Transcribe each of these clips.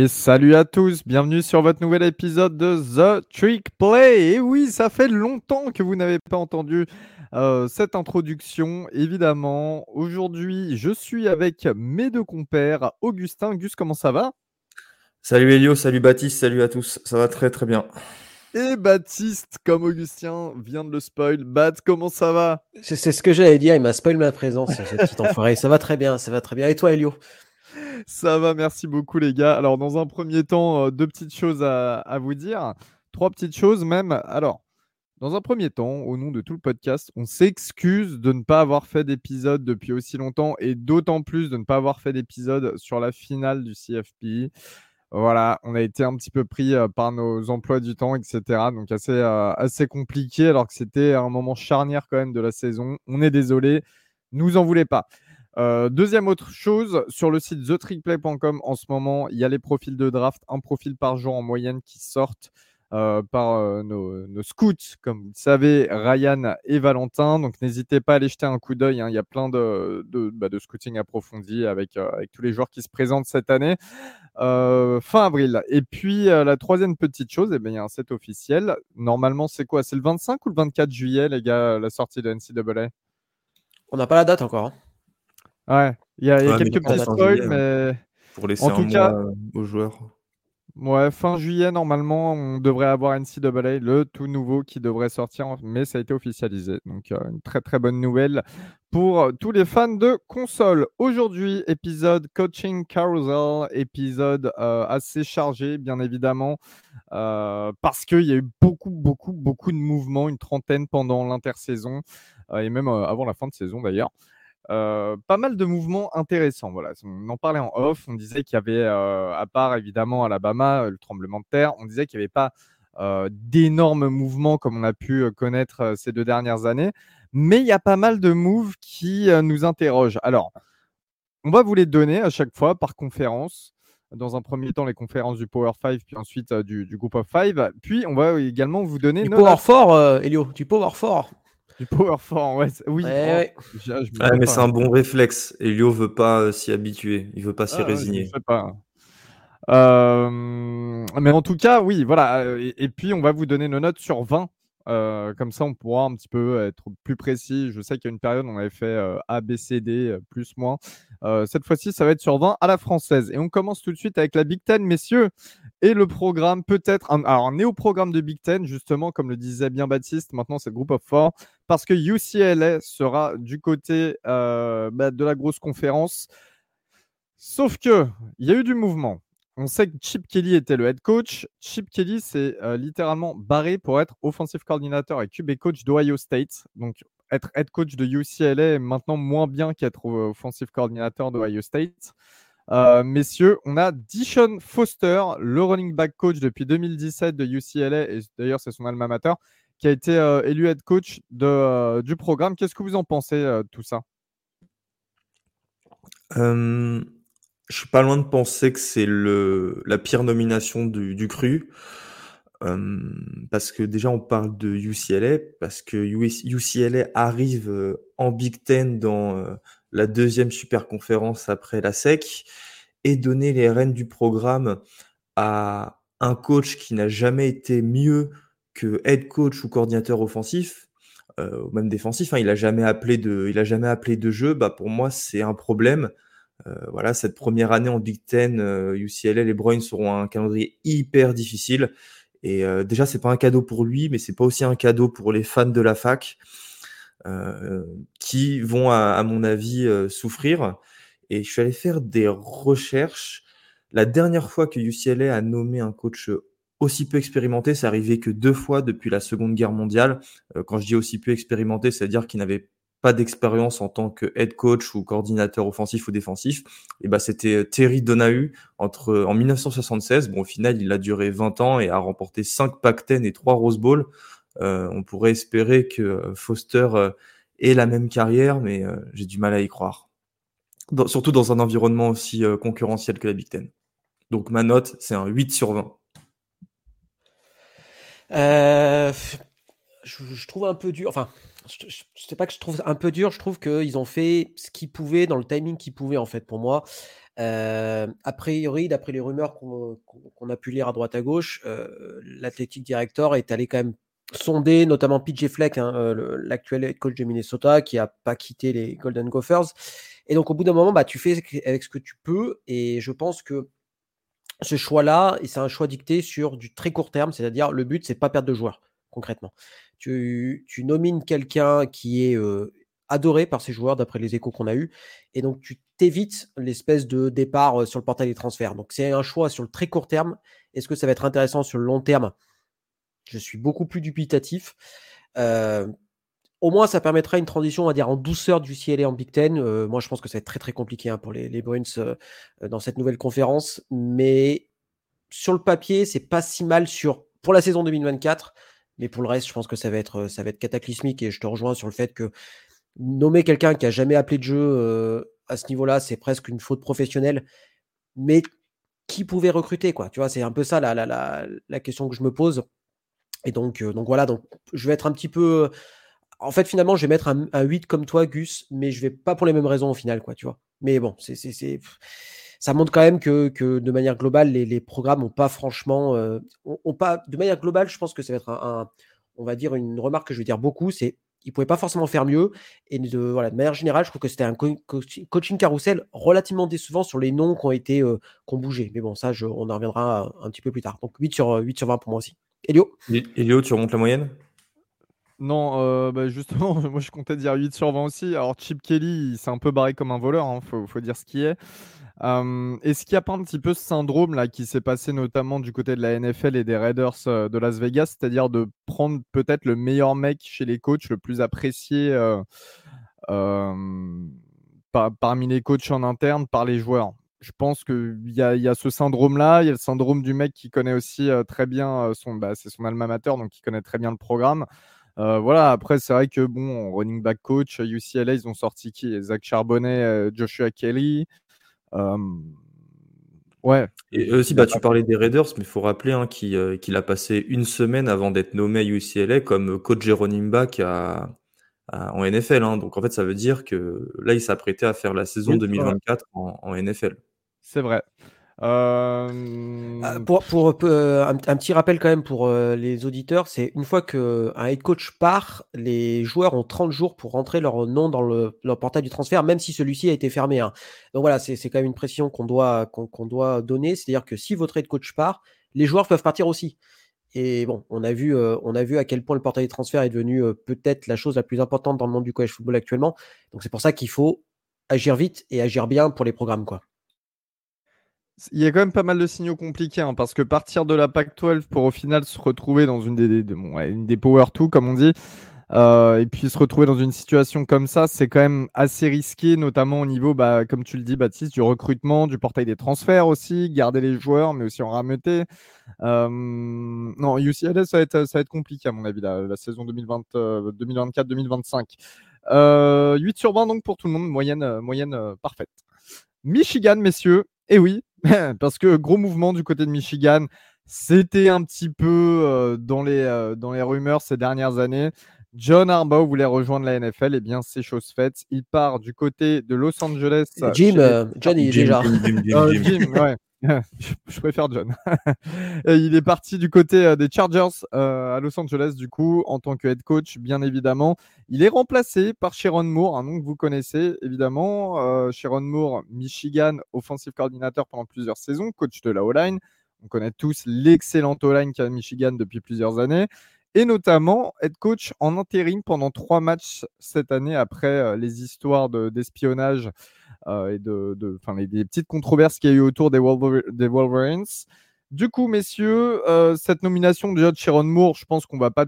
Et salut à tous, bienvenue sur votre nouvel épisode de The Trick Play. Et oui, ça fait longtemps que vous n'avez pas entendu euh, cette introduction, évidemment. Aujourd'hui, je suis avec mes deux compères, Augustin. Gus, comment ça va? Salut Elio, salut Baptiste, salut à tous. Ça va très très bien. Et Baptiste, comme Augustin vient de le spoil. Bat, comment ça va? C'est ce que j'allais dire, il m'a spoil ma présence, ce petit enfoiré. Ça va très bien, ça va très bien. Et toi, Elio? Ça va, merci beaucoup les gars. Alors, dans un premier temps, euh, deux petites choses à, vous dire. Trois petites choses même. Alors, dans un premier temps, au nom de tout le podcast, on s'excuse de ne pas avoir fait d'épisode depuis aussi longtemps et d'autant plus de ne pas avoir fait d'épisode sur la finale du CFP. Voilà, on a été un petit peu pris euh, par nos emplois du temps, etc. Donc assez, euh, assez compliqué alors que c'était un moment charnière quand même de la saison. On est désolé, nous en voulez pas. Euh, deuxième autre chose, sur le site thetrickplay.com en ce moment, il y a les profils de draft, un profil par jour en moyenne qui sortent. Euh, par euh, nos, scouts, comme vous le savez, Ryan et Valentin. Donc n'hésitez pas à aller jeter un coup d'œil. Hein. Il y a plein de, de, bah, scouting approfondi avec, avec, tous les joueurs qui se présentent cette année. fin avril. Et puis la troisième petite chose, eh bien, il y a un set officiel. Normalement, c'est quoi? C'est le 25 ou le 24 juillet, les gars, la sortie de NCAA On n'a pas la date encore. Hein. Ouais, il y a, il y a quelques petits spoils, mais. Pour laisser en tout cas, aux joueurs. Ouais, fin juillet, normalement, on devrait avoir NCAA, le tout nouveau qui devrait sortir, mais ça a été officialisé. Donc, euh, une très très bonne nouvelle pour tous les fans de console. Aujourd'hui, épisode Coaching Carousel, épisode euh, assez chargé, bien évidemment, euh, parce qu'il y a eu beaucoup, beaucoup, beaucoup de mouvements, une trentaine pendant l'intersaison, et même avant la fin de saison d'ailleurs. Euh, pas mal de mouvements intéressants. Voilà, on en parlait en off. On disait qu'il y avait, euh, à part évidemment Alabama, le tremblement de terre, on disait qu'il n'y avait pas euh, d'énormes mouvements comme on a pu connaître ces deux dernières années. Mais il y a pas mal de moves qui nous interrogent. Alors, on va vous les donner à chaque fois par conférence. Dans un premier temps, les conférences du Power 5, puis ensuite du, du, Group of 5. Puis, on va également vous donner. Du Power 4, Elio, du Power 4. Du power fort, ouais. Oui. Ouais, oh, je, je ah, mais c'est un bon réflexe. Elio veut pas euh, s'y habituer. Il veut pas s'y ah, résigner. Je sais pas. Euh, mais en tout cas, oui, voilà. Et, et, puis, on va vous donner nos notes sur 20 euh, comme ça, on pourra un petit peu être plus précis. Je sais qu'il y a une période, on avait fait euh, A, B, C, D, euh, plus, moins. cette fois-ci, ça va être sur 20 à la française. Et on commence tout de suite avec la Big Ten, messieurs. Et le programme, peut-être, alors un néo-programme de Big Ten, justement, comme le disait bien Baptiste, maintenant c'est le Group of Four, parce que UCLA sera du côté bah, de la grosse conférence. Sauf que, il y a eu du mouvement. On sait que Chip Kelly était le head coach. Chip Kelly s'est euh, littéralement barré pour être offensive coordinator et QB coach d'Ohio State. Donc, être head coach de UCLA est maintenant moins bien qu'être offensive coordinator d'Ohio State. Euh, messieurs, on a Dishon Foster, le running back coach depuis 2017 de UCLA, et d'ailleurs c'est son alma mater, qui a été euh, élu head coach de, euh, du programme. Qu'est-ce que vous en pensez de tout ça? Je suis pas loin de penser que c'est la pire nomination du, cru. Parce que déjà on parle de UCLA, parce que UCLA arrive en Big Ten dans la deuxième super conférence après la SEC et donner les rênes du programme à un coach qui n'a jamais été mieux que head coach ou coordinateur offensif, euh, même défensif. Hein, il a jamais appelé de, il a jamais appelé de jeu. Bah pour moi c'est un problème. Euh, voilà, cette première année en Big Ten, UCLA, euh, les Bruins auront un calendrier hyper difficile. Et euh, déjà, c'est pas un cadeau pour lui, mais c'est pas aussi un cadeau pour les fans de la fac qui vont, à, à mon avis, euh, souffrir. Et je suis allé faire des recherches. La dernière fois que UCLA a nommé un coach aussi peu expérimenté, c'est arrivé que deux fois depuis la Seconde Guerre mondiale. quand je dis aussi peu expérimenté, c'est-à-dire qu'il n'avait pas d'expérience en tant que head coach ou coordinateur offensif ou défensif, et bah c'était euh, Terry Donahue entre en 1976. Bon, au final, il a duré 20 ans et a remporté 5 Pac-10 et 3 Rose Bowl. Euh, on pourrait espérer que euh, Foster euh, ait la même carrière, mais euh, j'ai du mal à y croire. Surtout dans un environnement aussi euh, concurrentiel que la Big Ten. Donc ma note, c'est un 8 sur 20. Je, trouve un peu dur. Enfin, je, je, sais pas que je trouve un peu dur. Je trouve qu'ils ont fait ce qu'ils pouvaient dans le timing qu'ils pouvaient en fait pour moi. a priori, d'après les rumeurs qu'on a pu lire à droite à gauche, l'athlétique director est allé quand même sonder, notamment PJ Fleck, hein, l'actuel coach de Minnesota, qui n'a pas quitté les Golden Gophers. Et donc, au bout d'un moment, bah, tu fais avec ce que tu peux. Et je pense que ce choix-là, c'est un choix dicté sur du très court terme, c'est-à-dire le but, c'est pas perdre de joueurs, concrètement. Tu, nomines quelqu'un qui est adoré par ses joueurs, d'après les échos qu'on a eus, et donc tu t'évites l'espèce de départ sur le portail des transferts. Donc c'est un choix sur le très court terme. Est-ce que ça va être intéressant sur le long terme? Je suis beaucoup plus dubitatif au moins, ça permettra une transition, on va dire, en douceur du CLA en Big Ten. Euh, moi, je pense que ça va être très, très compliqué hein, pour les, Bruins euh, dans cette nouvelle conférence. Mais sur le papier, c'est pas si mal sur, pour la saison 2024. Mais pour le reste, je pense que ça va être, ça va être cataclysmique. Et je te rejoins sur le fait que nommer quelqu'un qui a jamais appelé de jeu euh, à ce niveau-là, c'est presque une faute professionnelle. Mais qui pouvait recruter, quoi? Tu vois, c'est un peu ça la, la, la, la, question que je me pose. Et donc, donc voilà, donc je vais être un petit peu en fait, finalement, je vais mettre un, 8 comme toi, Gus, mais je vais pas pour les mêmes raisons au final, quoi, tu vois. Mais bon, c'est, ça montre quand même que, de manière globale, les, programmes n'ont pas franchement, euh, ont, pas, de manière globale, je pense que ça va être un, on va dire une remarque que je vais dire beaucoup, c'est ils pouvaient pas forcément faire mieux. Et de, voilà, de manière générale, je trouve que c'était un coaching carousel relativement décevant sur les noms qui ont été, euh, qui bougé. Mais bon, ça, on en reviendra un, petit peu plus tard. Donc 8 sur, 8 sur 20 pour moi aussi. Elio Elio, tu remontes la moyenne? Non, euh, bah, justement, moi je comptais dire 8 sur 20 aussi. Alors Chip Kelly, il s'est un peu barré comme un voleur, il hein, faut, dire ce qui est. Est-ce qu'il n'y a pas un petit peu ce syndrome là qui s'est passé notamment du côté de la NFL et des Raiders euh, de Las Vegas, c'est-à-dire de prendre peut-être le meilleur mec chez les coachs, le plus apprécié euh, parmi les coachs en interne par les joueurs? Je pense qu'il y a, y a ce syndrome-là, il y a le syndrome du mec qui connaît aussi très bien son, bah, c'est son alma mater, donc qui connaît très bien le programme. Euh, voilà, après, c'est vrai que bon, running back coach, UCLA, ils ont sorti qui? Zach Charbonnet, Joshua Kelly. ouais. Et aussi, bah, tu parlais des Raiders, mais il faut rappeler hein, qu'il a passé une semaine avant d'être nommé à UCLA comme coach et running back en NFL. Hein. Donc en fait, ça veut dire que là, il s'apprêtait à faire la saison 2024 en NFL. C'est vrai. Euh, ah, pour, euh, un, petit rappel quand même pour euh, les auditeurs, c'est une fois qu'un head coach part, les joueurs ont 30 jours pour rentrer leur nom dans le, leur portail du transfert, même si celui-ci a été fermé. Hein. Donc voilà, c'est quand même une pression qu'on doit, donner. C'est-à-dire que si votre head coach part, les joueurs peuvent partir aussi. Et bon, on a vu, à quel point le portail de transfert est devenu peut-être la chose la plus importante dans le monde du college football actuellement. Donc c'est pour ça qu'il faut agir vite et agir bien pour les programmes, quoi. Il y a quand même pas mal de signaux compliqués, hein, parce que partir de la PAC-12 pour au final se retrouver dans une des, une des Power 2, comme on dit, euh, et puis se retrouver dans une situation comme ça, c'est quand même assez risqué, notamment au niveau, bah, comme tu le dis, Baptiste, du recrutement, du portail des transferts aussi, garder les joueurs, mais aussi en rameuter. Euh, non, UCLA, ça va, être, ça va être compliqué, à mon avis, la, saison 2024-2025. Euh, 8 sur 20 donc pour tout le monde, moyenne, moyenne parfaite. Michigan, messieurs, et oui, parce que gros mouvement du côté de Michigan. C'était un petit peu euh, dans, les, euh, dans les rumeurs ces dernières années. John Harbaugh voulait rejoindre la NFL, et eh bien c'est chose faite. Il part du côté de Los Angeles. Jim, John, il est déjà. Jim, ouais. je préfère John. il est parti du côté euh, des Chargers euh, à Los Angeles, du coup, en tant que head coach, bien évidemment. Il est remplacé par Sharon Moore, un nom que vous connaissez évidemment. Euh, Sharon Moore, Michigan, offensive coordinateur pendant plusieurs saisons, coach de la O-line. On connaît tous l'excellente O-line qu'a Michigan depuis plusieurs années. Et notamment head coach en intérim pendant trois matchs cette année après les histoires d'espionnage euh, et de, de les, des petites controverses qu'il y a eu autour des, Wolverines. Du coup, messieurs, euh, cette nomination de Judge Sharon Moore, je pense qu'on va pas,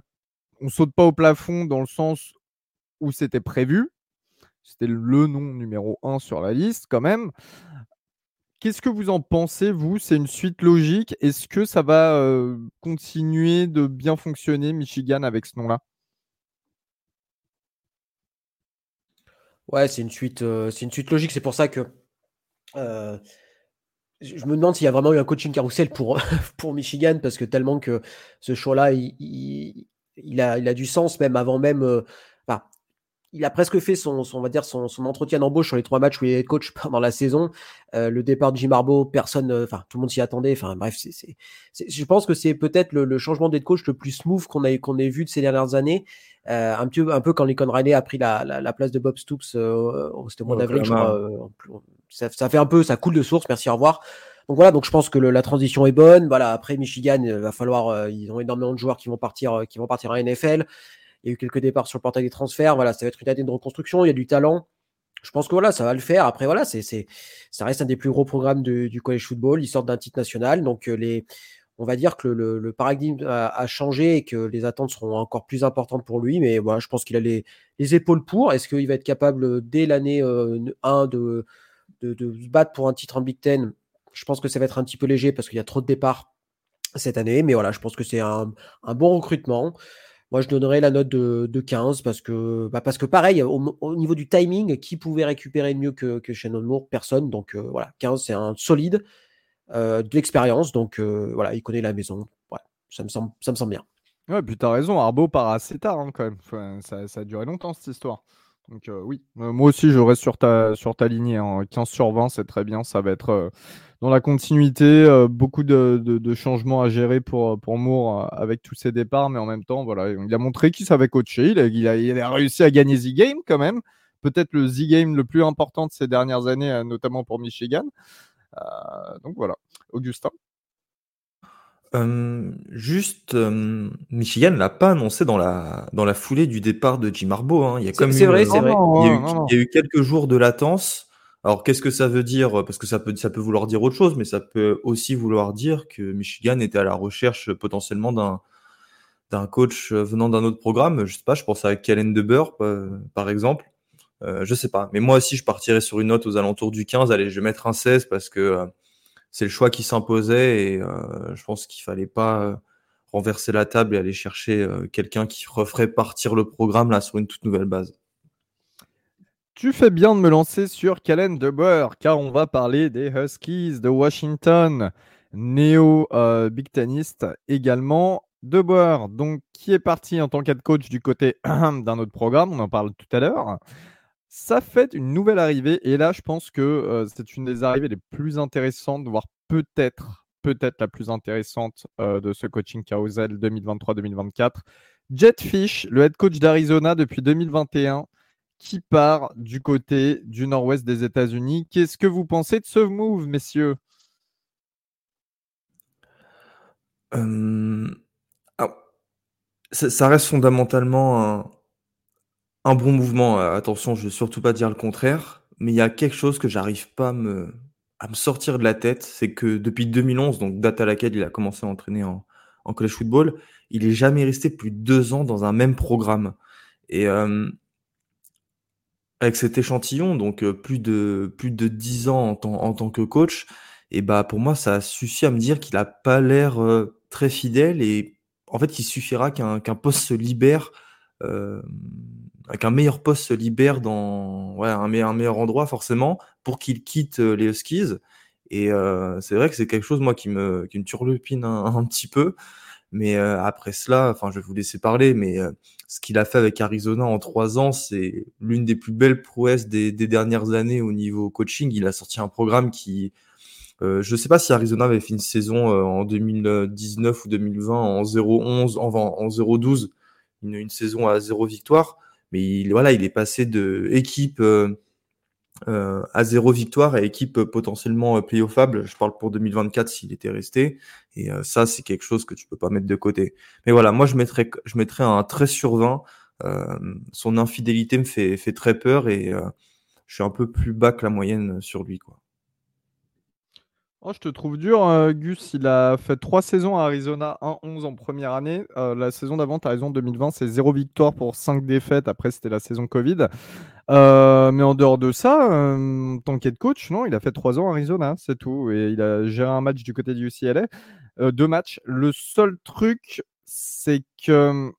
on saute pas au plafond dans le sens où c'était prévu. C'était le nom numéro un sur la liste quand même. Qu'est-ce que vous en pensez, vous? C'est une suite logique Est-ce que ça va euh, continuer de bien fonctionner, Michigan, avec ce nom-là? Ouais, c'est une suite, euh, une suite logique. C'est pour ça que euh, je me demande s'il y a vraiment eu un coaching carousel pour, pour Michigan, parce que tellement que ce choix-là, il, a, il a du sens, même avant même. Euh, il a presque fait son, on va dire son, entretien d'embauche sur les trois matchs où il est coach pendant la saison. Euh, le départ de Jim Harbaugh, personne, euh, enfin tout le monde s'y attendait. Enfin bref, c'est, je pense que c'est peut-être le, changement d'être coach le plus smooth qu'on ait qu'on ait vu de ces dernières années. Euh, un peu un peu quand Lincoln Riley a pris la, la, place de Bob Stoops au mois d'avril, ça, ça, fait un peu, ça coule de source. Merci, au revoir. Donc voilà, donc je pense que la transition est bonne. Voilà, après Michigan, il va falloir, ils ont énormément de joueurs qui vont partir, qui vont partir en NFL. Il y a eu quelques départs sur le portail des transferts. Voilà, ça va être une année de reconstruction. Il y a du talent. Je pense que voilà, ça va le faire. Après, voilà, c'est, ça reste un des plus gros programmes du college football. Ils sortent d'un titre national. Donc, euh, les, on va dire que le, paradigme a, changé et que les attentes seront encore plus importantes pour lui. Mais voilà, je pense qu'il a les, épaules pour. Est-ce qu'il va être capable, dès l'année 1, euh, de, de, de, se battre pour un titre en Big Ten? Je pense que ça va être un petit peu léger parce qu'il y a trop de départs cette année. Mais voilà, je pense que c'est un, un bon recrutement. Moi, je donnerais la note de, 15 parce que, bah, parce que pareil, au, niveau du timing, qui pouvait récupérer mieux que, que Shannon Moore? Personne. Donc euh, voilà, 15, c'est un solide, euh, de l'expérience. Donc euh, voilà, il connaît la maison. ça, me semble, ça me semble bien. Ouais, puis tu as raison, Arbo part assez tard hein, quand même. ça, ça, a duré longtemps cette histoire. Donc oui, moi aussi je reste sur ta, sur ta lignée. Hein. 15 sur 20, c'est très bien. Ça va être dans la continuité, euh, beaucoup de, changements à gérer pour, pour Moore euh, avec tous ses départs, mais en même temps, voilà, il a montré qu'il savait coacher, il a, il, a, réussi à gagner Z-Game quand même, peut-être le Z-Game le plus important de ces dernières années, euh, notamment pour Michigan. donc voilà, Augustin? juste, Michigan l'a pas annoncé dans la, dans la foulée du départ de Jim Harbaugh. Hein. Il y a c'est vrai, c'est vrai. il y a eu quelques jours de latence. Alors, qu'est-ce que ça veut dire? Parce que ça peut, ça peut vouloir dire autre chose, mais ça peut aussi vouloir dire que Michigan était à la recherche potentiellement d'un d'un coach venant d'un autre programme. Je sais pas, je pense à Kellen DeBur, par exemple. Euh, je sais pas. Mais moi aussi, je partirais sur une note aux alentours du 15. Allez, je vais mettre un 16 parce que euh, c'est le choix qui s'imposait et euh, je pense qu'il fallait pas euh, renverser la table et aller chercher quelqu'un qui referait partir le programme là sur une toute nouvelle base. Tu fais bien de me lancer sur Calen DeBoer, car on va parler des Huskies de Washington, néo-big teniste également. DeBoer, donc, qui est parti en tant qu'head coach du côté d'un autre programme, on en parle tout à l'heure. Ça fait une nouvelle arrivée, et là, je pense que euh, c'est une des arrivées les plus intéressantes, voire peut-être, peut-être la plus intéressante euh, de ce coaching carousel 2023-2024. Jet Fish, le head coach d'Arizona depuis 2021 qui part du côté du nord-ouest des États-Unis? Qu'est-ce que vous pensez de ce move, messieurs? Euh, ça, reste fondamentalement un, bon mouvement. Attention, je ne veux surtout pas dire le contraire, mais il y a quelque chose que j'arrive pas à me, sortir de la tête. C'est que depuis 2011, donc date à laquelle il a commencé à entraîner en, en college football, il est jamais resté plus de deux ans dans un même programme. Et euh, avec cet échantillon, donc euh, plus de plus de 10 ans en, tant, en tant que coach, et bah pour moi ça a suffi à me dire qu'il a pas l'air euh, très fidèle et en fait il suffira qu'un qu'un poste se libère, euh, qu'un meilleur poste se libère dans ouais, un, meilleur, un meilleur endroit forcément pour qu'il quitte les Huskies. Et c'est vrai que c'est quelque chose moi qui me qui me turlupine un petit peu. Mais après cela, enfin, je vais vous laisser parler, mais ce qu'il a fait avec Arizona en trois ans, c'est l'une des plus belles prouesses des, dernières années au niveau coaching. Il a sorti un programme qui, je ne sais pas si Arizona avait fait une saison en 2019 ou 2020 en 0-11, en, en 0-12, une, une, saison à zéro victoire. Mais il, voilà, il est passé de équipe euh, à zéro victoire et équipe potentiellement euh, playoffable. Je parle pour 2024 s'il était resté. Et euh, ça, c'est quelque chose que tu peux pas mettre de côté. Mais voilà, moi, je mettrais, je mettrais un 13 sur 20. son infidélité me fait, fait très peur et je suis un peu plus bas que la moyenne sur lui. Quoi. Oh, je te trouve dur, euh, Gus. Il a fait trois saisons à Arizona, 1-11 en première année. Euh, la saison d'avant, tu raison, 2020, c'est zéro victoire pour cinq défaites. Après, c'était la saison Covid. Euh, mais en dehors de ça, en tant qu'aide coach, non, il a fait trois ans à Arizona, c'est tout. Et il a géré un match du côté du UCLA. deux matchs. Le seul truc, c'est que.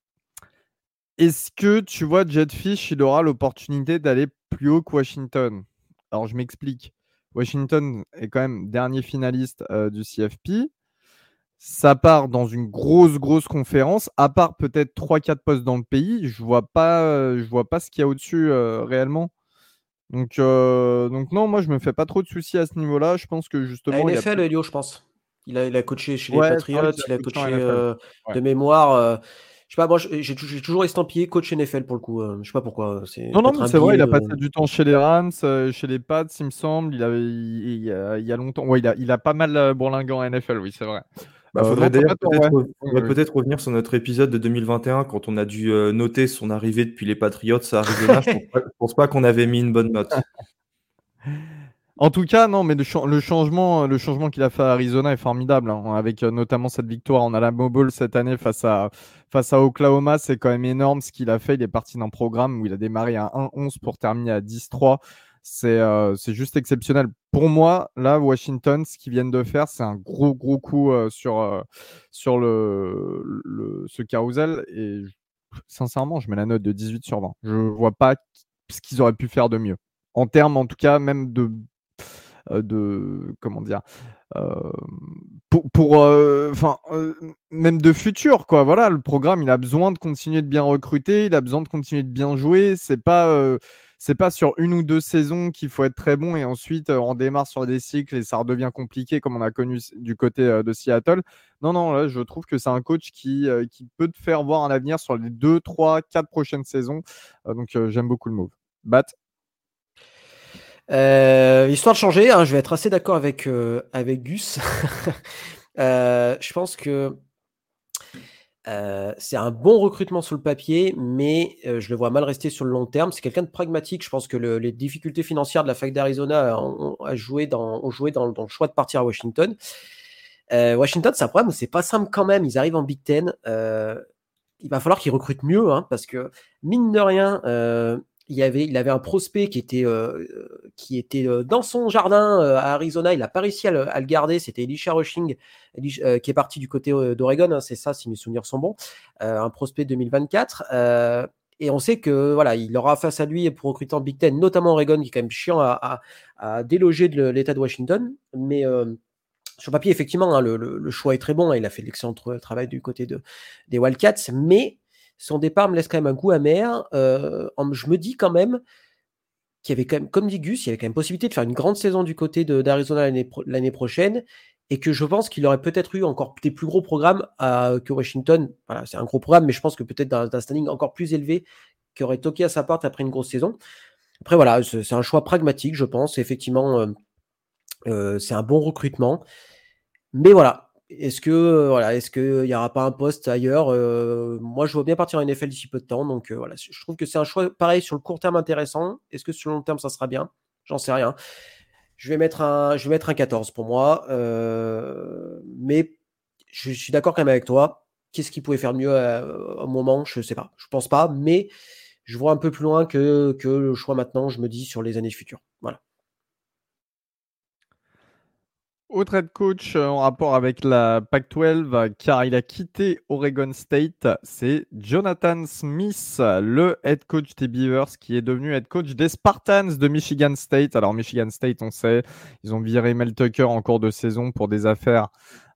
Est-ce que tu vois, Jetfish, il aura l'opportunité d'aller plus haut que Washington? Alors, je m'explique. Washington est quand même dernier finaliste du CFP. ça part dans une grosse, grosse conférence. À part peut-être 3-4 postes dans le pays, je vois pas, je vois pas ce qu'il y a au-dessus réellement. Donc, donc non, moi je me fais pas trop de soucis à ce niveau-là. Je pense que justement. La NFL, Elio, je pense. Il a, il a coaché chez les Patriots, il a coaché de mémoire. Je sais pas, moi j'ai toujours estampillé coach NFL pour le coup. je sais pas pourquoi. Non, non, c'est vrai, il a passé du temps chez les Rams, chez les Pats, il me semble. Il, avait, il, y a longtemps. Ouais, il a, il a pas mal bourlingué en NFL, oui, c'est vrai. Il bah, faudrait d'ailleurs peut-être revenir sur notre épisode de 2021 quand on a dû noter son arrivée depuis les Patriots à Arizona. je, pense pense pas qu'on avait mis une bonne note. En tout cas, non, mais le, changement, le changement qu'il a fait à Arizona est formidable, hein, avec notamment cette victoire en Alabama Bowl cette année face à, face à Oklahoma. C'est quand même énorme ce qu'il a fait. Il est parti d'un programme où il a démarré à 1-11 pour terminer à 10-3. Euh, c'est juste exceptionnel. Pour moi, là, Washington, ce qu'ils viennent de faire, c'est un gros, gros coup euh, sur, euh, sur le, ce carousel. Et sincèrement, je mets la note de 18 sur 20. Je ne vois pas ce qu'ils auraient pu faire de mieux. En termes, en tout cas, même de. De comment dire pour, pour enfin même de futur quoi voilà le programme il a besoin de continuer de bien recruter il a besoin de continuer de bien jouer c'est pas c'est pas sur une ou deux saisons qu'il faut être très bon et ensuite euh, on démarre sur des cycles et ça redevient compliqué comme on a connu du côté euh, de Seattle. Non, non, là, je trouve que c'est un coach qui, euh, qui peut te faire voir un avenir sur les deux, trois, quatre prochaines saisons. donc j'aime beaucoup le move. Bat histoire de changer, hein, je vais être assez d'accord avec, avec Gus. je pense que c'est un bon recrutement sur le papier, mais je le vois mal rester sur le long terme. C'est quelqu'un de pragmatique. Je pense que les difficultés financières de la fac d'Arizona ont, joué, dans, joué dans, le choix de partir à Washington. Washington, c'est un problème c'est pas simple quand même. Ils arrivent en Big Ten. il va falloir qu'ils recrutent mieux, hein, parce que mine de rien, il, avait, un prospect qui était, euh, qui était euh, dans son jardin euh, à Arizona. Il n'a pas réussi à le, garder. C'était Elisha Rushing qui est parti du côté d'Oregon. Hein, c'est ça, si mes souvenirs sont bons. un prospect 2024. et on sait que voilà, il aura face à lui pour recruter en Big Ten, notamment Oregon, qui est quand même chiant à, déloger de l'État de Washington. Mais sur papier, effectivement, hein, le, choix est très bon. Hein, il a fait l'excellent travail du côté de, des Wildcats. Mais son départ me laisse quand même un goût amer. Euh, je me dis quand même qu'il y avait quand même, comme dit Gus, il y avait quand même possibilité de faire une grande saison du côté d'Arizona l'année prochaine et que je pense qu'il aurait peut-être eu encore des plus gros programmes que Washington. Voilà, c'est un gros programme, mais je pense que peut-être d'un standing encore plus élevé qui aurait toqué à sa porte après une grosse saison. Après, voilà, c'est un choix pragmatique, je pense. Effectivement, euh, euh, c'est un bon recrutement. Mais voilà, est-ce que euh, voilà, est-ce qu'il n'y aura pas un poste ailleurs euh, Moi, je vois bien partir en NFL d'ici peu de temps. Donc euh, je trouve que c'est un choix pareil sur le court terme intéressant. Est-ce que sur le long terme, ça sera bien? J'en sais rien. Je vais mettre un, je vais mettre un 14 pour moi. mais je, suis d'accord quand même avec toi. Qu'est-ce qu'il pouvait faire mieux au moment? Je ne sais pas. Je ne pense pas. Mais je vois un peu plus loin que, que le choix maintenant, je me dis, sur les années futures. Voilà. Autre head coach euh, en rapport avec la Pac-12, car il a quitté Oregon State, c'est Jonathan Smith, le head coach des Beavers, qui est devenu head coach des Spartans de Michigan State. Alors Michigan State, on sait, ils ont viré Mel Tucker en cours de saison pour des affaires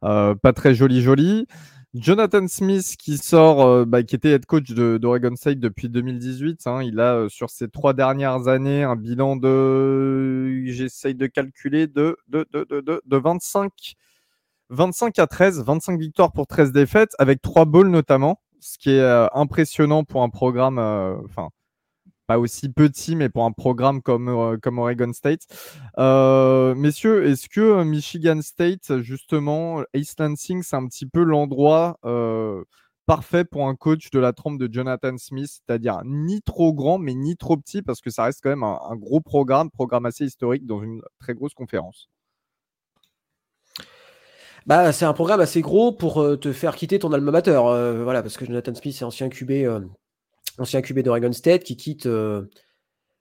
euh, pas très jolies jolies. Jonathan Smith qui sort, euh, bah, qui était head coach d'Oregon State depuis 2018. Hein. il a euh, sur ces trois dernières années un bilan de, j'essaye de calculer, de, de, de, de, de 25, 25 à 13, 25 victoires pour 13 défaites, avec trois bowls notamment, ce qui est euh, impressionnant pour un programme, enfin pas aussi petit, mais pour un programme comme, euh, Oregon State. Euh, messieurs, est-ce que euh, Michigan State, justement, East Lansing, c'est un petit peu l'endroit parfait pour un coach de la trompe de Jonathan Smith, c'est-à-dire ni trop grand, mais ni trop petit, parce que ça reste quand même un, gros programme, programme assez historique dans une très grosse conférence. Bah, c'est un programme assez gros pour te faire quitter ton alma mater. voilà, parce que Jonathan Smith est ancien QB ancien QB d'Oregon State, qui quitte. Euh,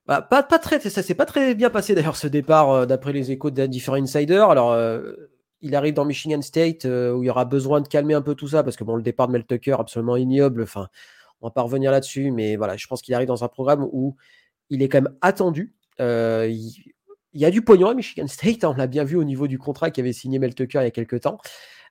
bah, pas, pas très, ça s'est pas très bien passé d'ailleurs ce départ, euh, d'après les échos différents insiders. Alors, euh, il arrive dans Michigan State où il y aura besoin de calmer un peu tout ça, parce que le départ de Mel Tucker, absolument ignoble. Enfin, on va pas revenir là-dessus, mais voilà, je pense qu'il arrive dans un programme où il est quand même attendu. il, y a du pognon à Michigan State, hein, on l'a bien vu au niveau du contrat qu'avait signé Mel Tucker il y a quelques temps.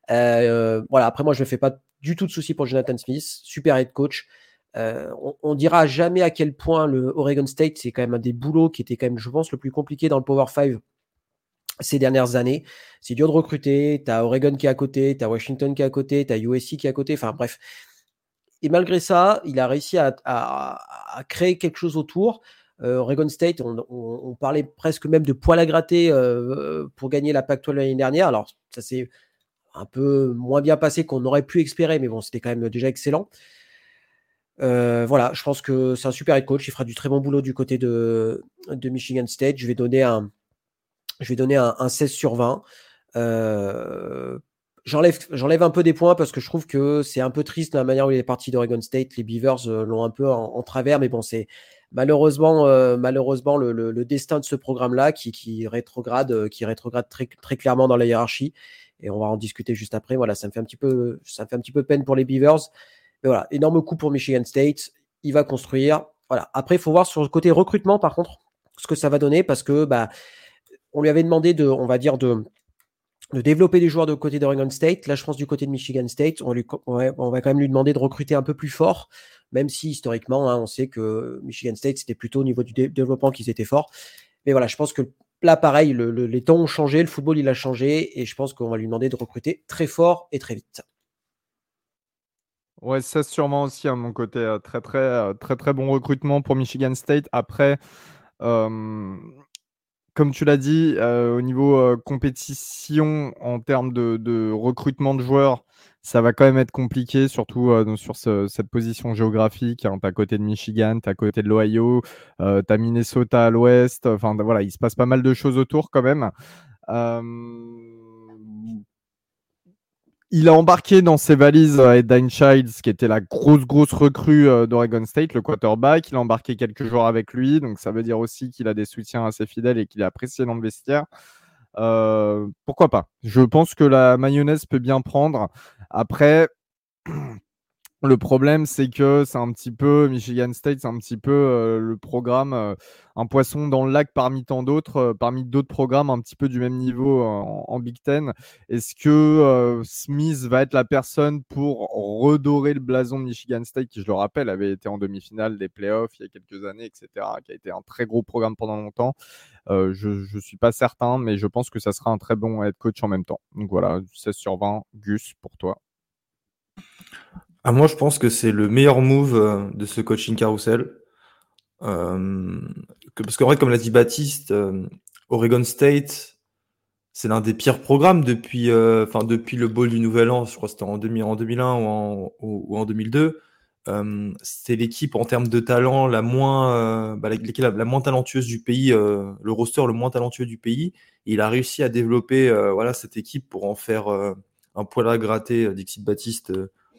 voilà, après, moi, je ne fais pas du tout de soucis pour Jonathan Smith. Super head coach. On, on, dira jamais à quel point le Oregon State, c'est quand même un des boulots qui était quand même, je pense, le plus compliqué dans le Power 5 ces dernières années. C'est dur de recruter. Tu as Oregon qui est à côté, tu as Washington qui est à côté, tu as USC qui est à côté. Enfin bref. Et malgré ça, il a réussi à, créer quelque chose autour. Euh, Oregon State, on, parlait presque même de poil à gratter euh, pour gagner la Pac-12 l'année dernière. Alors, ça s'est un peu moins bien passé qu'on aurait pu espérer, mais bon, c'était quand même déjà excellent. Euh, voilà, je pense que c'est un super head coach. Il fera du très bon boulot du côté de, Michigan State. Je vais donner un, je vais donner un, 16 sur 20. Euh, j'enlève, un peu des points parce que je trouve que c'est un peu triste la manière où il est parti d'Oregon State. Les Beavers euh, l'ont un peu en, travers, mais bon, c'est malheureusement, euh, malheureusement le, destin de ce programme-là qui, rétrograde, qui rétrograde très, très clairement dans la hiérarchie. Et on va en discuter juste après. Voilà, ça me fait un petit peu, ça me fait un petit peu peine pour les Beavers. Mais voilà, énorme coup pour Michigan State. Il va construire. Voilà. Après, il faut voir sur le côté recrutement, par contre, ce que ça va donner parce que bah, on lui avait demandé de, on va dire, de, développer des joueurs de côté d'Oregon State. Là, je pense du côté de Michigan State, on, lui, on, va quand même lui demander de recruter un peu plus fort, même si historiquement, hein, on sait que Michigan State, c'était plutôt au niveau du développement qu'ils étaient forts. Mais voilà, je pense que là, pareil, les temps ont changé, le football, il a changé, et je pense qu'on va lui demander de recruter très fort et très vite. Ouais, ça sûrement aussi à mon côté. Euh, très, très, euh, très, très bon recrutement pour Michigan State. Après, euh, comme tu l'as dit, au niveau compétition, en termes de, recrutement de joueurs, ça va quand même être compliqué, surtout sur cette position géographique. Hein. tu à côté de Michigan, tu à côté de l'Ohio, tu as Minnesota à l'ouest. Enfin, voilà, il se passe pas mal de choses autour quand même. Il a embarqué dans ses valises euh, Ed Childs, qui était la grosse, grosse recrue euh, d'Oregon State, le quarterback. Il a embarqué quelques joueurs avec lui, donc ça veut dire aussi qu'il a des soutiens assez fidèles et qu'il est apprécié dans vestiaire. Euh, pourquoi pas? Je pense que la mayonnaise peut bien prendre. Après, Le problème, c'est que c'est un petit peu, Michigan State, c'est un petit peu euh, le programme, euh, un poisson dans le lac parmi tant d'autres, euh, parmi d'autres programmes un petit peu du même niveau en, Big Ten. Est-ce que Smith va être la personne pour redorer le blason de Michigan State, qui, je le rappelle, avait été en demi-finale des playoffs il y a quelques années, etc., qui a été un très gros programme pendant longtemps Je ne suis pas certain, mais je pense que ça sera un très bon head coach en même temps. Donc voilà, 16 sur 20, Gus, pour toi. Ah, moi, je pense que c'est le meilleur move euh, de ce coaching carousel. Euh, parce qu'en vrai, comme l'a dit Baptiste, euh, Oregon State, c'est l'un des pires programmes depuis, depuis le bowl du Nouvel An. Je crois que c'était en, 2001 ou en, 2002. c'était l'équipe en termes de talent la moins, bah, la, moins talentueuse du pays, le roster le moins talentueux du pays. il a réussi à développer voilà cette équipe pour en faire un poil à gratter, Dixit Baptiste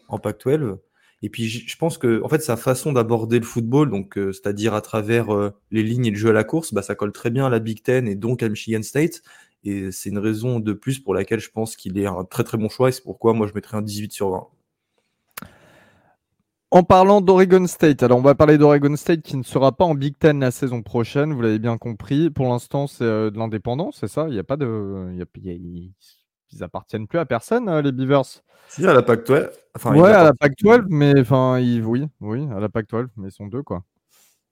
en Pac-12. Et puis je pense que en fait sa façon d'aborder le football, donc euh, c'est-à-dire à travers euh, les lignes et le jeu à la course, bah, ça colle très bien à la Big Ten et donc à Michigan State. Et c'est une raison de plus pour laquelle je pense qu'il est un très très bon choix et c'est pourquoi moi je mettrais un 18 sur 20. En parlant d'Oregon State, alors on va parler d'Oregon State qui ne sera pas en Big Ten la saison prochaine, vous l'avez bien compris. Pour l'instant, c'est euh, de l'indépendance, c'est ça? Il n'y a pas de, ils appartiennent plus à personne, les Beavers. Si, à la Pac-12. ouais, à la Pac-12, mais enfin, ils... oui, oui, à la Pac-12, mais ils sont deux, quoi.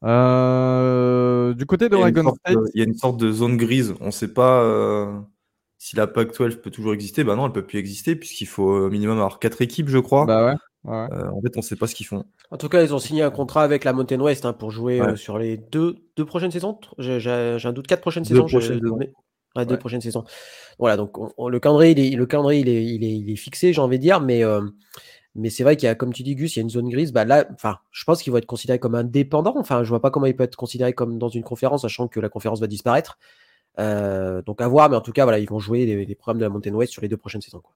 Euh, du côté d'Oregon State. Il y a une sorte de zone grise. On ne sait pas euh, si la Pac-12 peut toujours exister. Bah non, elle peut plus exister, puisqu'il faut au minimum avoir quatre équipes, je crois. Bah ouais. Euh, en fait, on ne sait pas ce qu'ils font. En tout cas, ils ont signé un contrat avec la Mountain West hein, pour jouer sur les deux, deux prochaines saisons. J'ai un doute, quatre prochaines saisons. Prochaines deux prochaines saisons. Voilà, donc le calendrier, il est, le calendrier, il est, il est, il est fixé, j'ai envie de dire, mais, euh, mais c'est vrai qu'il y a, comme tu dis, Gus, il y a une zone grise. Bah là, enfin, je pense qu'il va être considéré comme indépendant. Enfin, je vois pas comment il peut être considéré comme dans une conférence, sachant que la conférence va disparaître. Euh, donc à voir, mais en tout cas, voilà, ils vont jouer les, programmes de la Mountain West sur les deux prochaines saisons. Quoi.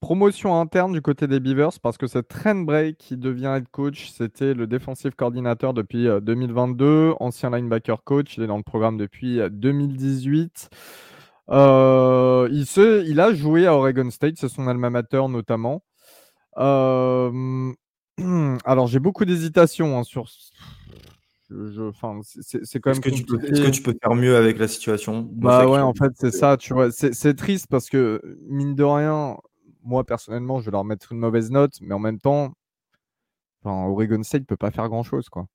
Promotion interne du côté des Beavers parce que c'est Trent Bray qui devient head coach. C'était le défensif coordinateur depuis 2022, euh, ancien linebacker coach. Il est dans le programme depuis 2018. Euh, euh, il, se, il a joué à Oregon State, c'est son alma mater notamment. alors j'ai beaucoup d'hésitation hein, sur. Je, c'est quand même. Est-ce que, tu peux, faire mieux avec la situation Bah ouais, en fait, c'est ça. Tu vois, c'est triste parce que mine de rien, moi personnellement, je vais leur mettre une mauvaise note, mais en même temps, Oregon State peut pas faire grand chose, quoi.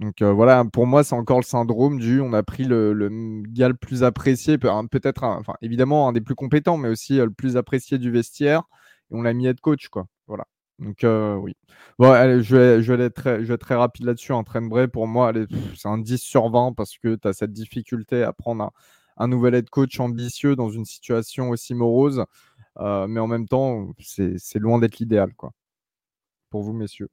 Donc euh, voilà, pour moi, c'est encore le syndrome du on a pris le, le gars le plus apprécié, peut-être, évidemment un des plus compétents, mais aussi euh, le plus apprécié du vestiaire, et on l'a mis head coach, quoi. Voilà. Donc euh, oui. Bon, je vais, être, très, très rapide là-dessus. Un train Bray, pour moi, c'est un 10 sur 20 parce que tu as cette difficulté à prendre un, nouvel head coach ambitieux dans une situation aussi morose. Mais en même temps, c'est loin d'être l'idéal, quoi. Pour vous, messieurs.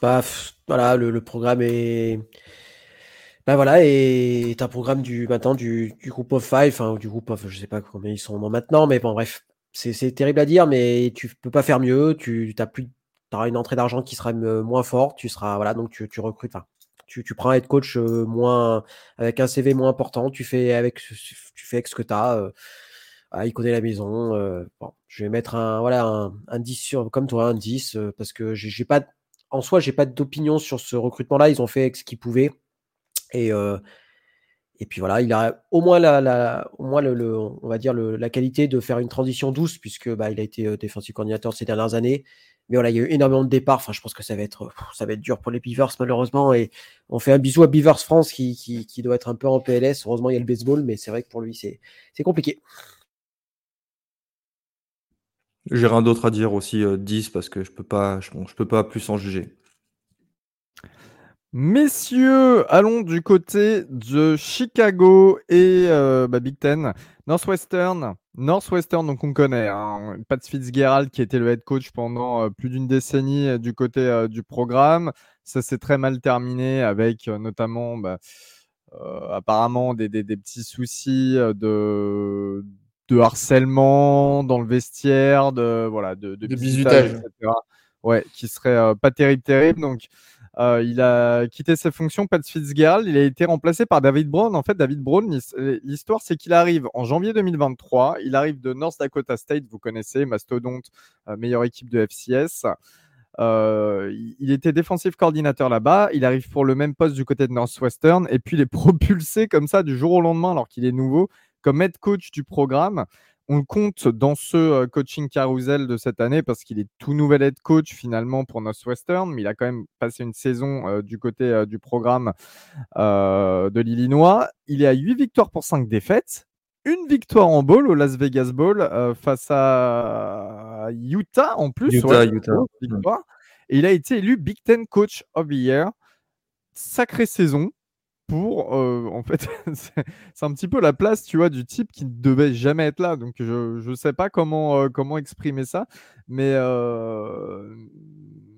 Bah, voilà, le, programme est. Bah voilà, et un programme du maintenant du, du groupe of five, enfin du groupe of, je sais pas combien ils sont maintenant, mais bon bref, c'est terrible à dire, mais tu peux pas faire mieux. Tu as plus, auras une entrée d'argent qui sera moins forte. Tu seras voilà, donc tu, tu recrutes. Tu, tu prends un head coach euh, moins avec un CV moins important. Tu fais avec, tu fais avec ce que tu as. Euh, ah, il connaît la maison. Euh, bon, je vais mettre un voilà un, un 10 sur comme toi un 10 parce que j'ai pas en soi, j'ai pas d'opinion sur ce recrutement-là. Ils ont fait ce qu'ils pouvaient. Et, euh, et puis voilà, il a au moins la, au moins le, on va dire la qualité de faire une transition douce, puisque bah, il a été euh, défensif coordinateur ces dernières années. Mais voilà, il y a eu énormément de départs. Enfin, je pense que ça va être, ça va être dur pour les Beavers, malheureusement. Et on fait un bisou à Beavers France qui, qui, doit être un peu en PLS. Heureusement, il y a le baseball, mais c'est vrai que pour lui, c'est compliqué. J'ai rien d'autre à dire aussi, 10 euh, parce que je peux pas, je, je peux pas plus en juger. Messieurs, allons du côté de Chicago et euh, bah, Big Ten. Northwestern, Northwestern, donc on connaît. Hein, Pat Fitzgerald qui était le head coach pendant euh, plus d'une décennie du côté du programme. Ça s'est très mal terminé avec notamment bah, apparemment des, des, petits soucis de, de harcèlement dans le vestiaire, de voilà, de, de, etc. Ouais, qui serait euh, pas terrible, terrible. Donc, euh, il a quitté ses fonctions, Pat Fitzgerald. Il a été remplacé par David Brown. En fait, David Brown, l'histoire, c'est qu'il arrive en janvier 2023. Il arrive de North Dakota State, vous connaissez, mastodonte, euh, meilleure équipe de FCS. il était défensif coordinateur là-bas. Il arrive pour le même poste du côté de Northwestern. Et puis, il est propulsé comme ça du jour au lendemain, alors qu'il est nouveau, comme head coach du programme. On compte dans ce euh, coaching carousel de cette année parce qu'il est tout nouvel head coach finalement pour Northwestern, mais il a quand même passé une saison euh, du côté euh, du programme de l'Illinois. Il est à 8 victoires pour 5 défaites. Une victoire en bowl au Las Vegas Bowl face à Utah en plus. Utah, Utah. Et il a été élu Big Ten Coach of the Year. Sacrée saison pour, euh, en fait, c'est un petit peu la place, tu vois, du type qui ne devait jamais être là. Donc, je ne sais pas comment, euh, comment exprimer ça. Mais, euh,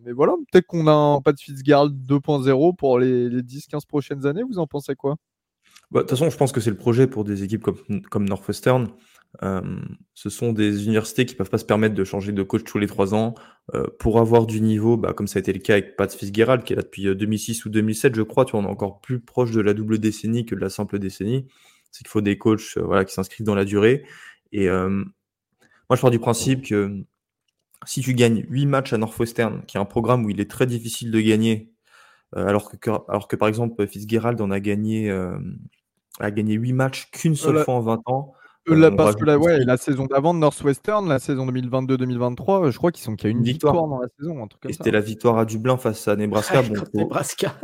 mais voilà, peut-être qu'on a un Pat Fitzgerald 2.0 pour les, les 10-15 prochaines années. Vous en pensez quoi? Bah, De toute façon, je pense que c'est le projet pour des équipes comme, comme Northwestern. Ce sont des universités qui peuvent pas se permettre de changer de coach tous les trois ans euh, pour avoir du niveau, bah, comme ça a été le cas avec Pat Fitzgerald qui est là depuis 2006 euh, ou 2007, je crois. Tu vois, on est encore plus proche de la double décennie que de la simple décennie. C'est qu'il faut des coachs voilà, qui s'inscrivent dans la durée. Et moi, je pars du principe que si tu gagnes 8 matchs à Northwestern, qui est un programme où il est très difficile de gagner, alors, que, alors que par exemple Fitzgerald en a gagné, a gagné 8 matchs qu'une seule fois en 20 ans. Euh, la, parce que la, ouais, la saison d'avant de Northwestern, la saison 2022-2023, je crois qu'ils sont qu'il y a une victoire. dans la saison. C'était la victoire à Dublin face à Nebraska. bon, faut, Nebraska.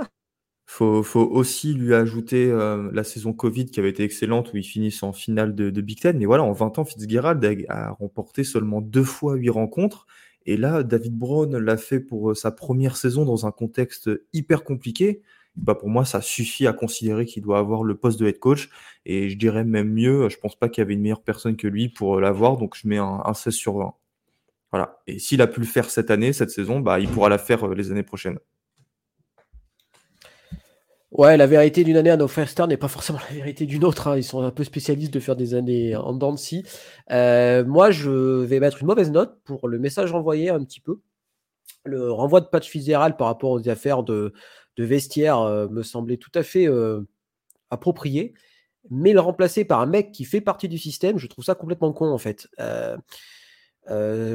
Faut, faut, aussi lui ajouter euh, la saison Covid qui avait été excellente où ils finissent en finale de, Big Ten. Mais voilà, en 20 ans, Fitzgerald a, remporté seulement deux fois huit rencontres. Et là, David Brown l'a fait pour euh, sa première saison dans un contexte hyper compliqué bah pour moi, ça suffit à considérer qu'il doit avoir le poste de head coach. Et je dirais même mieux, je pense pas qu'il y avait une meilleure personne que lui pour euh, l'avoir. Donc je mets un, 16 sur 20. Voilà. Et s'il a pu le faire cette année, cette saison, bah, il pourra la faire euh, les années prochaines. Ouais, la vérité d'une année à nos n'est pas forcément la vérité d'une autre. Hein. Ils sont un peu spécialistes de faire des années en dents. Euh, moi, je vais mettre une mauvaise note pour le message envoyé un petit peu. Le renvoi de patch Fitzgerald par rapport aux affaires de, de vestiaire euh, me semblait tout à fait euh, approprié. Mais le remplacer par un mec qui fait partie du système, je trouve ça complètement con en fait. Euh,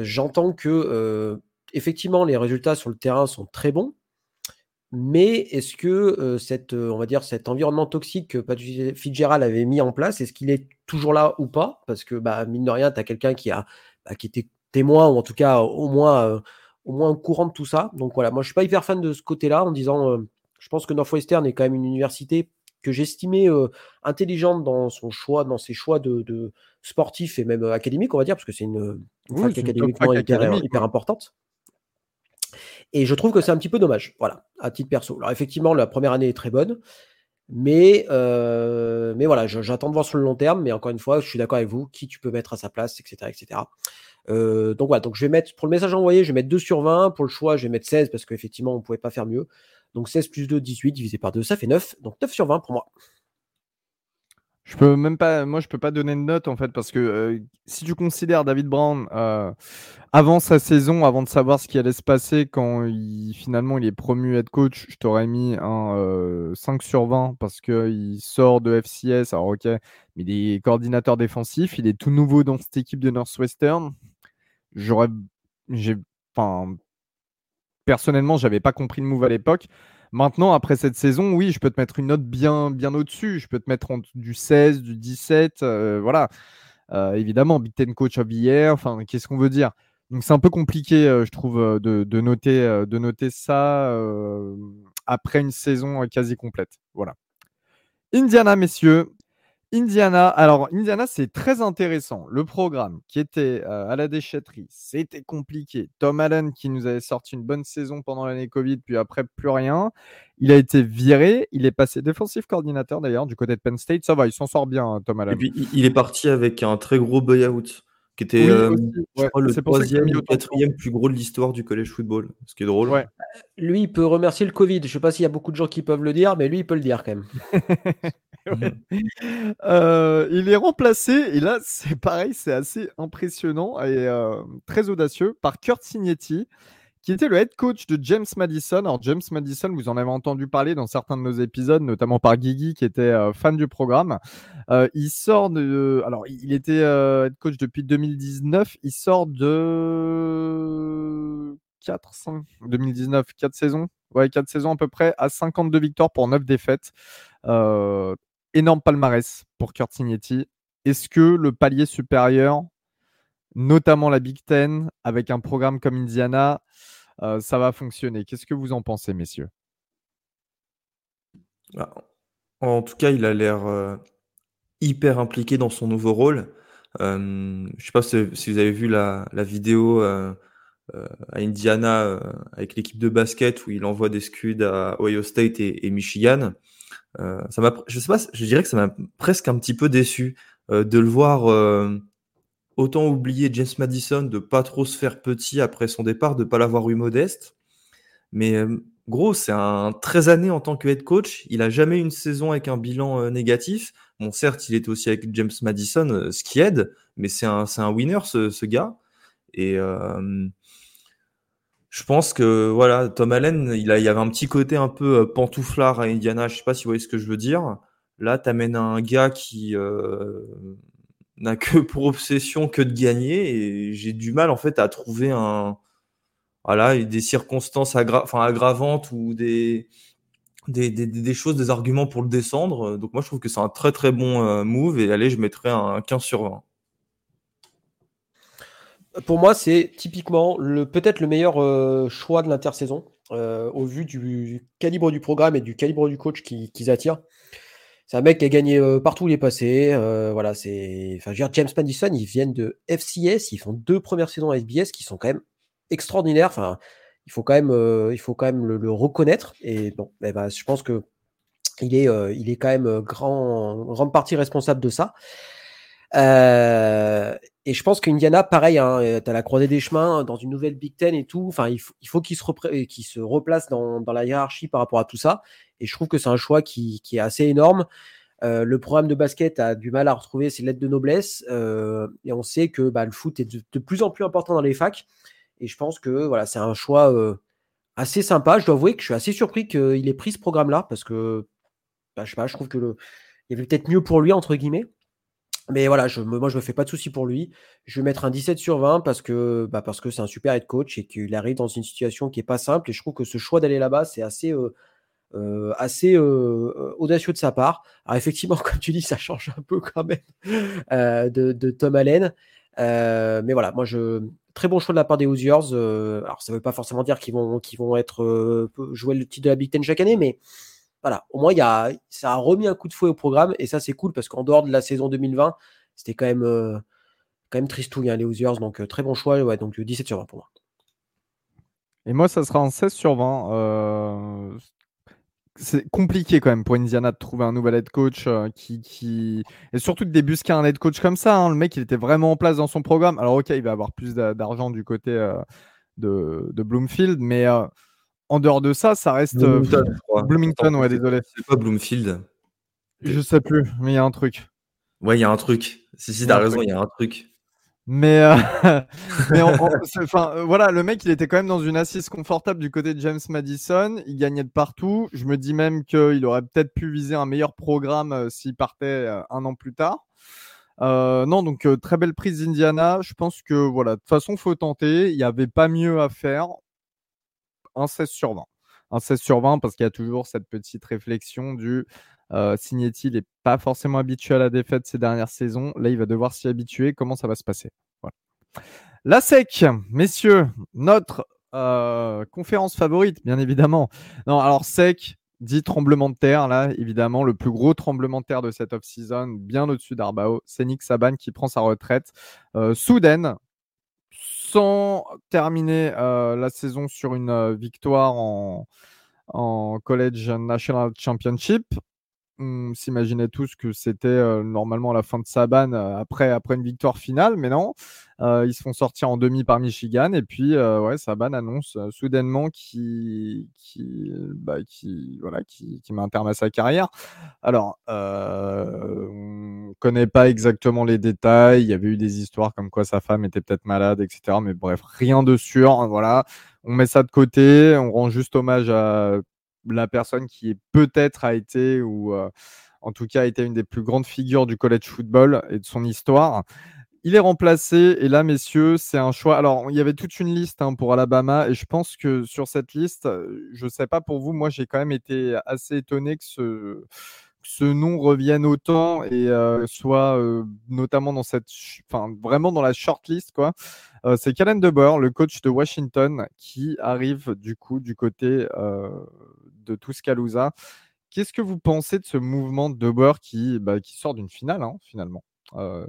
J'entends que effectivement les résultats sur le terrain sont très bons, Mais est-ce que cet environnement toxique que Patrick Fitzgerald avait mis en place, est-ce qu'il est toujours là ou pas? Parce que, bah, mine de rien, tu as quelqu'un bah, qui était témoin, ou en tout cas au moins, au moins au courant de tout ça. Donc voilà, moi je suis pas hyper fan de ce côté-là en disant, je pense que Northwestern est quand même une université que j'estimais intelligente dans son choix, dans ses choix de, sportifs et même académiques, on va dire, parce que c'est une, fac académiquement hyper, importante. Et je trouve que c'est un petit peu dommage, voilà, à titre perso. Alors effectivement, la première année est très bonne, mais, mais voilà, j'attends de voir sur le long terme. Mais encore une fois, je suis d'accord avec vous, qui tu peux mettre à sa place, etc. etc. donc voilà, donc je vais mettre, pour le message envoyé, je vais mettre 2 sur 20. Pour le choix, je vais mettre 16 parce qu'effectivement, on ne pouvait pas faire mieux. Donc 16 plus 2, 18, divisé par 2, ça fait 9. Donc 9 sur 20 pour moi. Je peux même pas, moi je peux pas donner de note en fait parce que euh, si tu considères David Brown euh, avant sa saison, avant de savoir ce qui allait se passer quand il, finalement il est promu head coach, je t'aurais mis un 5 euh, sur 20 parce qu'il sort de FCS, alors ok, mais il est coordinateur défensif, il est tout nouveau dans cette équipe de Northwestern. J'aurais, enfin, personnellement, j'avais pas compris le move à l'époque. Maintenant, après cette saison, oui, je peux te mettre une note bien, bien au-dessus. Je peux te mettre du 16, du 17. Euh, voilà. Euh, évidemment, Big Ten Coach of Year. Enfin, qu'est-ce qu'on veut dire? Donc, c'est un peu compliqué, euh, je trouve, de, noter, de noter ça après une saison quasi complète. Voilà. Indiana, messieurs, Indiana, alors Indiana, c'est très intéressant. Le programme qui était euh, à la déchetterie, c'était compliqué. Tom Allen qui nous avait sorti une bonne saison pendant l'année Covid, puis après plus rien. Il a été viré. Il est passé défensif coordinateur d'ailleurs du côté de Penn State. Ça va, il s'en sort bien, hein, Tom Allen. Et puis il est parti avec un très gros buyout qui était euh, le troisième ou quatrième plus gros de l'histoire du college football. Ce qui est drôle. Ouais. Lui, il peut remercier le Covid. Je ne sais pas s'il y a beaucoup de gens qui peuvent le dire, mais lui, il peut le dire quand même. Euh, il est remplacé, et là, c'est pareil, c'est assez impressionnant et euh, très audacieux, par Kurt Signetti, qui était le head coach de James Madison. Alors, James Madison, vous en avez entendu parler dans certains de nos épisodes, notamment par Guigui, qui était euh, fan du programme. il sort de. Alors, il était head coach depuis 2019. Il sort de 4, 5, 2019, 4 saisons. Ouais, 4 saisons à peu près, à 52 victoires pour 9 défaites. Euh, énorme palmarès pour Kurt Signetti. Est-ce que le palier supérieur, notamment la Big Ten, avec un programme comme Indiana, euh, ça va fonctionner Qu'est-ce que vous en pensez, messieurs? Bah, En tout cas, il a l'air euh, hyper impliqué dans son nouveau rôle. Euh, je ne sais pas si, vous avez vu la, vidéo à Indiana avec l'équipe de basket où il envoie des scuds à Ohio State et Michigan. Euh, ça m'a, je sais pas, je dirais que ça m'a presque un petit peu déçu euh, de le voir euh, autant oublier James Madison, de pas trop se faire petit après son départ, de pas l'avoir eu modeste. Mais gros, c'est un 13 années en tant que head coach. Il a jamais une saison avec un bilan négatif. Bon, certes, il était aussi avec James Madison, ce qui aide, mais c'est un, un winner, ce, ce gars. Et je pense que voilà, Tom Allen, il, a, il y avait un petit côté un peu euh, pantouflard à Indiana. Je sais pas si vous voyez ce que je veux dire. Là, tu amènes un gars qui euh, n'a que pour obsession que de gagner et j'ai du mal en fait à trouver un voilà des circonstances aggravantes ou des choses, des arguments pour le descendre. Donc moi, je trouve que c'est un très très bon euh, move et allez, je mettrais un 15 sur 20 pour moi, c'est typiquement peut-être le meilleur euh, choix de l'intersaison euh, au vu du calibre du programme et du calibre du coach qu'ils qui attirent. C'est un mec qui a gagné euh, partout où il est passé. voilà, c'est, enfin, James Madison, ils viennent de FCS, ils font deux premières saisons à SBS qui sont quand même extraordinaires. Enfin, il faut quand même, il faut quand même le, reconnaître. Et bon, eh ben, je pense que il est, il est quand même grand, grande partie responsable de ça. Euh, et je pense qu'Indiana, pareil, hein, euh, tu la croisée des chemins dans une nouvelle Big Ten et tout. Enfin, il faut, il faut qu'il se, qu se replace dans, la hiérarchie par rapport à tout ça. Et je trouve que c'est un choix qui, est assez énorme. Euh, le programme de basket a du mal à retrouver ses lettres de noblesse. Euh, et on sait que bah, le foot est de, plus en plus important dans les facs. Et je pense que voilà, c'est un choix euh, assez sympa. Je dois avouer que je suis assez surpris qu'il ait pris ce programme-là parce que bah, je sais pas, je trouve que le, y avait peut-être mieux pour lui, entre guillemets. Mais voilà, je, moi, je me fais pas de soucis pour lui. Je vais mettre un 17 sur 20 parce que bah, c'est un super head coach et qu'il arrive dans une situation qui est pas simple. Et je trouve que ce choix d'aller là-bas, c'est assez, euh, euh, assez euh, audacieux de sa part. Alors effectivement, comme tu dis, ça change un peu quand même de, de, Tom Allen. mais voilà, moi, je très bon choix de la part des Hoosiers. alors ça veut pas forcément dire qu'ils vont, qu'ils vont être jouer le titre de la Big Ten chaque année, mais voilà, au moins, ça a remis un coup de fouet au programme et ça, c'est cool parce qu'en dehors de la saison 2020, c'était quand même, euh, quand tristouille, hein, les Hoosiers. Donc, euh, très bon choix. Ouais, donc, 17 sur 20 pour moi. Et moi, ça sera en 16 sur 20. Euh, c'est compliqué quand même pour Indiana de trouver un nouvel head coach qui, qui, Et surtout de débusquer un head coach comme ça. Hein. Le mec, il était vraiment en place dans son programme. Alors, ok, il va avoir plus d'argent du côté de, de, Bloomfield, mais en dehors de ça, ça reste euh, Bloomington, ouais, désolé. C'est pas Bloomfield. Je sais plus, mais il y a un truc. Ouais, il y a un truc. Si, si, t'as raison, il y a un truc. Mais, euh, mais euh, voilà, le mec, il était quand même dans une assise confortable du côté de James Madison. Il gagnait de partout. Je me dis même qu'il aurait peut-être pu viser un meilleur programme s'il partait un an plus tard. non, donc très belle prise d'Indiana. Je pense que voilà, de toute façon, faut tenter. Il n'y avait pas mieux à faire un 16 sur 20. Un 16 sur 20 parce qu'il y a toujours cette petite réflexion du euh, Signetti n'est pas forcément habitué à la défaite ces dernières saisons. Là, il va devoir s'y habituer. Comment ça va se passer? La SEC, messieurs, notre euh, conférence favorite, bien évidemment. Non, alors SEC, dit tremblement de terre, là, évidemment, le plus gros tremblement de terre de cette off-season, bien au-dessus d'Arbao. C'est Nick Saban qui prend sa retraite euh, soudaine, sans terminer euh, la saison sur une euh, victoire en, en College National Championship. On s'imaginait tous que c'était euh, normalement la fin de Saban après, après une victoire finale, mais non. ils se font sortir en demi par Michigan et puis ouais, Saban annonce soudainement qui qui bah, qui voilà qui, met un terme à sa carrière. Alors on connaît pas exactement les détails. Il y avait eu des histoires comme quoi sa femme était peut-être malade, etc. Mais bref, rien de sûr. Voilà, on met ça de côté. On rend juste hommage à la personne qui peut-être a été ou en tout cas a été une des plus grandes figures du college football et de son histoire. Il est remplacé et là, messieurs, c'est un choix. Alors, il y avait toute une liste hein, pour Alabama et je pense que sur cette liste, je ne sais pas pour vous, moi j'ai quand même été assez étonné que ce, nom revienne autant et euh, soit euh, notamment dans cette, enfin vraiment dans la shortlist quoi. Euh, c'est Calen DeBoer, le coach de Washington, qui arrive du coup du côté de Tuscaloosa. Qu'est-ce que vous pensez de ce mouvement de qui, bah, qui sort d'une finale hein, finalement,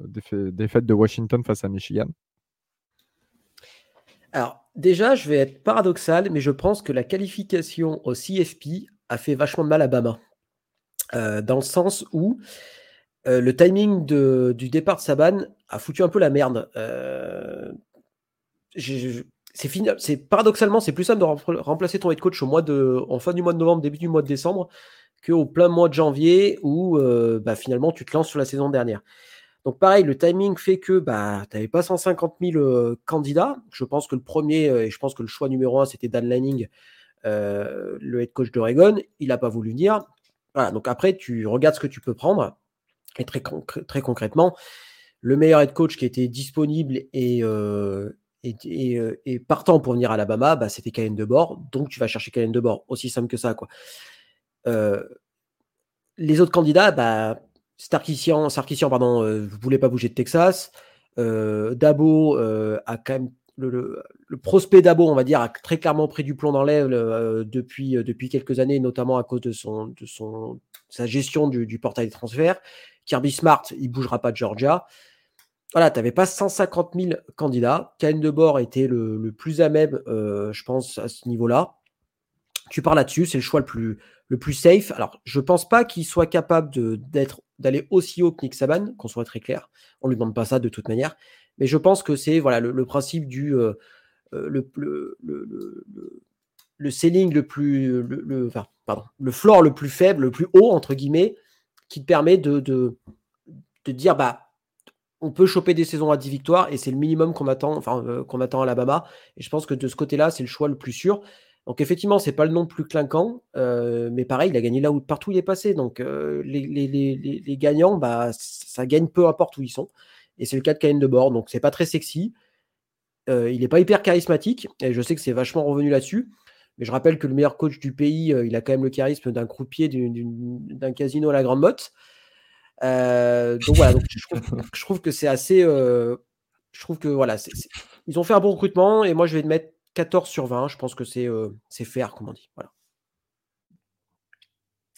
défaite de Washington face à Michigan? Alors déjà, je vais être paradoxal, mais je pense que la qualification au CFP a fait vachement de mal à Bama. Euh, dans le sens où euh, le timing du départ de Saban a foutu un peu la merde. Euh, c'est paradoxalement, c'est plus simple de remplacer ton head coach en fin du mois de novembre, début du mois de décembre, qu'au plein mois de janvier où bah, finalement tu te lances sur la saison dernière. Donc pareil, le timing fait que bah, tu n'avais pas 150 000 candidats. Je pense que le premier, et je pense que le choix numéro un, c'était Dan Lanning, le head coach d'Oregon. Il n'a pas voulu dire donc après, tu regardes ce que tu peux prendre. Et très, très concrètement, le meilleur head coach qui était disponible et, euh, euh, et, partant pour venir à Alabama, bah, c'était Kalen Debord. Donc tu vas chercher Kalen Debord. Aussi simple que ça. Quoi. Euh, les autres candidats, bah, Sarkissian, pardon, ne voulait pas bouger de Texas. Dabo a quand même le, prospect d'Abo, on va dire, a très clairement pris du plomb dans l'aile euh, depuis, euh, depuis quelques années, notamment à cause de, son, de son, sa gestion du, portail de transfert. Kirby Smart, il bougera pas de Georgia. Voilà, tu n'avais pas 150 000 candidats. Kane de Bord était le, plus à même, euh, je pense, à ce niveau-là. Tu pars là-dessus, c'est le choix le plus, le plus safe. Alors, je ne pense pas qu'il soit capable d'aller aussi haut que Nick Saban, qu'on soit très clair. On ne lui demande pas ça de toute manière. Mais je pense que c'est voilà, le, principe du euh, euh, le, le, ceiling le plus. Le, enfin, pardon, le floor le plus faible, le plus haut, entre guillemets, qui te permet de, de, de dire bah, on peut choper des saisons à 10 victoires et c'est le minimum qu'on attend, enfin, euh, qu'on attend à Alabama. Et je pense que de ce côté-là, c'est le choix le plus sûr. Donc effectivement, c'est pas le nom plus clinquant, mais pareil, il a gagné là où partout il est passé. Donc les, gagnants, bah, ça gagne peu importe où ils sont. Et c'est le cas de Caen de bord. Donc c'est pas très sexy. il n'est pas hyper charismatique. Et je sais que c'est vachement revenu là-dessus. Mais je rappelle que le meilleur coach du pays, il a quand même le charisme d'un croupier d'un casino à la Grande Motte. Donc voilà, je, trouve, que c'est assez. je trouve que voilà, ils ont fait un bon recrutement et moi je vais mettre 14 sur 20. Je pense que c'est euh, fair, comme on dit. Voilà.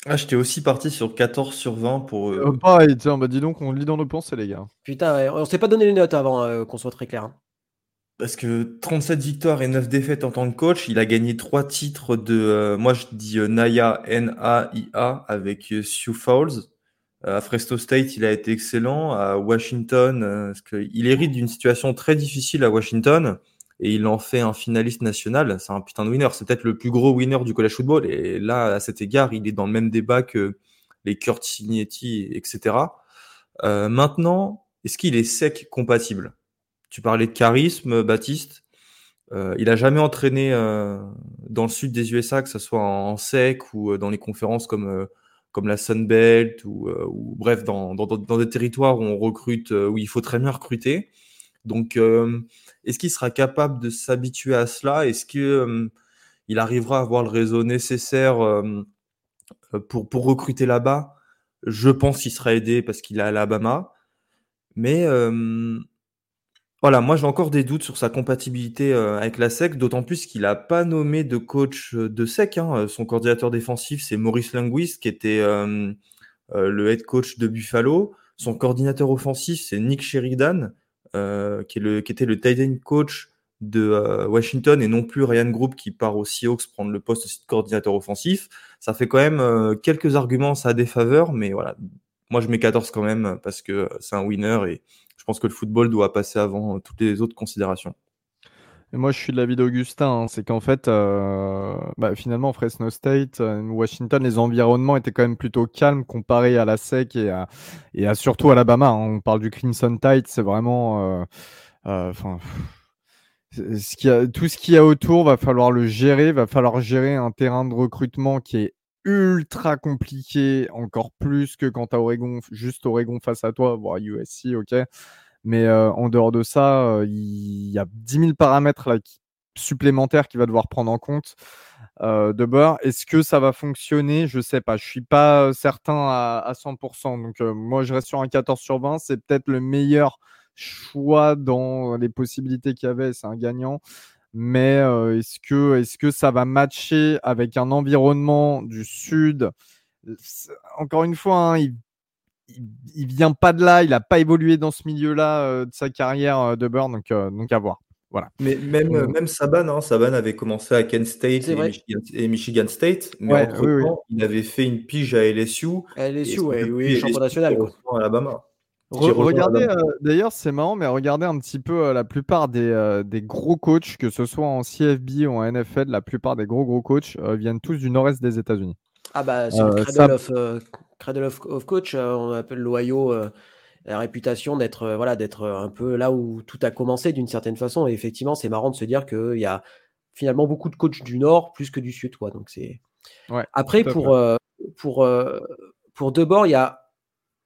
Ah, j'étais aussi parti sur 14 sur 20 pour. Euh... Oh, pareil, tiens, bah dis donc, on lit dans nos pensées, les gars. Putain, on s'est pas donné les notes avant euh, qu'on soit très clair. Hein. Parce que 37 victoires et 9 défaites en tant que coach, il a gagné 3 titres de. Euh, moi, je dis Naya, N-A-I-A, avec Sioux Falls. À Fresno State, il a été excellent. À Washington, parce qu'il hérite d'une situation très difficile à Washington et il en fait un finaliste national. C'est un putain de winner. C'est peut-être le plus gros winner du college football. Et là, à cet égard, il est dans le même débat que les Kurt Signetti, etc. Euh, maintenant, est-ce qu'il est sec compatible? Tu parlais de charisme, Baptiste. Euh, il a jamais entraîné euh, dans le sud des USA, que ce soit en, sec ou euh, dans les conférences comme euh, comme la Sunbelt ou, ou bref dans, dans, dans, des territoires où on recrute, où il faut très bien recruter. Donc, euh, est-ce qu'il sera capable de s'habituer à cela? Est-ce qu'il euh, arrivera à avoir le réseau nécessaire euh, pour, pour recruter là-bas? Je pense qu'il sera aidé parce qu'il est à Alabama. Mais voilà, moi j'ai encore des doutes sur sa compatibilité avec la SEC, d'autant plus qu'il n'a pas nommé de coach de SEC. Hein. Son coordinateur défensif, c'est Maurice Linguist, qui était le head coach de Buffalo. Son coordinateur offensif, c'est Nick Sheridan, euh, qui, était le tight end coach de euh, Washington et non plus Ryan Group qui part aux Seahawks prendre le poste aussi de coordinateur offensif. Ça fait quand même euh, quelques arguments à défaveur, mais voilà, moi je mets 14 quand même parce que c'est un winner et pense que le football doit passer avant toutes les autres considérations. Moi, je suis de l'avis d'Augustin. Hein. c'est qu'en fait, euh, bah, finalement, Fresno State, euh, Washington, les environnements étaient quand même plutôt calmes comparés à la SEC et à, et à surtout Alabama. Hein. On parle du Crimson Tide, c'est vraiment. Euh, tout ce qu'il y a autour va falloir le gérer, va falloir gérer un terrain de recrutement qui est ultra compliqué, encore plus que quand tu as Oregon, juste Oregon face à toi, voire USC, ok. Mais euh, en dehors de ça, euh, il y a 10 000 paramètres là, supplémentaires qu'il va devoir prendre en compte euh, de bord. Est-ce que ça va fonctionner? Je sais pas. Je suis pas certain à, 100%. Donc moi, je reste sur un 14 sur 20. C'est peut-être le meilleur choix dans les possibilités qu'il y avait. C'est un gagnant. Mais est-ce que, est que ça va matcher avec un environnement du Sud? Encore une fois, hein, il il, vient pas de là, il n'a pas évolué dans ce milieu-là euh, de sa carrière euh, de Burn, donc, euh, donc à voir. Voilà. Mais même, même Saban, hein, Saban avait commencé à Kent State et Michigan, State, mais il avait fait une pige à LSU. À LSU, oui, champion national. Alabama. Regardez, d'ailleurs, c'est marrant, mais regardez un petit peu la plupart des, des, gros coachs, que ce soit en CFB ou en NFL, la plupart des gros gros coachs viennent tous du nord-est des États-Unis. Ah bah c'est le cradle, of, cradle of, coach, on appelle l'Ohio la réputation d'être voilà d'être un peu là où tout a commencé d'une certaine façon. Et effectivement, c'est marrant de se dire qu'il y a finalement beaucoup de coachs du Nord plus que du Sud. Quoi. Donc c'est. Ouais, Après, pour, pour, pour Debord, il y a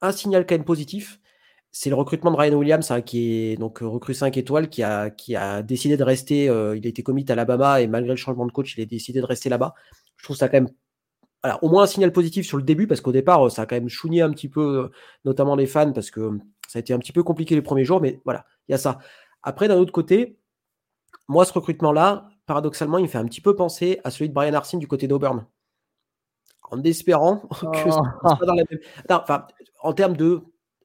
un signal quand même positif. C'est le recrutement de Ryan Williams, hein, qui est donc recrue 5 étoiles, qui a, qui a décidé de rester. il a été commis à Alabama et malgré le changement de coach, il a décidé de rester là-bas. Je trouve ça quand même alors, au moins un signal positif sur le début, parce qu'au départ, ça a quand même chouigné un petit peu, notamment les fans, parce que ça a été un petit peu compliqué les premiers jours, mais voilà, il y a ça. Après, d'un autre côté, moi, ce recrutement-là, paradoxalement, il me fait un petit peu penser à celui de Brian Arsene du côté d'Auburn. En espérant que ça soit dans la même. enfin, en termes de,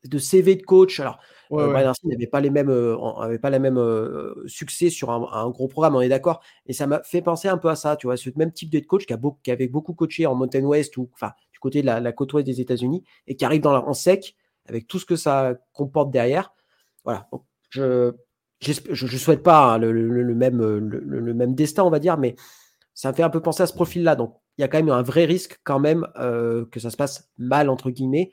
de CV de coach, alors Ouais, euh, n'avait pas les mêmes, euh, avait pas la même euh, succès sur un, gros programme, on est d'accord. Et ça m'a fait penser un peu à ça, tu vois, ce même type de coach qui, a qui avait beaucoup coaché en Mountain West ou enfin du côté de la, côte ouest des États-Unis et qui arrive dans la, en sec avec tout ce que ça comporte derrière. Voilà. je je souhaite pas hein, le, même, le, même destin, on va dire, mais ça me fait un peu penser à ce profil-là. Donc, il y a quand même un vrai risque quand même que ça se passe mal, entre guillemets,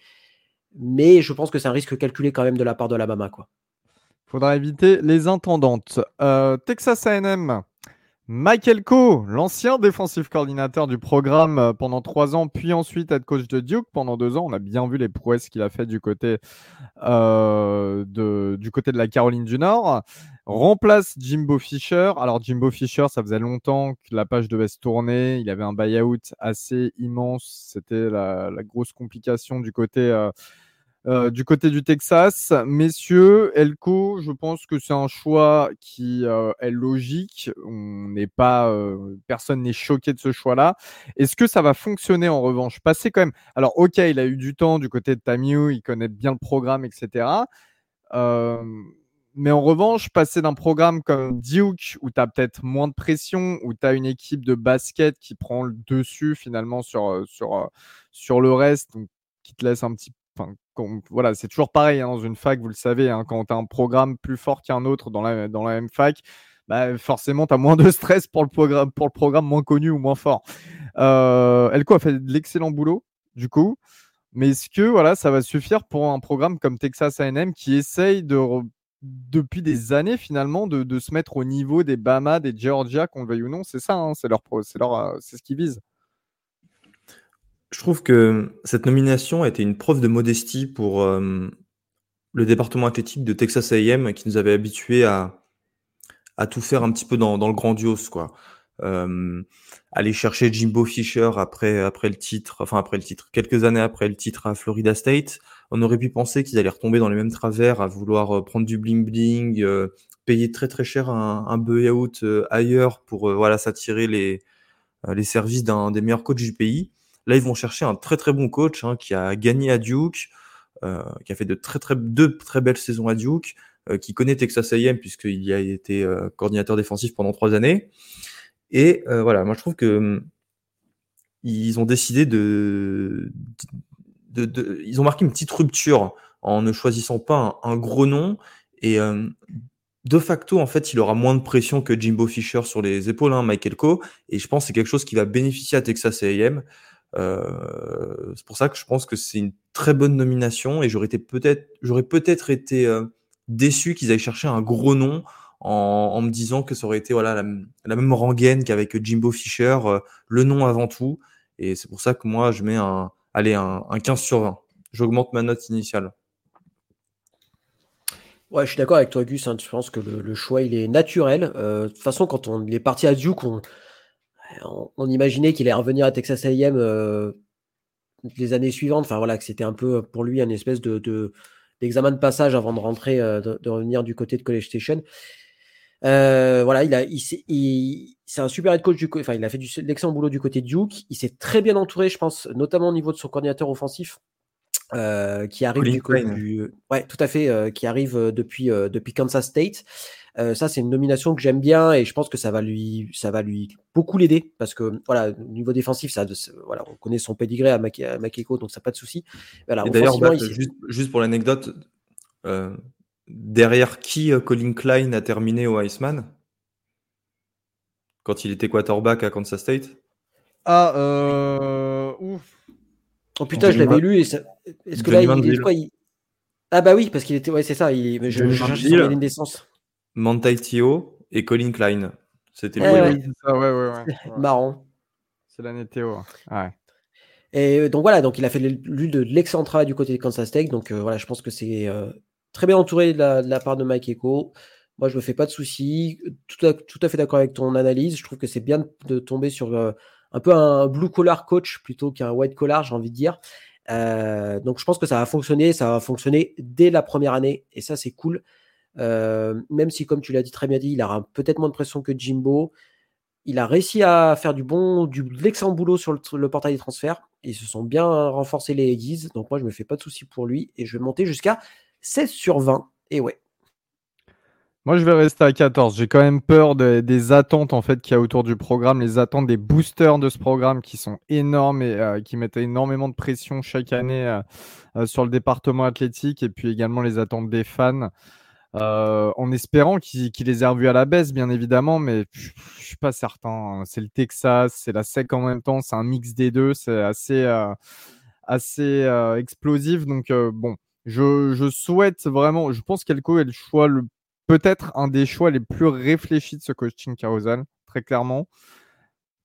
mais je pense que c'est un risque calculé quand même de la part de l'Alabama. Il faudra éviter les intendantes. Euh, Texas AM, Michael Coe, l'ancien défensif coordinateur du programme euh, pendant trois ans, puis ensuite être coach de Duke pendant deux ans. On a bien vu les prouesses qu'il a fait du côté, euh, de, du côté de la Caroline du Nord. Remplace Jimbo Fisher. Alors Jimbo Fisher, ça faisait longtemps que la page devait se tourner. Il avait un buyout assez immense. C'était la, grosse complication du côté euh, du côté du Texas, messieurs, Elko, je pense que c'est un choix qui euh, est logique. On n'est pas, euh, personne n'est choqué de ce choix-là. Est-ce que ça va fonctionner en revanche? Passer quand même. Alors, ok, il a eu du temps du côté de Tamiu, il connaît bien le programme, etc. mais en revanche, passer d'un programme comme Duke, où tu as peut-être moins de pression, où tu as une équipe de basket qui prend le dessus finalement sur, sur, sur le reste, qui te laisse un petit voilà, c'est toujours pareil hein, dans une fac, vous le savez, hein, quand tu as un programme plus fort qu'un autre dans la, dans la même fac, bah, forcément, tu as moins de stress pour le, programme, pour le programme moins connu ou moins fort. Euh, Elko a fait de l'excellent boulot, du coup. Mais est-ce que voilà, ça va suffire pour un programme comme Texas AM qui essaye de, depuis des années finalement de, de, se mettre au niveau des Bama, des Georgia, qu'on le veuille ou non C'est ça, hein, c'est leur, euh, c'est ce qu'ils visent. Je trouve que cette nomination a été une preuve de modestie pour euh, le département athlétique de Texas A&M qui nous avait habitués à, à tout faire un petit peu dans, dans le grandiose, quoi. Euh, aller chercher Jimbo Fisher après, après le titre, enfin après le titre, quelques années après le titre à Florida State, on aurait pu penser qu'ils allaient retomber dans les mêmes travers à vouloir euh, prendre du bling bling, payer très très cher un, un buyout ailleurs pour voilà s'attirer les, les services d'un des meilleurs coachs du pays. Là, ils vont chercher un très très bon coach hein, qui a gagné à Duke, euh, qui a fait de très très deux très belles saisons à Duke, euh, qui connaît Texas A&M puisqu'il y a été euh, coordinateur défensif pendant trois années. Et voilà, moi je trouve que hum, ils ont décidé de, ils ont marqué une petite rupture en ne choisissant pas un, gros nom et de facto, en fait, il aura moins de pression que Jimbo Fisher sur les épaules, hein, Michael Coe, et je pense que c'est quelque chose qui va bénéficier à Texas A&M. Euh, c'est pour ça que je pense que c'est une très bonne nomination et j'aurais peut-être, j'aurais peut-être été euh, déçu qu'ils aillent chercher un gros nom en, me disant que ça aurait été voilà la, même rengaine qu'avec Jimbo Fisher, euh, le nom avant tout. Et c'est pour ça que moi je mets un, allez, un, 15 sur 20. J'augmente ma note initiale. Ouais, je suis d'accord avec toi, Gus. Hein. je pense que le, choix, il est naturel. de toute façon, quand on est parti à Duke, on, on, imaginait qu'il allait revenir à Texas A&M euh, les années suivantes. Enfin voilà, que c'était un peu pour lui un espèce de, d'examen de passage avant de rentrer, euh, de, revenir du côté de College Station. Euh, voilà, il a, il, c'est un super head coach du, enfin, il a fait du, l'excellent boulot du côté de Duke. Il s'est très bien entouré, je pense, notamment au niveau de son coordinateur offensif, qui arrive du côté du, ouais, tout à fait, qui arrive depuis depuis Kansas State. Euh, ça, c'est une nomination que j'aime bien et je pense que ça va lui, ça va lui beaucoup l'aider parce que voilà, au niveau défensif, ça, voilà, on connaît son pédigré à, Makeko, donc ça pas de souci. Voilà, d'ailleurs, bah, juste, pour l'anecdote, euh, derrière qui euh, Colin Klein a terminé au Iceman? Quand il était quarterback à Kansas State? Ah, euh... ouf. Oh putain, je l'avais lu et ça... Est-ce que là, il, quoi Ah bah oui, parce qu'il était, ouais, c'est ça. Il... Je, je, je, une naissance. Mantai Tio et Colin Klein. C'était eh ouais, ça, ouais, ouais, ouais. Marrant. C'est l'année Théo. Ouais. Et euh, donc voilà, donc il a fait l'une de l'excellent travail du côté de Kansas State. Donc euh, voilà, je pense que c'est euh, très bien entouré de la, part de Mike Echo. Moi, je me fais pas de soucis. Tout à, tout à fait d'accord avec ton analyse. Je trouve que c'est bien de tomber sur un peu un blue collar coach plutôt qu'un white collar, j'ai envie de dire. donc je pense que ça va fonctionner. Ça va fonctionner dès la première année. Et ça, c'est cool. Euh, même si, comme tu l'as dit très bien dit, il aura peut-être moins de pression que Jimbo. Il a réussi à faire du bon, du l'excellent boulot sur le, portail des transferts. Ils se sont bien renforcés les Aggies. Donc moi, je me fais pas de soucis pour lui. Et je vais monter jusqu'à 16 sur 20. Et ouais. Moi, je vais rester à 14. J'ai quand même peur des attentes en fait qu'il y a autour du programme, les attentes des boosters de ce programme qui sont énormes et euh, qui mettent énormément de pression chaque année euh, sur le département athlétique, et puis également les attentes des fans. Euh, en espérant qu'il les ait revus à la baisse, bien évidemment, mais je ne suis pas certain. C'est le Texas, c'est la SEC en même temps, c'est un mix des deux, c'est assez, euh, assez euh, explosif. Donc, bon, je, souhaite vraiment, je pense qu'Elko est le choix, peut-être un des choix les plus réfléchis de ce coaching carousel, très clairement.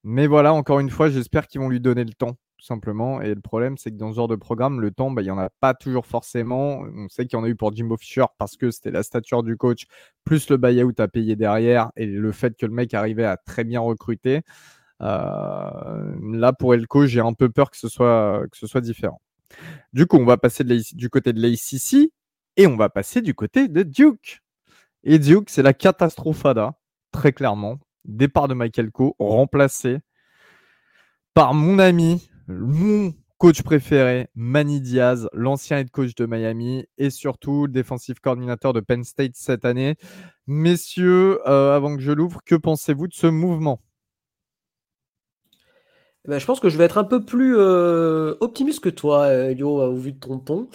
Mais voilà, encore une fois, j'espère qu'ils vont lui donner le temps, tout simplement. Et le problème, c'est que dans ce genre de programme, le temps, bah, il n'y en a pas toujours forcément. On sait qu'il y en a eu pour Jimbo Fisher parce que c'était la stature du coach, plus le buyout à payer derrière et le fait que le mec arrivait à très bien recruter. Euh, là, pour Elko, j'ai un peu peur que ce soit, que ce soit différent. Du coup, on va passer du côté de l'ACC et on va passer du côté de Duke. Et Duke, c'est la catastrophada, très clairement. Départ de Michael Co, remplacé par mon ami, mon coach préféré, Manny Diaz, l'ancien head coach de Miami et surtout défensif coordinateur de Penn State cette année. Messieurs, euh, avant que je l'ouvre, que pensez-vous de ce mouvement? Eh ben, je pense que je vais être un peu plus euh, optimiste que toi, Elio, au vu de ton ton.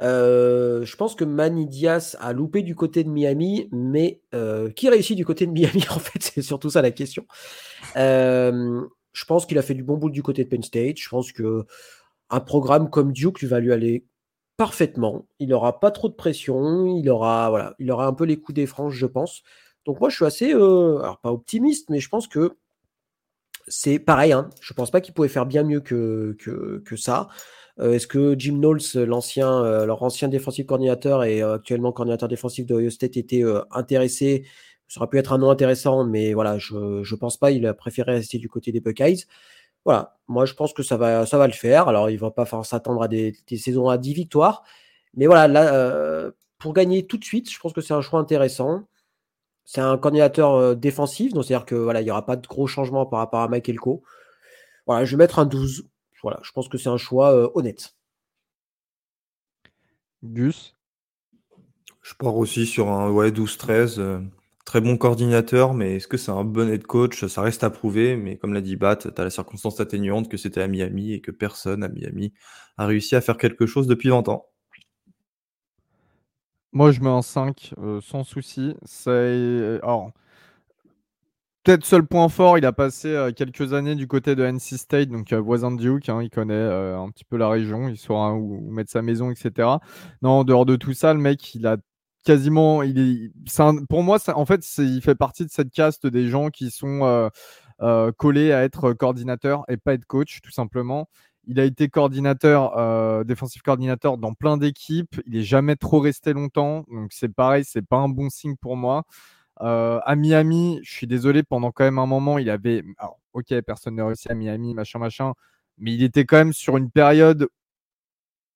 Euh, je pense que Manny Diaz a loupé du côté de Miami, mais euh, qui réussit du côté de Miami En fait, c'est surtout ça la question. Je pense qu'il a fait du bon bout du côté de Penn State. Je pense que un programme comme Duke lui va lui aller parfaitement. Il n'aura pas trop de pression. Il aura, voilà, il aura un peu les coups des franges, je pense. Donc moi, je suis assez, alors pas optimiste, mais je pense que c'est pareil, hein. je ne pense pas qu'il pouvait faire bien mieux que, que, ça. Euh, est-ce que Jim Knowles, l'ancien, euh, leur ancien défensif coordinateur et euh, actuellement coordinateur défensif de Ohio State, était intéressé? Ça aurait pu être un nom intéressant, mais voilà, je ne pense pas. Il a préféré rester du côté des Buckeyes. Voilà, moi je pense que ça va, ça va le faire. Alors il ne va pas s'attendre à des, des, saisons à 10 victoires, mais voilà, là, pour gagner tout de suite, je pense que c'est un choix intéressant. C'est un coordinateur euh, défensif, donc c'est-à-dire que voilà, il n'y aura pas de gros changements par rapport à Mike Elko. Voilà, je vais mettre un 12. Voilà, je pense que c'est un choix euh, honnête. Gus? Je pars aussi sur un ouais, 12-13. Très bon coordinateur, mais est-ce que c'est un bon head coach? Ça reste à prouver, mais comme l'a dit Bat, tu as la circonstance atténuante que c'était à Miami et que personne à Miami a réussi à faire quelque chose depuis 20 ans. Moi, je mets un 5 euh, sans souci. C'est alors peut-être seul point fort, il a passé euh, quelques années du côté de NC State, donc euh, voisin de Duke. Hein, il connaît un petit peu la région, il saura où, mettre sa maison, etc. Non, en dehors de tout ça, le mec, il a quasiment, il est, pour moi, en fait, il fait partie de cette caste des gens qui sont collés à être coordinateur et pas être coach, tout simplement. Il a été coordinateur, euh, défensif coordinateur dans plein d'équipes. Il n'est jamais trop resté longtemps. Donc c'est pareil, c'est pas un bon signe pour moi. Euh, à Miami, je suis désolé, pendant quand même un moment, il avait. Alors, ok, personne n'a réussi à Miami, machin, machin. Mais il était quand même sur une période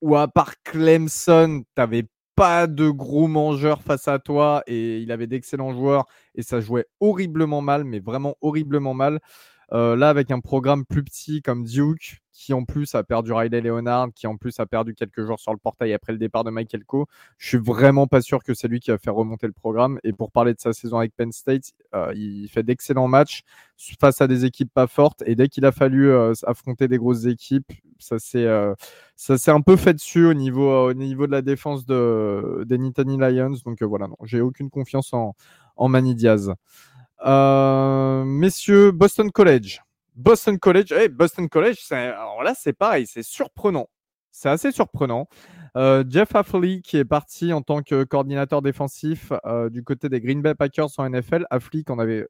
où, à part Clemson, tu pas de gros mangeurs face à toi et il avait d'excellents joueurs et ça jouait horriblement mal, mais vraiment horriblement mal. Euh, là, avec un programme plus petit comme Duke, qui en plus a perdu Riley Leonard, qui en plus a perdu quelques jours sur le portail après le départ de Michael Coe, je suis vraiment pas sûr que c'est lui qui va faire remonter le programme. Et pour parler de sa saison avec Penn State, euh, il fait d'excellents matchs face à des équipes pas fortes. Et dès qu'il a fallu euh, affronter des grosses équipes, ça s'est s'est un peu fait dessus au niveau au niveau de la défense de des Nittany Lions. Donc voilà, non, j'ai aucune confiance en en Manny Diaz. Euh, messieurs, Boston College. Boston College, hey, Boston College, alors là, c'est pareil, c'est surprenant. C'est assez surprenant. Euh, Jeff Affley, qui est parti en tant que coordinateur défensif euh, du côté des Green Bay Packers en NFL. Affley, qu'on avait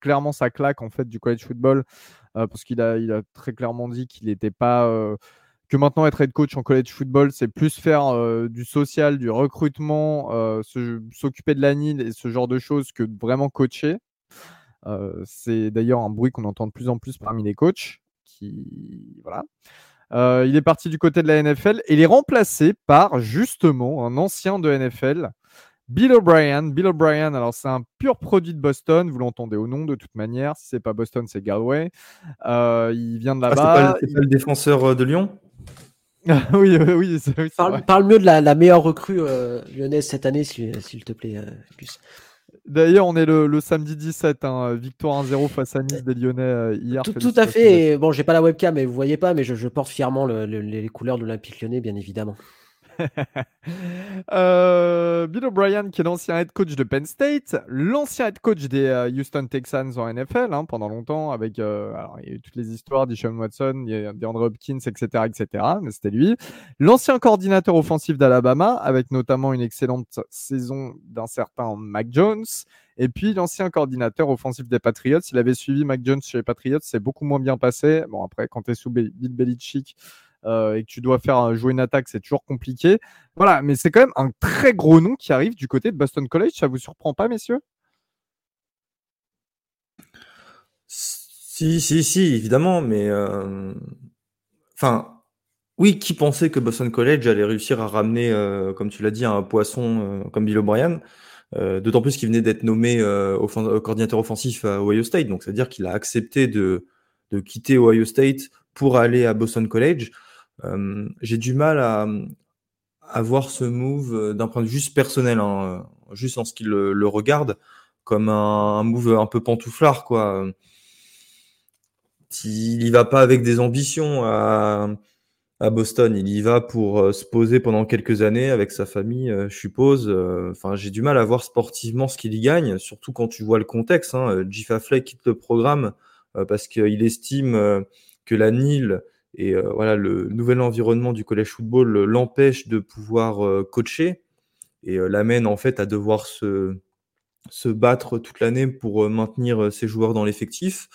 clairement sa claque en fait du college football, parce qu'il a, il a très clairement dit qu'il n'était pas que maintenant être head coach en college football, c'est plus faire du social, du recrutement, s'occuper de la NIL et ce genre de choses que vraiment coacher. Euh, c'est d'ailleurs un bruit qu'on entend de plus en plus parmi les coachs. Qui, voilà. Euh, il est parti du côté de la NFL et il est remplacé par justement un ancien de NFL, Bill O'Brien. Bill O'Brien, alors c'est un pur produit de Boston, vous l'entendez au nom de toute manière. Si c'est pas Boston, c'est Galway. Euh, il vient de ah, là-bas. c'est pas, le défenseur de Lyon? Oui, oui, oui parle, mieux de la, meilleure recrue lyonnaise cette année, s'il te plaît, Gus. D'ailleurs, on est le, samedi 17, hein, victoire 1-0 face à Nice des Lyonnais euh, hier. Tout, à fait. bon, j'ai pas la webcam, mais vous voyez pas, mais je, porte fièrement les couleurs de l'Olympique lyonnais, bien évidemment. Euh, Bill O'Brien, qui est l'ancien head coach de Penn State, l'ancien head coach des euh, Houston Texans en NFL hein, pendant longtemps, avec euh, alors, il y a toutes les histoires d'Ishon Watson, DeAndre Hopkins, etc., etc. Mais c'était lui. L'ancien coordinateur offensif d'Alabama, avec notamment une excellente saison d'un certain Mac Jones. Et puis l'ancien coordinateur offensif des Patriots, il avait suivi Mac Jones chez les Patriots, c'est beaucoup moins bien passé. Bon, après, quand tu sous Bill Belichick, euh, et que tu dois faire jouer une attaque, c'est toujours compliqué. Voilà, mais c'est quand même un très gros nom qui arrive du côté de Boston College. Ça vous surprend pas, messieurs? Si, si, si, évidemment, mais euh, enfin, oui, qui pensait que Boston College allait réussir à ramener, euh, comme tu l'as dit, un poisson comme Bill O'Brien D'autant plus qu'il venait d'être nommé coordinateur offensif à Ohio State, donc c'est-à-dire qu'il a accepté de, de quitter Ohio State pour aller à Boston College. J'ai du mal à, à, voir ce move d'un point de vue juste personnel, hein, juste en ce qu'il le, regarde, comme un, move un peu pantouflard, quoi. Il y va pas avec des ambitions à, Boston. Il y va pour se poser pendant quelques années avec sa famille, je suppose. Enfin, j'ai du mal à voir sportivement ce qu'il y gagne, surtout quand tu vois le contexte. Hein. Fleck quitte le programme parce qu'il estime que la NIL et euh, voilà, le nouvel environnement du collège football l'empêche de pouvoir euh, coacher et euh, l'amène en fait à devoir se, se battre toute l'année pour maintenir ses joueurs dans l'effectif.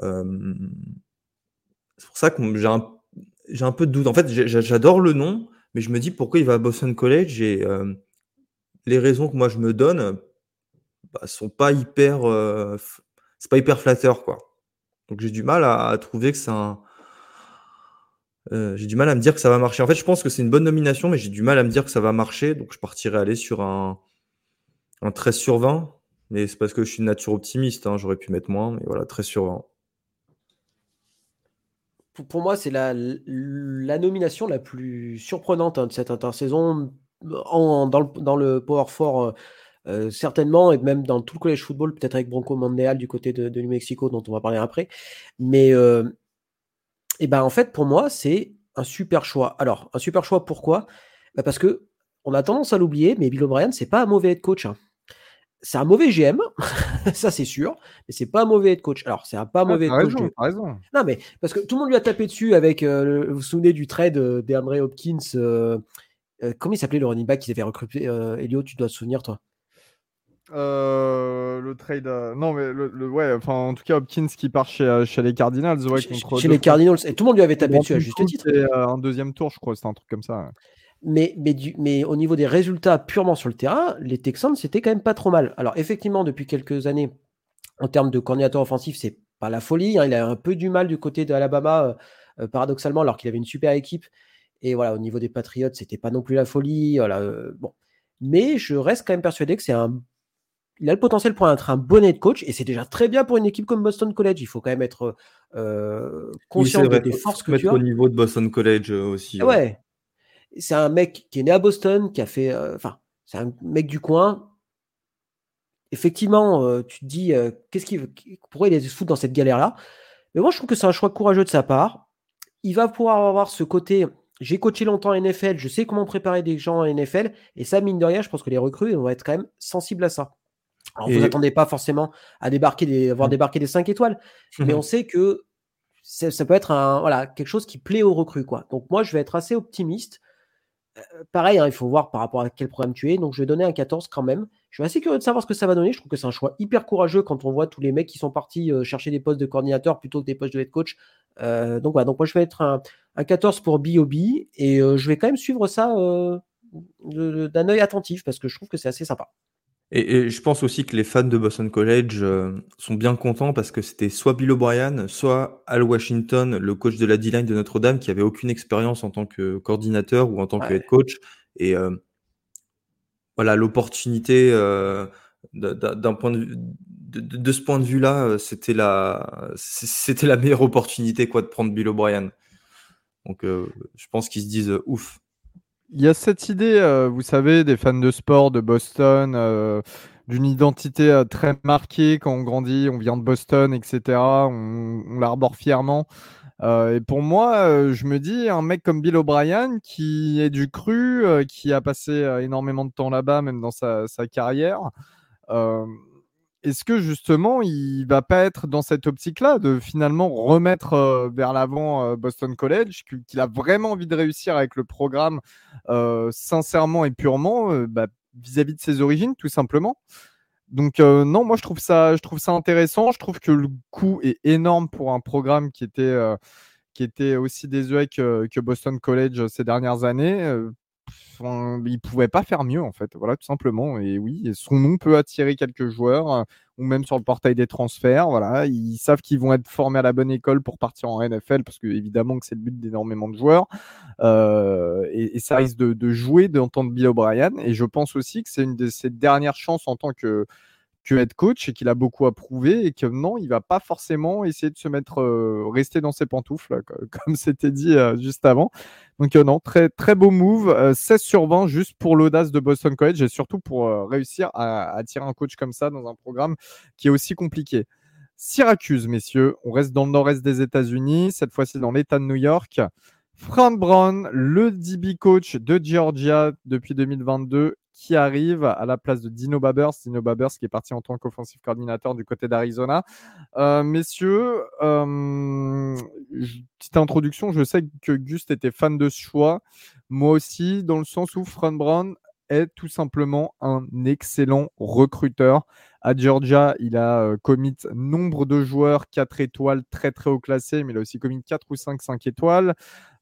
c'est pour ça que j'ai un, j'ai un peu de doute. En fait, j'adore le nom, mais je me dis pourquoi il va à Boston College et les raisons que moi je me donne bah, sont pas hyper, c'est pas hyper flatteur quoi. Donc j'ai du mal à trouver que c'est un, euh, j'ai du mal à me dire que ça va marcher. En fait, je pense que c'est une bonne nomination, mais j'ai du mal à me dire que ça va marcher. Donc, je partirais aller sur un, un 13 sur 20. Mais c'est parce que je suis de nature optimiste. Hein. J'aurais pu mettre moins, mais voilà, 13 sur 20. Pour, moi, c'est la, nomination la plus surprenante hein, de cette intersaison. Dans, le, Power 4, euh, euh, certainement, et même dans tout le collège football, peut-être avec Bronco Mondial du côté de, New Mexico, dont on va parler après. Mais et ben en fait, pour moi, c'est un super choix. Alors, un super choix, pourquoi? Bah, Parce que on a tendance à l'oublier, mais Bill O'Brien, c'est pas un mauvais head coach. Hein. C'est un mauvais GM, ça c'est sûr, mais c'est pas un mauvais head coach. Alors, c'est un pas mauvais head coach. Raison, Non, mais parce que tout le monde lui a tapé dessus avec, euh, vous vous souvenez du trade euh, d'Andre Hopkins, euh, comment il s'appelait le running back qu'ils avaient recruté Elio, tu dois te souvenir, toi? Euh, le trade. Euh, non, mais le, ouais, enfin, en tout cas, Hopkins qui part chez, euh, chez les Cardinals. Ouais, chez, les Cardinals. Et tout le monde lui avait tapé dessus à juste titre. un deuxième tour, je crois, c'était un truc comme ça. Mais, mais, du, mais au niveau des résultats purement sur le terrain, les Texans, c'était quand même pas trop mal. Alors, effectivement, depuis quelques années, en termes de coordinateur offensif, c'est pas la folie. Hein. Il a un peu du mal du côté de Alabama, paradoxalement, alors qu'il avait une super équipe. Et voilà, au niveau des Patriots, c'était pas non plus la folie. Voilà, bon. Mais je reste quand même persuadé que c'est un il a le potentiel pour être un bon head coach et c'est déjà très bien pour une équipe comme Boston College. Il faut quand même être euh, conscient des forces que tu as. au niveau de Boston College euh, aussi. Ouais. C'est un mec qui est né à Boston, qui a fait. Euh, enfin, c'est un mec du coin. Effectivement, tu te dis qu'est-ce qu'il pourquoi il est foutu dans cette galère-là? Mais moi, je trouve que c'est un choix courageux de sa part. Il va pouvoir avoir ce côté. J'ai coaché longtemps en NFL, je sais comment préparer des gens en NFL, et ça, mine de rien, je pense que les recrues vont être quand même sensibles à ça. Alors, vous n'attendez pas forcément à débarquer des, avoir mmh. débarqué des 5 étoiles, mais on sait que ça peut être un, voilà, quelque chose qui plaît aux recrues. Quoi. Donc moi, je vais être assez optimiste. Euh, pareil, hein, il faut voir par rapport à quel programme tu es. Donc je vais donner un 14 quand même. Je suis assez curieux de savoir ce que ça va donner. Je trouve que c'est un choix hyper courageux quand on voit tous les mecs qui sont partis euh, chercher des postes de coordinateur plutôt que des postes de head coach. Euh, donc voilà, donc moi je vais être un, 14 pour BOB et je vais quand même suivre ça d'un œil attentif parce que je trouve que c'est assez sympa. Et, je pense aussi que les fans de Boston College euh, sont bien contents parce que c'était soit Bill O'Brien, soit Al Washington, le coach de la D-line de Notre-Dame, qui avait aucune expérience en tant que coordinateur ou en tant que head coach. Et euh, voilà, l'opportunité euh, d'un point de, de, ce point de vue-là, c'était la, c'était la meilleure opportunité quoi de prendre Bill O'Brien. Donc, je pense qu'ils se disent ouf, il y a cette idée, euh, vous savez, des fans de sport de Boston, euh, d'une identité euh, très marquée quand on grandit, on vient de Boston, etc. On, l'arbore fièrement. et pour moi, je me dis, un mec comme Bill O'Brien, qui est du cru, qui a passé énormément de temps là-bas, même dans sa, sa carrière, est-ce que justement, il va pas être dans cette optique-là de finalement remettre euh, vers l'avant euh, Boston College, qu'il a vraiment envie de réussir avec le programme euh, sincèrement et purement bah, vis-à-vis de ses origines, tout simplement? Donc non, moi je trouve ça, je trouve ça intéressant. Je trouve que le coût est énorme pour un programme qui était, aussi désuet que, que Boston College ces dernières années il il pouvait pas faire mieux en fait, voilà tout simplement. Et oui, son nom peut attirer quelques joueurs euh, ou même sur le portail des transferts. Voilà, ils savent qu'ils vont être formés à la bonne école pour partir en NFL parce que évidemment que c'est le but d'énormément de joueurs. Euh, et, ça risque de, de jouer d'entendre Bill O'Brien. Et je pense aussi que c'est une de ses dernières chances en tant que que être coach et qu'il a beaucoup à prouver et que non, il va pas forcément essayer de se mettre, euh, rester dans ses pantoufles, comme c'était dit euh, juste avant. Donc euh, non, très, très beau move, 16 sur 20 juste pour l'audace de Boston College et surtout pour réussir à attirer un coach comme ça dans un programme qui est aussi compliqué. Syracuse, messieurs, on reste dans le nord-est des États-Unis, cette fois-ci dans l'État de New York. Frank Brown, le DB coach de Georgia depuis 2022, qui arrive à la place de Dino Babers. Dino Babers qui est parti en tant qu'offensive coordinateur du côté d'Arizona. Euh, messieurs, euh, petite introduction, je sais que Gust était fan de ce choix. Moi aussi, dans le sens où Frank Brown est tout simplement un excellent recruteur. À Georgia, il a euh, commit nombre de joueurs 4 étoiles très très haut classés, mais il a aussi commis 4 ou 5 5 étoiles.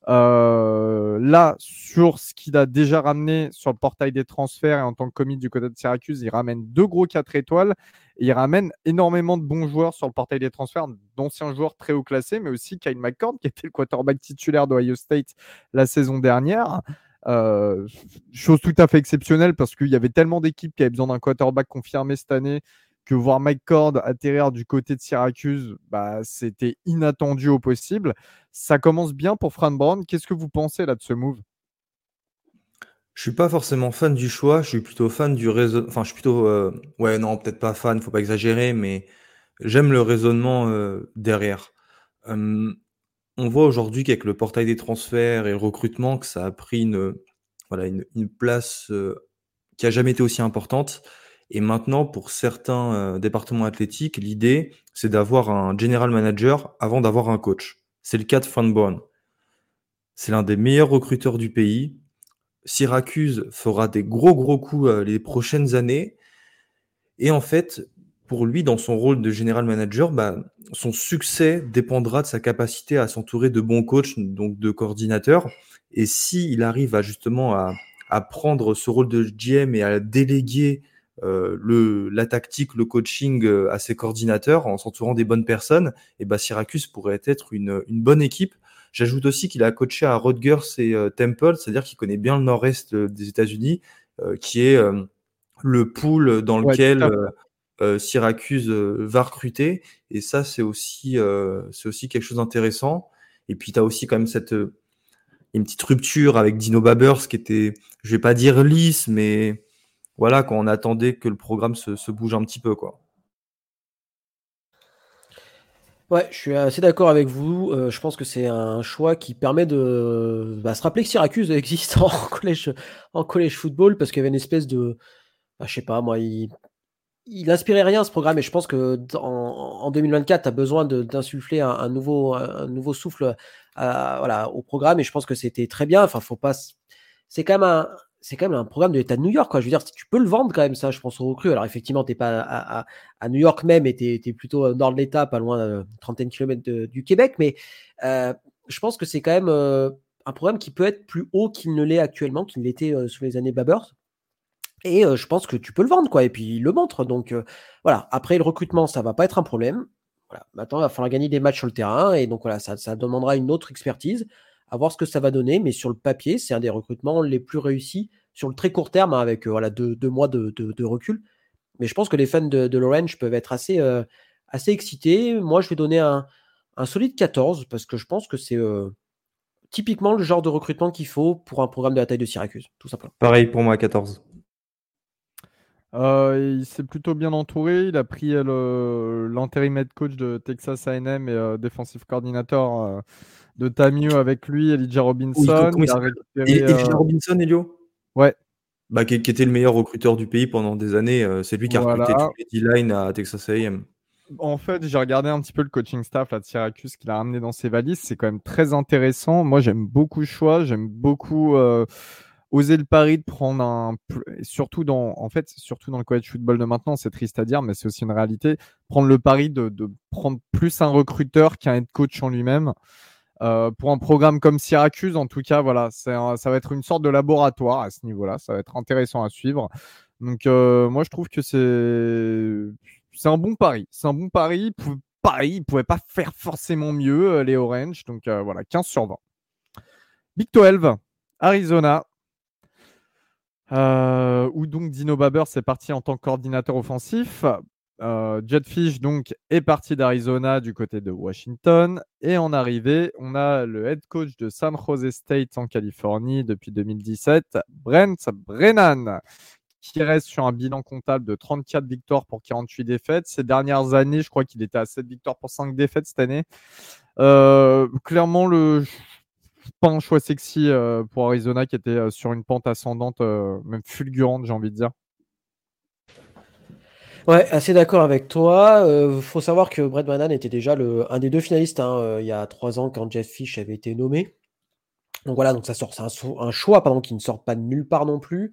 Euh, là, sur ce qu'il a déjà ramené sur le portail des transferts et en tant que commis du côté de Syracuse, il ramène deux gros 4 étoiles et il ramène énormément de bons joueurs sur le portail des transferts, d'anciens joueurs très haut classés, mais aussi Kyle McCord qui était le quarterback titulaire d'Ohio State la saison dernière. Euh, chose tout à fait exceptionnelle parce qu'il y avait tellement d'équipes qui avaient besoin d'un quarterback confirmé cette année que voir Mike Cord atterrir du côté de Syracuse, bah, c'était inattendu au possible. Ça commence bien pour Fran Brown. Qu'est-ce que vous pensez là de ce move? Je suis pas forcément fan du choix, je suis plutôt fan du raisonnement. Enfin, je suis plutôt. Euh, ouais, non, peut-être pas fan, faut pas exagérer, mais j'aime le raisonnement euh, derrière. on voit aujourd'hui qu'avec le portail des transferts et recrutement, que ça a pris une, voilà, une, place euh, qui a jamais été aussi importante. Et maintenant, pour certains euh, départements athlétiques, l'idée, c'est d'avoir un general manager avant d'avoir un coach. C'est le cas de Frank C'est l'un des meilleurs recruteurs du pays. Syracuse fera des gros gros coups euh, les prochaines années. Et en fait, pour lui, dans son rôle de general manager, bah, son succès dépendra de sa capacité à s'entourer de bons coachs, donc de coordinateurs. Et s'il arrive à justement à, à, prendre ce rôle de GM et à déléguer le, la tactique, le coaching euh, à ses coordinateurs en s'entourant des bonnes personnes, et bah Syracuse pourrait être une, une bonne équipe. J'ajoute aussi qu'il a coaché à Rutgers et euh, Temple, c'est-à-dire qu'il connaît bien le nord-est des États-Unis, qui est le pool dans lequel Syracuse va recruter. Et ça, c'est aussi, c'est aussi quelque chose d'intéressant. Et puis, tu as aussi quand même cette une petite rupture avec Dino Babers qui était, je vais pas dire lisse, mais voilà, quand on attendait que le programme se, bouge un petit peu, quoi. Ouais, je suis assez d'accord avec vous. Euh, je pense que c'est un choix qui permet de bah, se rappeler que Syracuse existe en collège, football parce qu'il y avait une espèce de, bah, je sais pas, moi, il, il inspirait rien ce programme et je pense que en, 2024, tu as besoin d'insuffler un, nouveau, souffle voilà, au programme et je pense que c'était très bien. C'est quand même un, c'est quand même un programme de l'État de New York. Quoi. Je veux dire, tu peux le vendre quand même, ça, je pense, aux recrues. Alors, effectivement, tu n'es pas à, New York même et tu es, plutôt au nord de l'État, pas loin de trentaine de kilomètres du Québec. Mais euh, je pense que c'est quand même euh, un programme qui peut être plus haut qu'il ne l'est actuellement, qu'il l'était euh, sous les années Babbers. Et je pense que tu peux le vendre, quoi. Et puis, il le montre. Donc, voilà. Après, le recrutement, ça va pas être un problème. Maintenant, il va falloir gagner des matchs sur le terrain. Et donc, voilà, ça demandera une autre expertise à voir ce que ça va donner. Mais sur le papier, c'est un des recrutements les plus réussis sur le très court terme, hein, avec euh, voilà, deux, mois de, recul. Mais je pense que les fans de, de l'Orange peuvent être assez, euh, assez excités. Moi, je vais donner un, solide 14 parce que je pense que c'est euh, typiquement le genre de recrutement qu'il faut pour un programme de la taille de Syracuse, tout simplement. Pareil pour moi, 14. il s'est plutôt bien entouré. Il a pris l'intérim coach de Texas A&M et défensif coordinateur de Tamu avec lui, Elijah Robinson. Elijah Robinson, Elio Ouais. Bah, qui, était le meilleur recruteur du pays pendant des années. Euh, c'est lui qui a recruté tous les D-line à Texas A&M. En fait, j'ai regardé un petit peu le coaching staff là, de Syracuse qu'il a ramené dans ses valises. C'est quand même très intéressant. Moi, j'aime beaucoup le choix. J'aime beaucoup. Euh, oser le pari de prendre un, surtout dans, en fait, surtout dans le college football de maintenant, c'est triste à dire, mais c'est aussi une réalité, prendre le pari de, de prendre plus un recruteur qu'un head coach en lui-même. Euh, pour un programme comme Syracuse, en tout cas, voilà, ça va être une sorte de laboratoire à ce niveau-là. Ça va être intéressant à suivre. Donc, euh, moi, je trouve que c'est un bon pari. C'est un bon pari. Pareil, ils ne pouvaient pas faire forcément mieux, euh, les Orange. Donc, voilà, 15 sur 20. Big 12, Arizona. où donc Dino Baber s'est parti en tant que coordinateur offensif. Euh, Jetfish donc est parti d'Arizona du côté de Washington et en arrivée, on a le head coach de San Jose State en Californie depuis 2017, Brent Brennan, qui reste sur un bilan comptable de 34 victoires pour 48 défaites. Ces dernières années, je crois qu'il était à 7 victoires pour 5 défaites cette année. Euh, clairement, le pas un choix sexy euh, pour Arizona qui était sur une pente ascendante, même fulgurante, j'ai envie de dire. Ouais, assez d'accord avec toi. Il euh, faut savoir que Brett Brennan était déjà le, un des deux finalistes hein, euh, il y a trois ans quand Jeff Fish avait été nommé. Donc voilà, donc ça sort, c'est un, choix pardon, qui ne sort pas de nulle part non plus.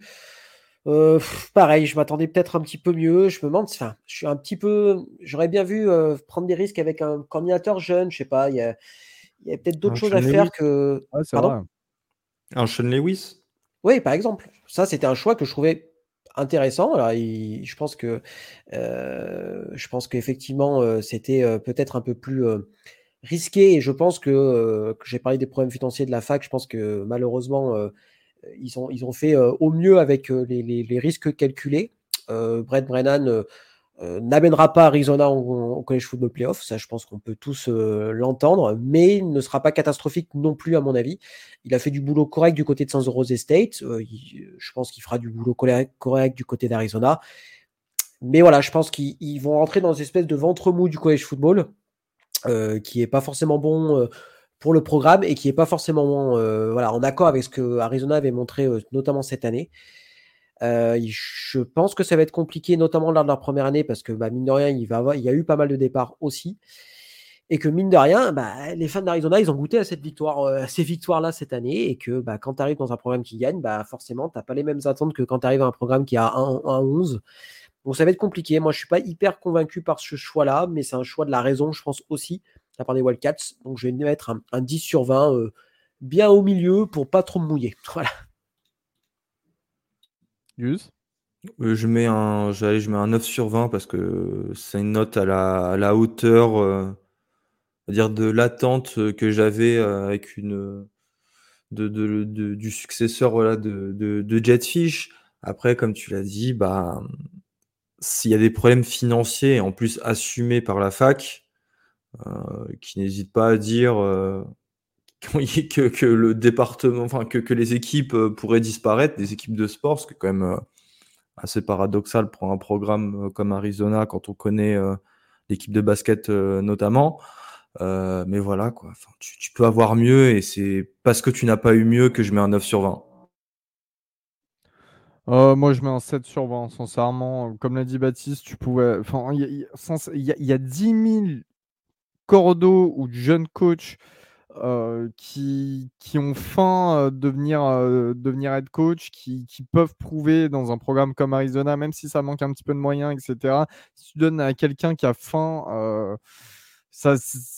Euh, pareil, je m'attendais peut-être un petit peu mieux. Je me demande, enfin, je suis un petit peu, j'aurais bien vu prendre des risques avec un coordinateur jeune. Je sais pas, il y a, peut-être d'autres choses à faire que. pardon Un Sean Lewis? Oui, par exemple. Ça, c'était un choix que je trouvais intéressant. Alors, je pense que euh, je pense qu'effectivement euh, c'était euh, peut-être un peu plus risqué et je pense que, j'ai parlé des problèmes financiers de la fac. Je pense que malheureusement ils ont ils ont fait au mieux avec les, les risques calculés. Brett Brennan euh, n'amènera pas Arizona au, College Football Playoff, ça je pense qu'on peut tous euh, l'entendre, mais il ne sera pas catastrophique non plus à mon avis. Il a fait du boulot correct du côté de San Jose State, euh, je pense qu'il fera du boulot correct du côté d'Arizona. Mais voilà, je pense qu'ils vont rentrer dans une espèce de ventre mou du college football, qui est pas forcément bon pour le programme et qui est pas forcément voilà, en accord avec ce que Arizona avait montré notamment cette année. Euh, je pense que ça va être compliqué, notamment lors de leur première année, parce que bah, mine de rien, il, va il y a eu pas mal de départs aussi. Et que mine de rien, bah, les fans d'Arizona, ils ont goûté à cette victoire, euh, ces victoires-là cette année. Et que bah, quand tu arrives dans un programme qui gagne, bah, forcément, tu n'as pas les mêmes attentes que quand tu arrives à un programme qui a 1-11. Donc ça va être compliqué. Moi, je ne suis pas hyper convaincu par ce choix-là, mais c'est un choix de la raison, je pense aussi, de la part des Wildcats. Donc je vais mettre un, 10 sur 20, euh, bien au milieu pour pas trop me mouiller. Voilà. Euh, je mets un, je mets un 9 sur 20 parce que c'est une note à la, hauteur, euh, dire de l'attente que j'avais euh, avec une de, du successeur voilà, de, Jetfish. Après, comme tu l'as dit, bah s'il y a des problèmes financiers en plus assumés par la fac, qui n'hésite pas à dire que, que, le département, enfin que, que, les équipes euh, pourraient disparaître, des équipes de sport, ce qui est quand même euh, assez paradoxal pour un programme euh, comme Arizona quand on connaît l'équipe de basket notamment. mais voilà, quoi. Tu, peux avoir mieux et c'est parce que tu n'as pas eu mieux que je mets un 9 sur 20. moi, je mets un 7 sur 20, sincèrement. Comme l'a dit Baptiste, tu pouvais. Enfin, il y, a 10 000 cordeaux ou jeunes coachs euh, qui, qui, ont faim de devenir, devenir head coach, qui, qui, peuvent prouver dans un programme comme Arizona, même si ça manque un petit peu de moyens, etc. Si tu donnes à quelqu'un qui a faim,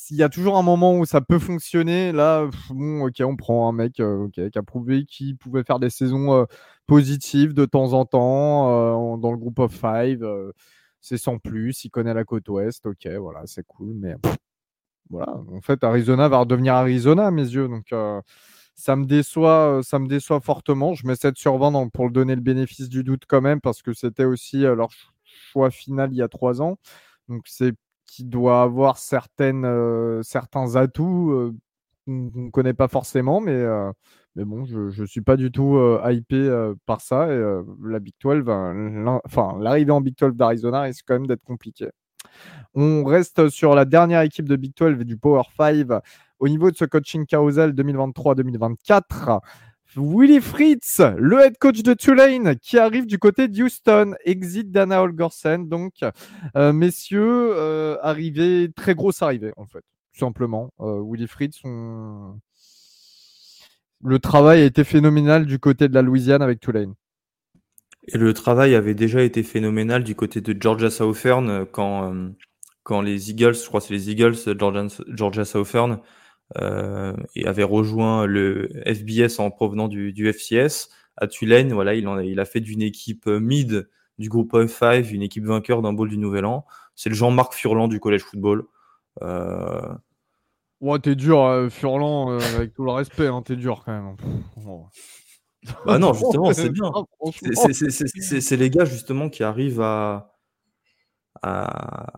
il y a toujours un moment où ça peut fonctionner. Là, ok, on prend un mec qui a prouvé qu'il pouvait faire des saisons positives de temps en temps dans le groupe of five. c'est sans plus, il connaît la côte ouest, ok, voilà, c'est cool, mais voilà, en fait, Arizona va redevenir Arizona à mes yeux. Donc, euh, ça, me déçoit, euh, ça me déçoit fortement. Je mets 7 sur 20 pour le donner le bénéfice du doute quand même, parce que c'était aussi euh, leur choix final il y a trois ans. Donc, c'est qui doit avoir certains atouts qu'on ne connaît pas forcément, mais, mais bon, je ne suis pas du tout hypé par ça. Et la Big 12, enfin, l'arrivée en Big 12 d'Arizona risque quand même d'être compliquée. On reste sur la dernière équipe de Big 12 et du Power 5 au niveau de ce coaching carousel 2023-2024. Willy Fritz, le head coach de Tulane, qui arrive du côté d'Houston, exit Dana Holgorsen. Donc, euh, messieurs, euh, arrivée, très grosse arrivée, en fait, tout simplement. Euh, Willy Fritz, le travail a été phénoménal du côté de la Louisiane avec Tulane. Et le travail avait déjà été phénoménal du côté de Georgia Southern quand, quand les Eagles, je crois c'est les Eagles, Georgia, Georgia Southern, euh, avait rejoint le FBS en provenant du, FCS à Tulane. Voilà, il, a, fait d'une équipe mid du groupe of 5 une équipe vainqueur d'un bowl du Nouvel An. C'est le Jean-Marc Furlan du collège football. Euh... Ouais, t'es dur, euh, Furlan, euh, avec tout le respect, hein, t'es dur quand même. Bah non, justement, c'est bien. C'est les gars justement qui arrivent à, à,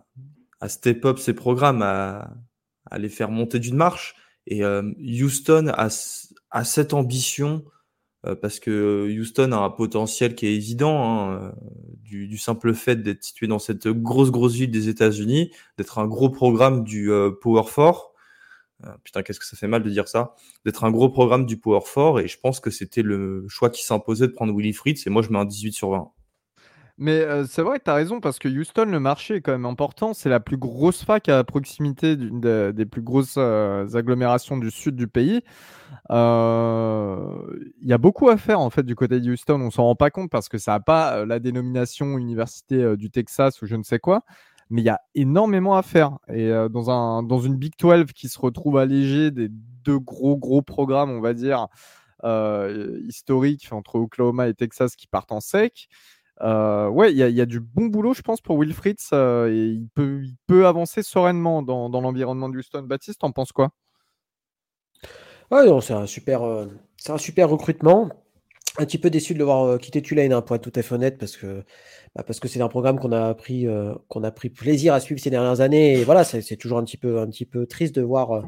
à step up ces programmes, à, à les faire monter d'une marche. Et euh, Houston a, a, cette ambition euh, parce que Houston a un potentiel qui est évident, hein, euh, du, du, simple fait d'être situé dans cette grosse, grosse ville des États-Unis, d'être un gros programme du Power 4. Putain, qu'est-ce que ça fait mal de dire ça D'être un gros programme du Power 4, et je pense que c'était le choix qui s'imposait de prendre Willy Fritz, et moi je mets un 18 sur 20. Mais c'est vrai que tu as raison, parce que Houston, le marché est quand même important. C'est la plus grosse fac à proximité des plus grosses agglomérations du sud du pays. Il y a beaucoup à faire en fait du côté de Houston. On s'en rend pas compte parce que ça n'a pas la dénomination Université du Texas ou je ne sais quoi. Mais il y a énormément à faire. Et dans, un, dans une Big 12 qui se retrouve allégée des deux gros, gros programmes, on va dire, historiques entre Oklahoma et Texas qui partent en sec. Euh, ouais, il y, a du bon boulot, je pense, pour Will Fritz. Euh, et il peut, il peut avancer sereinement dans, l'environnement de Houston. Baptiste, t'en penses quoi? Ouais, c'est un super, euh, c'est un super recrutement. Un petit peu déçu de le voir quitter Tulane, hein, pour être tout à fait honnête, parce que bah, parce que c'est un programme qu'on a pris qu'on a pris plaisir à suivre ces dernières années. Et voilà, c'est toujours un petit peu un petit peu triste de voir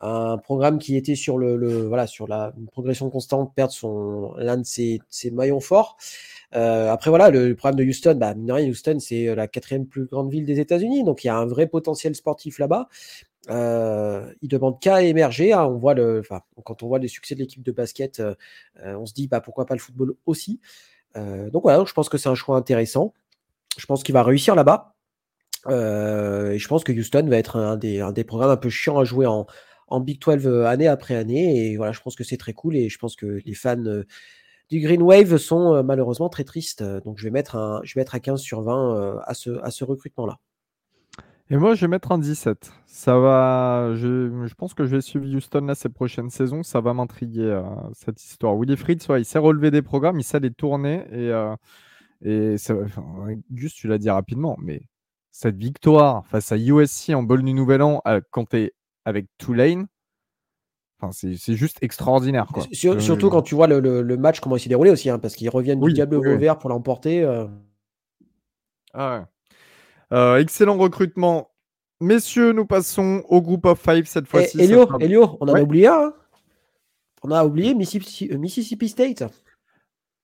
un programme qui était sur le, voilà sur la progression constante perdre son l'un de ses, ses maillons forts. Euh, après, voilà, le, problème de Houston, bah, Houston, c'est euh, la quatrième plus grande ville des États-Unis, donc il y a un vrai potentiel sportif là-bas. Euh, il demande qu'à émerger. Hein. on voit le, quand on voit les succès de l'équipe de basket, euh, on se dit bah, pourquoi pas le football aussi. donc voilà, je pense que c'est un choix intéressant. Je pense qu'il va réussir là-bas. et je pense que Houston va être un des, programmes un peu chiants à jouer en, Big 12 année après année. Et voilà, je pense que c'est très cool. Et je pense que les fans du Green Wave sont euh, malheureusement très tristes. Donc je vais mettre un, je vais à 15 sur 20 euh, à ce, à ce recrutement-là. Et moi, je vais mettre un 17. Ça va. Je, je, pense que je vais suivre Houston là ces prochaines saisons. Ça va m'intriguer euh, cette histoire. Willie Fritz, il sait relever des programmes, il sait les tourner. Et, et juste, tu l'as dit rapidement, mais cette victoire face à USC en bol du Nouvel An, quand tu es avec Tulane, c'est juste extraordinaire. surtout quand tu vois le, match, comment il s'est déroulé aussi, hein, parce qu'ils reviennent du Diable oui, vert pour l'emporter. Euh. Ah euh, excellent recrutement. Messieurs, nous passons au groupe of five cette eh, fois-ci. Elio, Elio, on en a oublié un. Hein. on a oublié Mississippi, euh, Mississippi, State.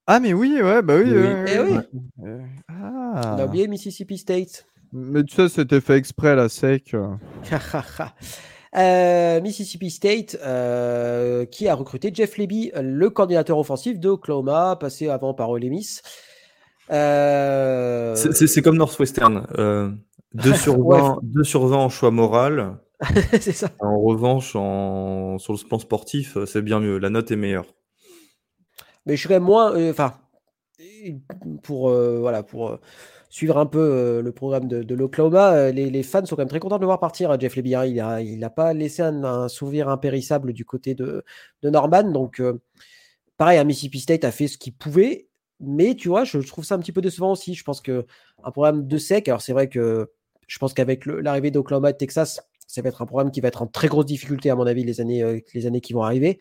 Ah, mais oui, ouais, bah oui. Eh on a oublié Mississippi State. Mais tu sais, c'était fait exprès, la sec. Euh, Mississippi State, euh, qui a recruté Jeff Leby, le coordinateur offensif de Oklahoma, passé avant par Ole Miss. Euh... C'est comme Northwestern. 2 sur, 20, sur 20 en choix moral. c'est ça. En revanche, en... sur le plan sportif, c'est bien mieux. La note est meilleure. Mais je serais moins. Euh, enfin, pour. voilà, pour suivre un peu euh, le programme de, l'Oklahoma, euh, les, fans sont quand même très contents de le voir partir. Hein, Jeff Leby, il n'a pas laissé un, souvenir impérissable du côté de, Norman. Donc, euh, pareil, à Mississippi State a fait ce qu'il pouvait. Mais tu vois, je, trouve ça un petit peu décevant aussi. Je pense qu'un programme de sec, alors c'est vrai que je pense qu'avec l'arrivée d'Oklahoma et de Texas, ça va être un programme qui va être en très grosse difficulté, à mon avis, les années, les années qui vont arriver.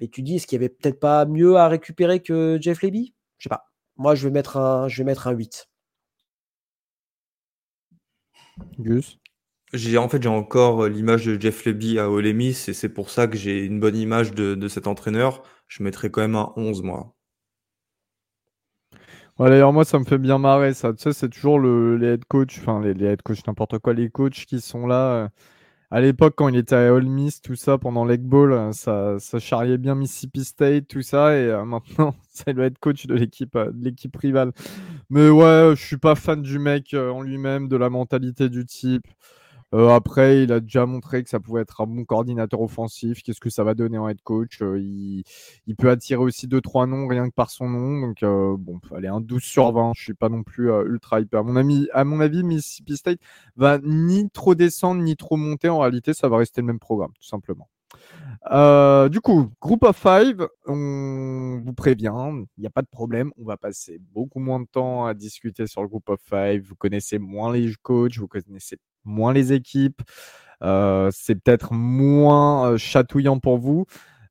Mais tu dis, est-ce qu'il y avait peut-être pas mieux à récupérer que Jeff Leby Je sais pas. Moi, je vais mettre un, je vais mettre un 8. Gus? J'ai en fait j'ai encore euh, l'image de Jeff Leby à Ole Miss et c'est pour ça que j'ai une bonne image de, cet entraîneur. Je mettrais quand même un 11 moi. Ouais, d'ailleurs moi ça me fait bien marrer ça. Tu sais c'est toujours le, les head coach, enfin les, les head coach n'importe quoi, les coachs qui sont là. Euh, à l'époque quand il était à Ole Miss, tout ça pendant l'Egg Bowl, euh, ça, ça charriait bien Mississippi State, tout ça et maintenant c'est le head coach de l'équipe de l'équipe rivale. Mais ouais, je suis pas fan du mec euh, en lui-même, de la mentalité du type. Euh, après, il a déjà montré que ça pouvait être un bon coordinateur offensif. Qu'est-ce que ça va donner en head coach euh, il, peut attirer aussi 2-3 noms rien que par son nom. Donc, euh, bon, allez, un 12 sur 20. Je suis pas non plus ultra hyper. À mon, avis, Mississippi State va ni trop descendre ni trop monter. En réalité, ça va rester le même programme, tout simplement. du coup, Group of Five, on vous prévient, il n'y a pas de problème. On va passer beaucoup moins de temps à discuter sur le Group of Five. Vous connaissez moins les coachs, vous connaissez moins les équipes. Euh, c'est peut-être moins euh, chatouillant pour vous.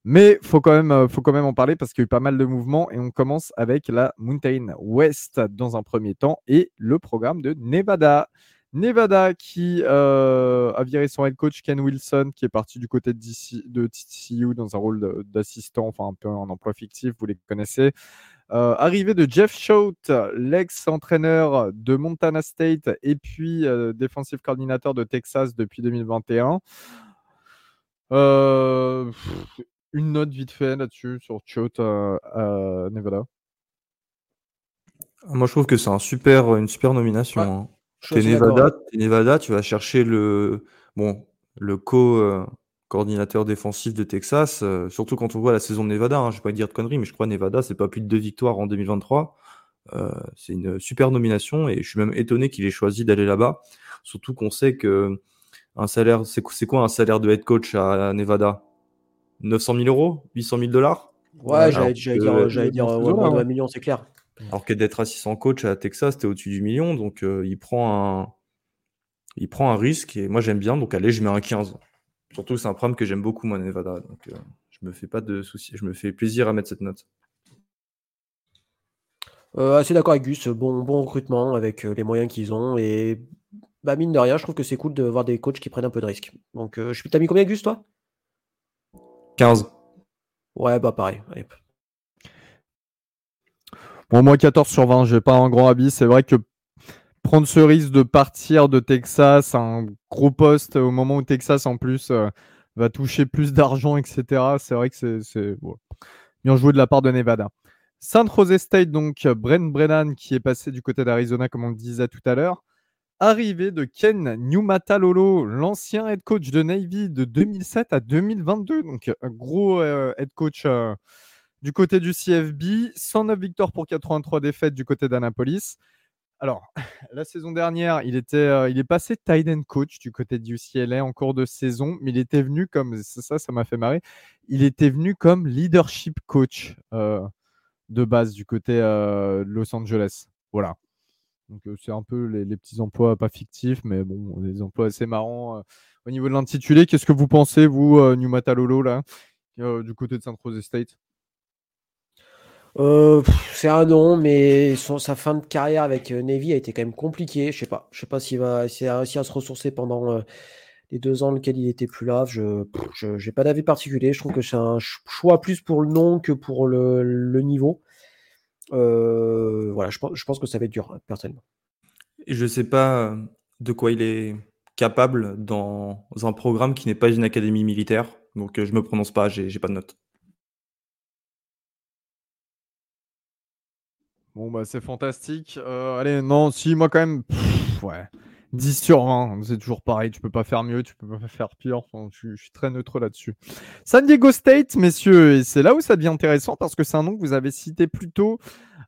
Mais faut quand même, euh, faut quand même en parler parce qu'il y a eu pas mal de mouvements et on commence avec la Mountain West dans un premier temps et le programme de Nevada. Nevada qui a viré son head coach Ken Wilson qui est parti du côté de, de TCU dans un rôle d'assistant, enfin un peu en emploi fictif, vous les connaissez. Euh, arrivée de Jeff Shout, l'ex-entraîneur de Montana State et puis euh, defensive coordinateur de Texas depuis 2021. Euh, une note vite fait là-dessus sur Shout à Nevada. Moi, je trouve que c'est un super, une super nomination. Hein. Nevada, Nevada, tu vas chercher le, bon, le co, coordinateur défensif de Texas, euh, surtout quand on voit la saison de Nevada. Hein, je ne vais pas dire de conneries, mais je crois Nevada, c'est pas plus de deux victoires en 2023. Euh, c'est une super nomination et je suis même étonné qu'il ait choisi d'aller là-bas. Surtout qu'on sait que un salaire, c'est quoi un salaire de head coach à, Nevada? 900 000 euros? 800 000 dollars? Ouais, j'allais dire, dire ouais, million, c'est clair. Alors que d'être assistant coach à Texas, c'était au-dessus du million, donc euh, il prend un, il prend un risque et moi j'aime bien, donc allez, je mets un 15. Surtout, c'est un programme que j'aime beaucoup, moi, Nevada. Donc, euh, je me fais pas de soucis. Je me fais plaisir à mettre cette note. Euh, assez d'accord avec Gus. Bon, bon recrutement avec euh, les moyens qu'ils ont. Et bah, mine de rien, je trouve que c'est cool de voir des coachs qui prennent un peu de risques. Donc, je t'as mis combien, Gus, toi? 15. Ouais, bah pareil. Bon, moi, 14 sur 20, j'ai pas un grand avis. C'est vrai que prendre ce risque de partir de Texas, un gros poste au moment où Texas en plus euh, va toucher plus d'argent, etc. C'est vrai que c'est bien joué de la part de Nevada. Saint Jose State, donc Brent Brennan qui est passé du côté d'Arizona, comme on le disait tout à l'heure. Arrivée de Ken Lolo, l'ancien head coach de Navy de 2007 à 2022, donc un gros euh, head coach euh, du côté du CFB, 109 victoires pour 83 défaites du côté d'Annapolis. Alors, la saison dernière, il, était, euh, il est passé tight end coach du côté du UCLA en cours de saison, mais il était venu comme, ça, ça m'a fait marrer, il était venu comme leadership coach euh, de base du côté euh, de Los Angeles. Voilà. Donc, c'est un peu les, petits emplois pas fictifs, mais bon, des emplois assez marrants. au niveau de l'intitulé, qu'est-ce que vous pensez, vous, New Matalolo, là, du côté de San Jose State? Euh, c'est un nom, mais sa fin de carrière avec euh, Navy a été quand même compliquée. Je sais pas. Je sais pas s'il va s'il a réussi à se ressourcer pendant euh, les deux ans lesquels il était plus là. Je n'ai pas d'avis particulier. Je trouve que c'est un choix plus pour le nom que pour le, niveau. voilà, je pense, que ça va être dur, personnellement. Et je sais pas de quoi il est capable dans un programme qui n'est pas une académie militaire. Donc je me prononce pas, j'ai pas de notes. Bon, bah, c'est fantastique. Euh, allez, non, si, moi, quand même, ouais. 10 sur 20, c'est toujours pareil. Tu peux pas faire mieux, tu peux pas faire pire. je, suis très neutre là-dessus. San Diego State, messieurs, et c'est là où ça devient intéressant parce que c'est un nom que vous avez cité plus tôt,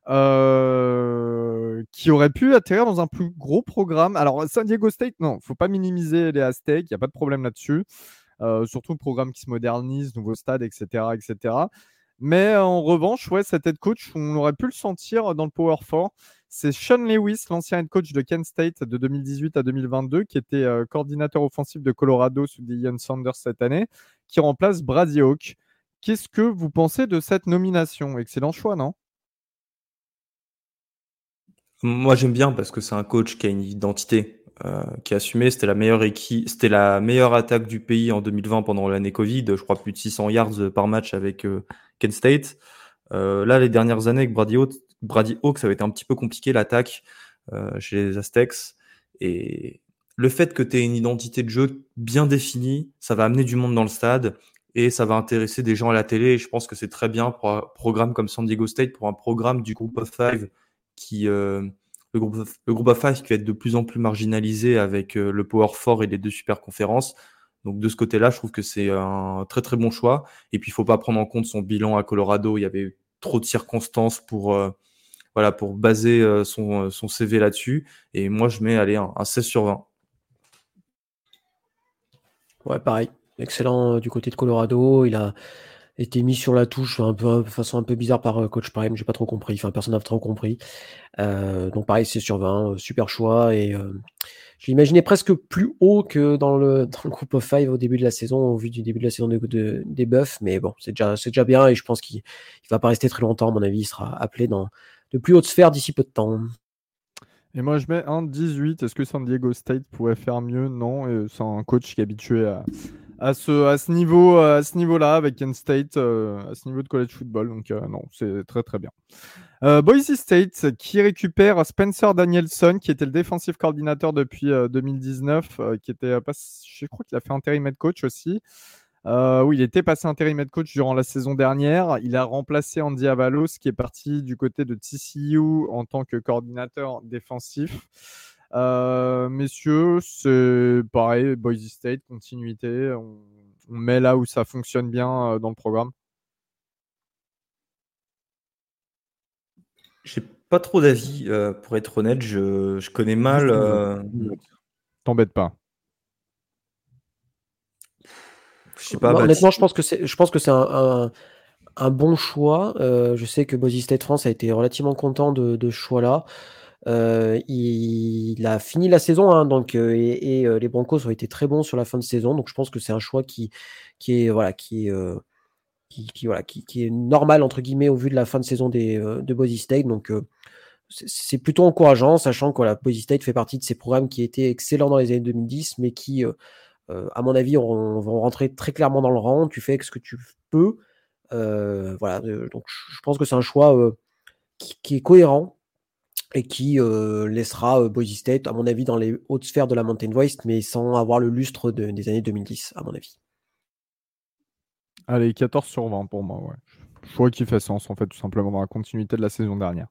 euh, qui aurait pu atterrir dans un plus gros programme. Alors, San Diego State, non, faut pas minimiser les Aztecs, il n'y a pas de problème là-dessus. Euh, surtout le programme qui se modernise, nouveau stade, etc., etc. Mais en revanche, ouais, cet head coach, on aurait pu le sentir dans le Power 4. C'est Sean Lewis, l'ancien head coach de Kent State de 2018 à 2022, qui était euh, coordinateur offensif de Colorado sous Ian Sanders cette année, qui remplace Brady Hawk. Qu'est-ce que vous pensez de cette nomination? Excellent choix, non? Moi, j'aime bien parce que c'est un coach qui a une identité. Euh, qui a assumé. C'était la meilleure équipe, c'était la meilleure attaque du pays en 2020 pendant l'année Covid. Je crois plus de 600 yards par match avec euh, Kent State. Euh, là, les dernières années avec Brady, Hawk, Brady ça avait été un petit peu compliqué l'attaque chez les Aztecs. Et le fait que tu aies une identité de jeu bien définie, ça va amener du monde dans le stade et ça va intéresser des gens à la télé. Et je pense que c'est très bien pour un programme comme San Diego State, pour un programme du groupe of five qui le groupe, le groupe qui va être de plus en plus marginalisé avec le Power Four et les deux super conférences. Donc de ce côté-là, je trouve que c'est un très très bon choix. Et puis il faut pas prendre en compte son bilan à Colorado. Il y avait trop de circonstances pour voilà pour baser son, son CV là-dessus. Et moi, je mets allez un, un 16 sur 20. Ouais, pareil. Excellent du côté de Colorado. Il a été mis sur la touche de façon un peu bizarre par euh, coach Prime. J'ai pas trop compris. Enfin, personne n'a trop compris. Euh, donc pareil, c'est sur 20. Euh, super choix. Et je l'imaginais presque plus haut que dans le, dans groupe of five au début de la saison, au vu du début de la saison de, des Buffs. Mais bon, c'est déjà, déjà bien. Et je pense qu'il ne va pas rester très longtemps. À mon avis, il sera appelé dans de plus hautes sphères d'ici peu de temps. Et moi, je mets un 18. Est-ce que San Diego State pourrait faire mieux? Non. C'est un coach qui est habitué à, à ce, à ce niveau-là avec Kent State, euh, à ce niveau de college football. Donc euh, non, c'est très très bien. Euh, Boise State qui récupère Spencer Danielson, qui était le défensif coordinateur depuis 2019, qui était je crois qu'il a fait intérim head coach aussi. oui, il était passé intérim head coach durant la saison dernière. Il a remplacé Andy Avalos, qui est parti du côté de TCU en tant que coordinateur défensif. Euh, messieurs, c'est pareil, Boise State, continuité. On, met là où ça fonctionne bien euh, dans le programme. J'ai pas trop d'avis, euh, pour être honnête. Je, connais mal. T'embête pas. Je sais pas. honnêtement, je pense que c'est, je pense que c'est un, bon choix. je sais que Boise State France a été relativement content de, de ce choix-là. Euh, il, a fini la saison, hein, donc, euh, et, euh, les Broncos ont été très bons sur la fin de saison. Donc je pense que c'est un choix qui, est voilà, qui est, qui, voilà, qui, est normal entre guillemets au vu de la fin de saison des, de Boise State. Donc c'est plutôt encourageant, sachant que voilà, Boise State fait partie de ces programmes qui étaient excellents dans les années 2010, mais qui, à mon avis, vont rentrer très clairement dans le rang. Tu fais ce que tu peux. voilà, donc je pense que c'est un choix qui, est cohérent et qui euh, laissera euh, Boise State, à mon avis, dans les hautes sphères de la Mountain West, mais sans avoir le lustre des années 2010, à mon avis. Allez, 14 sur 20 pour moi, ouais. Je crois qu'il fait sens, en fait, tout simplement dans la continuité de la saison dernière.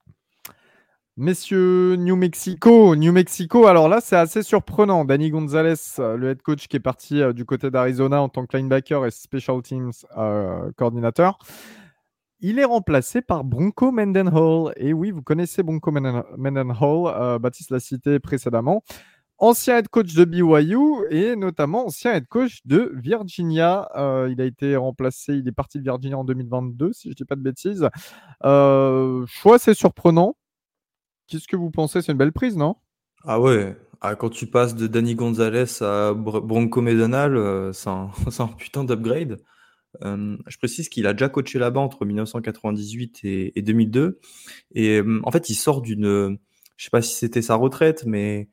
Messieurs, New Mexico, New Mexico, alors là, c'est assez surprenant. Danny Gonzalez, euh, le head coach qui est parti du côté d'Arizona en tant que linebacker et special teams coordinateur. Il est remplacé par Bronco Mendenhall. Et oui, vous connaissez Bronco Mendenhall, euh, Baptiste l'a cité précédemment. Ancien head coach de BYU et notamment ancien head coach de Virginia. Euh, il a été remplacé, il est parti de Virginia en 2022, si je ne dis pas de bêtises. Euh, choix assez surprenant. Qu'est-ce que vous pensez? C'est une belle prise, non? Ah ouais, ah, quand tu passes de Danny Gonzalez à Bronco Mendenhall, c'est un, putain d'upgrade. Euh, je précise qu'il a déjà coaché là-bas entre 1998 et, 2002. Et euh, en fait, il sort d'une, je sais pas si c'était sa retraite, mais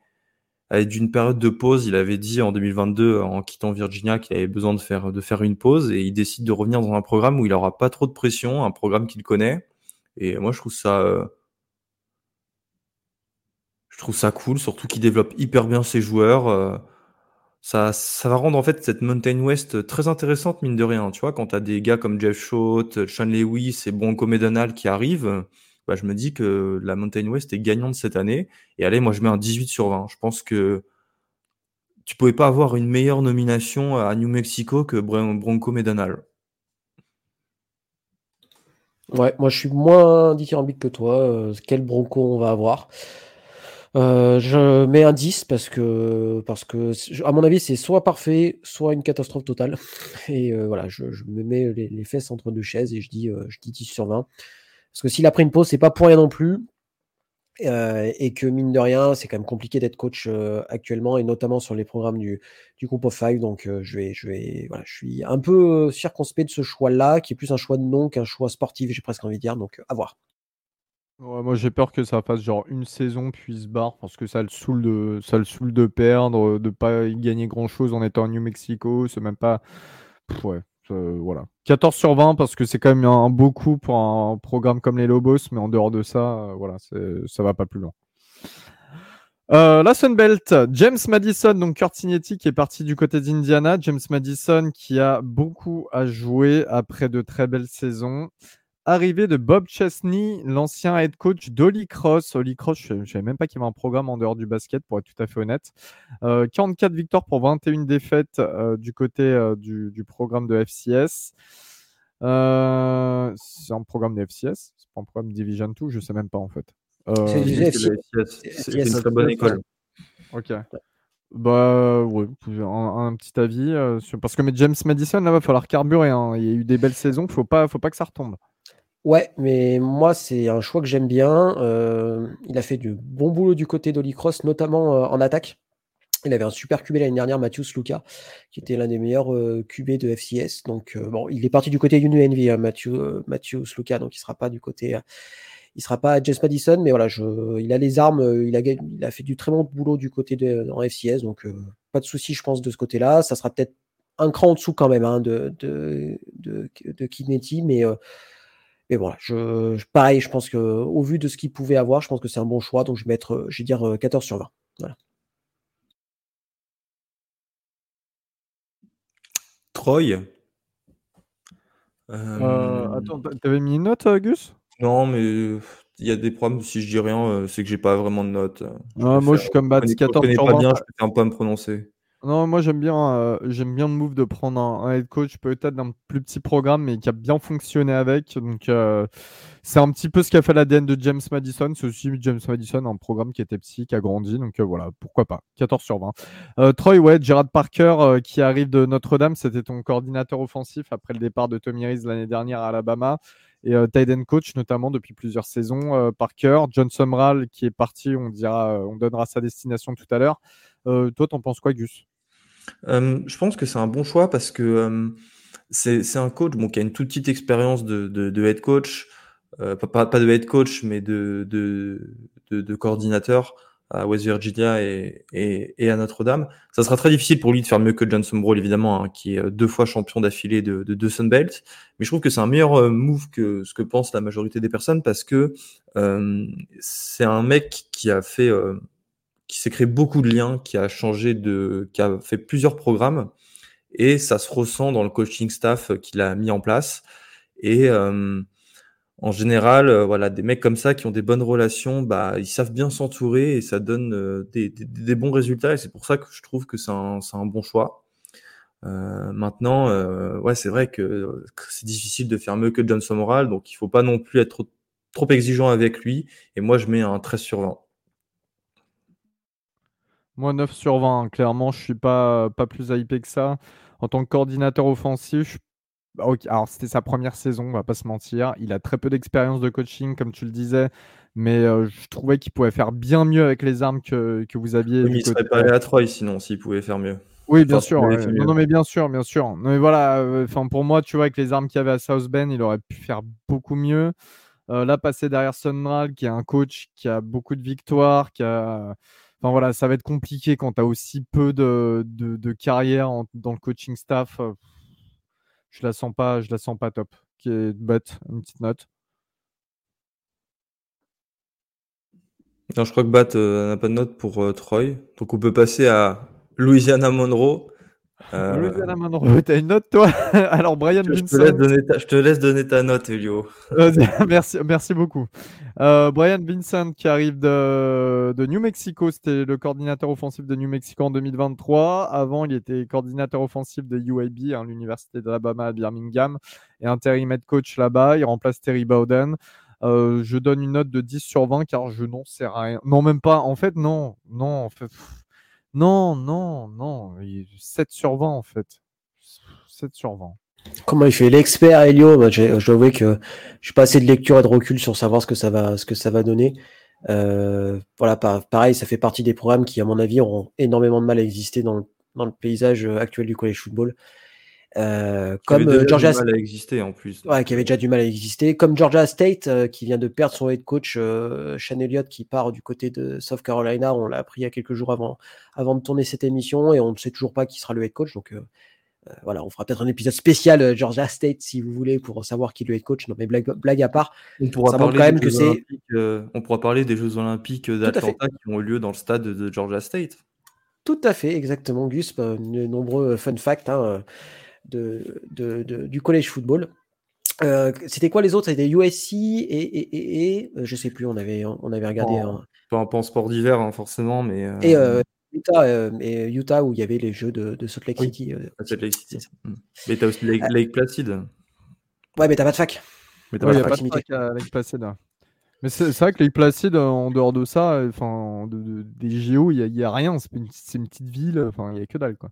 d'une période de pause. Il avait dit en 2022, en quittant Virginia, qu'il avait besoin de faire, de faire une pause et il décide de revenir dans un programme où il n'aura pas trop de pression, un programme qu'il connaît. Et moi, je trouve ça, euh, je trouve ça cool, surtout qu'il développe hyper bien ses joueurs ça, ça va rendre en fait cette Mountain West très intéressante, mine de rien. Tu vois, quand tu as des gars comme Jeff Schott, Sean Lewis et Bronco Medonal qui arrivent, bah, je me dis que la Mountain West est gagnante cette année. Et allez, moi je mets un 18 sur 20. Je pense que tu pouvais pas avoir une meilleure nomination à New Mexico que Bronco Medonal. Ouais, moi je suis moins dithyrambique que toi. Euh, quel Bronco on va avoir euh, je mets un 10 parce que, parce que à mon avis, c'est soit parfait, soit une catastrophe totale. Et euh, voilà, je, me mets les, fesses entre deux chaises et je dis, euh, je dis 10 sur 20. Parce que s'il a pris une pause, c'est pas pour rien non plus. et que mine de rien, c'est quand même compliqué d'être coach actuellement et notamment sur les programmes du, du groupe of five. Donc je vais, je vais, voilà, je suis un peu circonspect de ce choix-là, qui est plus un choix de nom qu'un choix sportif, j'ai presque envie de dire. Donc à voir moi j'ai peur que ça fasse genre une saison puis se barre parce que ça le saoule de, ça le saoule de perdre, de pas y gagner grand chose en étant à New Mexico. C'est même pas. ouais, voilà. 14 sur 20 parce que c'est quand même un, beau coup pour un programme comme les Lobos, mais en dehors de ça, euh, voilà, ça va pas plus loin. Euh, la Sunbelt, James Madison, donc Kurt Signetti qui est parti du côté d'Indiana. James Madison qui a beaucoup à jouer après de très belles saisons. Arrivée de Bob Chesney, l'ancien head coach d'Holy Cross. Holy Cross, je ne savais même pas qu'il y avait un programme en dehors du basket, pour être tout à fait honnête. 44 euh, victoires pour 21 défaites euh, du côté euh, du, programme de FCS. c'est un programme de FCS C'est pas un programme Division 2 Je ne sais même pas en fait. c'est une très bonne école. Ok. Bah ouais, un, un petit avis. parce que mais James Madison, là, va falloir carburer. Hein. Il y a eu des belles saisons, faut pas, faut pas que ça retombe. Ouais, mais moi, c'est un choix que j'aime bien. Euh, il a fait du bon boulot du côté d'Olicross, notamment euh, en attaque. Il avait un super QB l'année dernière, Matthews Luca, qui était l'un des meilleurs euh, QB de FCS. Donc, bon, il est parti du côté UNV, hein, Matthew, Matthews Luca, donc il sera pas du côté. il sera pas James Madison, mais voilà, il a les armes, il a, fait du très bon boulot du côté de en FCS, donc pas de souci, je pense, de ce côté-là. Ça sera peut-être un cran en dessous quand même hein, de, de mais mais voilà, je, pareil, je pense qu'au vu de ce qu'il pouvait avoir, je pense que c'est un bon choix. Donc je vais mettre, je vais dire 14 sur 20. Voilà. Troy? Euh, attends, t'avais mis une note, Gus? Non, mais il y a des problèmes. Si je dis rien, euh, c'est que j'ai pas vraiment de note. moi, je suis comme Bats, 14 sur 20. Bien, je peux pas me prononcer. Non, moi j'aime bien, euh, j'aime bien le move de prendre un, head coach peut-être d'un plus petit programme, mais qui a bien fonctionné avec. Donc euh, c'est un petit peu ce qu'a fait l'ADN de James Madison. C'est aussi James Madison, un programme qui était petit, qui a grandi. Donc euh, voilà, pourquoi pas. 14 sur 20. Troy, ouais, Gerard Parker qui arrive de Notre-Dame, c'était ton coordinateur offensif après le départ de Tommy Reese l'année dernière à Alabama. Et Tyden coach notamment depuis plusieurs saisons. Parker, John Sumrall qui est parti, on dira, on donnera sa destination tout à l'heure. toi, t'en penses quoi, Gus? Je pense que c'est un bon choix parce que c'est un coach bon, qui a une toute petite expérience de, de, head coach, euh, pas, pas, de head coach, mais de, de, de, coordinateur à West Virginia et, et, et à Notre-Dame. Ça sera très difficile pour lui de faire mieux que Johnson Brawl, évidemment, hein, qui est deux fois champion d'affilée de, de deux Sunbelt. Mais je trouve que c'est un meilleur move que ce que pense la majorité des personnes parce que c'est un mec qui a fait qui s'est créé beaucoup de liens, qui a changé de, qui a fait plusieurs programmes et ça se ressent dans le coaching staff qu'il a mis en place. Et euh, en général, euh, voilà, des mecs comme ça qui ont des bonnes relations, bah, ils savent bien s'entourer et ça donne euh, des, des, bons résultats. Et c'est pour ça que je trouve que c'est un, un, bon choix. maintenant, ouais, c'est vrai que, c'est difficile de faire mieux que Johnson Moral, donc il faut pas non plus être trop exigeant avec lui. Et moi, je mets un 13 sur 20. Moi, 9 sur 20. Hein. Clairement, je suis pas, pas plus hypé que ça. En tant que coordinateur offensif, bah, alors c'était sa première saison, on va pas se mentir. Il a très peu d'expérience de coaching, comme tu le disais, mais euh, je trouvais qu'il pouvait faire bien mieux avec les armes que, que vous aviez. il serait pas allé à Troy sinon, s'il pouvait faire mieux. Oui, bien sûr. Non, mais bien sûr, bien sûr. mais voilà, euh, pour moi, tu vois, avec les armes qu'il avait à South Bend, il aurait pu faire beaucoup mieux. Euh, là, passer derrière Sunral, qui est un coach qui a beaucoup de victoires, qui a Enfin voilà, ça va être compliqué quand tu as aussi peu de, de, carrière dans le coaching staff. Euh, je la sens pas, je la sens pas top. Qui est une petite note. Non, je crois que Bat euh, n'a pas de note pour euh, Troy. Donc on peut passer à Louisiana Monroe. Euh... t'as une note toi Alors Brian je, Te laisse donner ta, je te laisse donner ta note, Elio. merci, merci beaucoup. Euh, Brian Vincent qui arrive de, de New Mexico, c'était le coordinateur offensif de New Mexico en 2023. Avant, il était coordinateur offensif de UAB, hein, l'université d'Alabama à Birmingham, et intérim head coach là-bas. Il remplace Terry Bowden. Euh, je donne une note de 10 sur 20 car je n'en sais rien. Non, même pas. En fait, non. Non, en fait. Non, non, non. 7 sur 20 en fait. 7 sur 20. Comment il fait? L'expert Elio bah, Je dois avouer que je suis pas assez de lecture et de recul sur savoir ce que ça va, ce que ça va donner. Euh, voilà, pareil, ça fait partie des programmes qui, à mon avis, auront énormément de mal à exister dans le, dans le paysage actuel du college football. Euh, comme euh, Georgia du mal à exister en plus. Ouais, qui avait déjà du mal à exister. Comme Georgia State, euh, qui vient de perdre son head coach euh, Sean Elliott, qui part du côté de South Carolina. On l'a appris il y a quelques jours avant, avant de tourner cette émission, et on ne sait toujours pas qui sera le head coach. Donc voilà, on fera peut-être un épisode spécial Georgia State si vous voulez pour savoir qui est le head coach. Non, mais blague, blague à part, on pourra parler quand même que c'est. on pourra parler des Jeux Olympiques d'Atlanta qui ont eu lieu dans le stade de Georgia State. Tout à fait, exactement, Gus. De nombreux fun facts. Hein, de, du collège football. C'était quoi les autres? C'était USC et, et, et, je sais plus. On avait, on avait regardé. Pas, en, sport d'hiver hein, forcément, mais. Et Utah, et Utah où il y avait les jeux de, de Salt Lake City. Salt Lake City. Mais t'as aussi Lake, Placid. Ouais, mais t'as pas de fac. Mais t'as pas, de fac à Lake Placid. Mais c'est vrai que Lake Placid, en dehors de ça, enfin, de, des JO, il n'y a, a, rien. C'est une, une, petite ville. Enfin, il n'y a que dalle, quoi.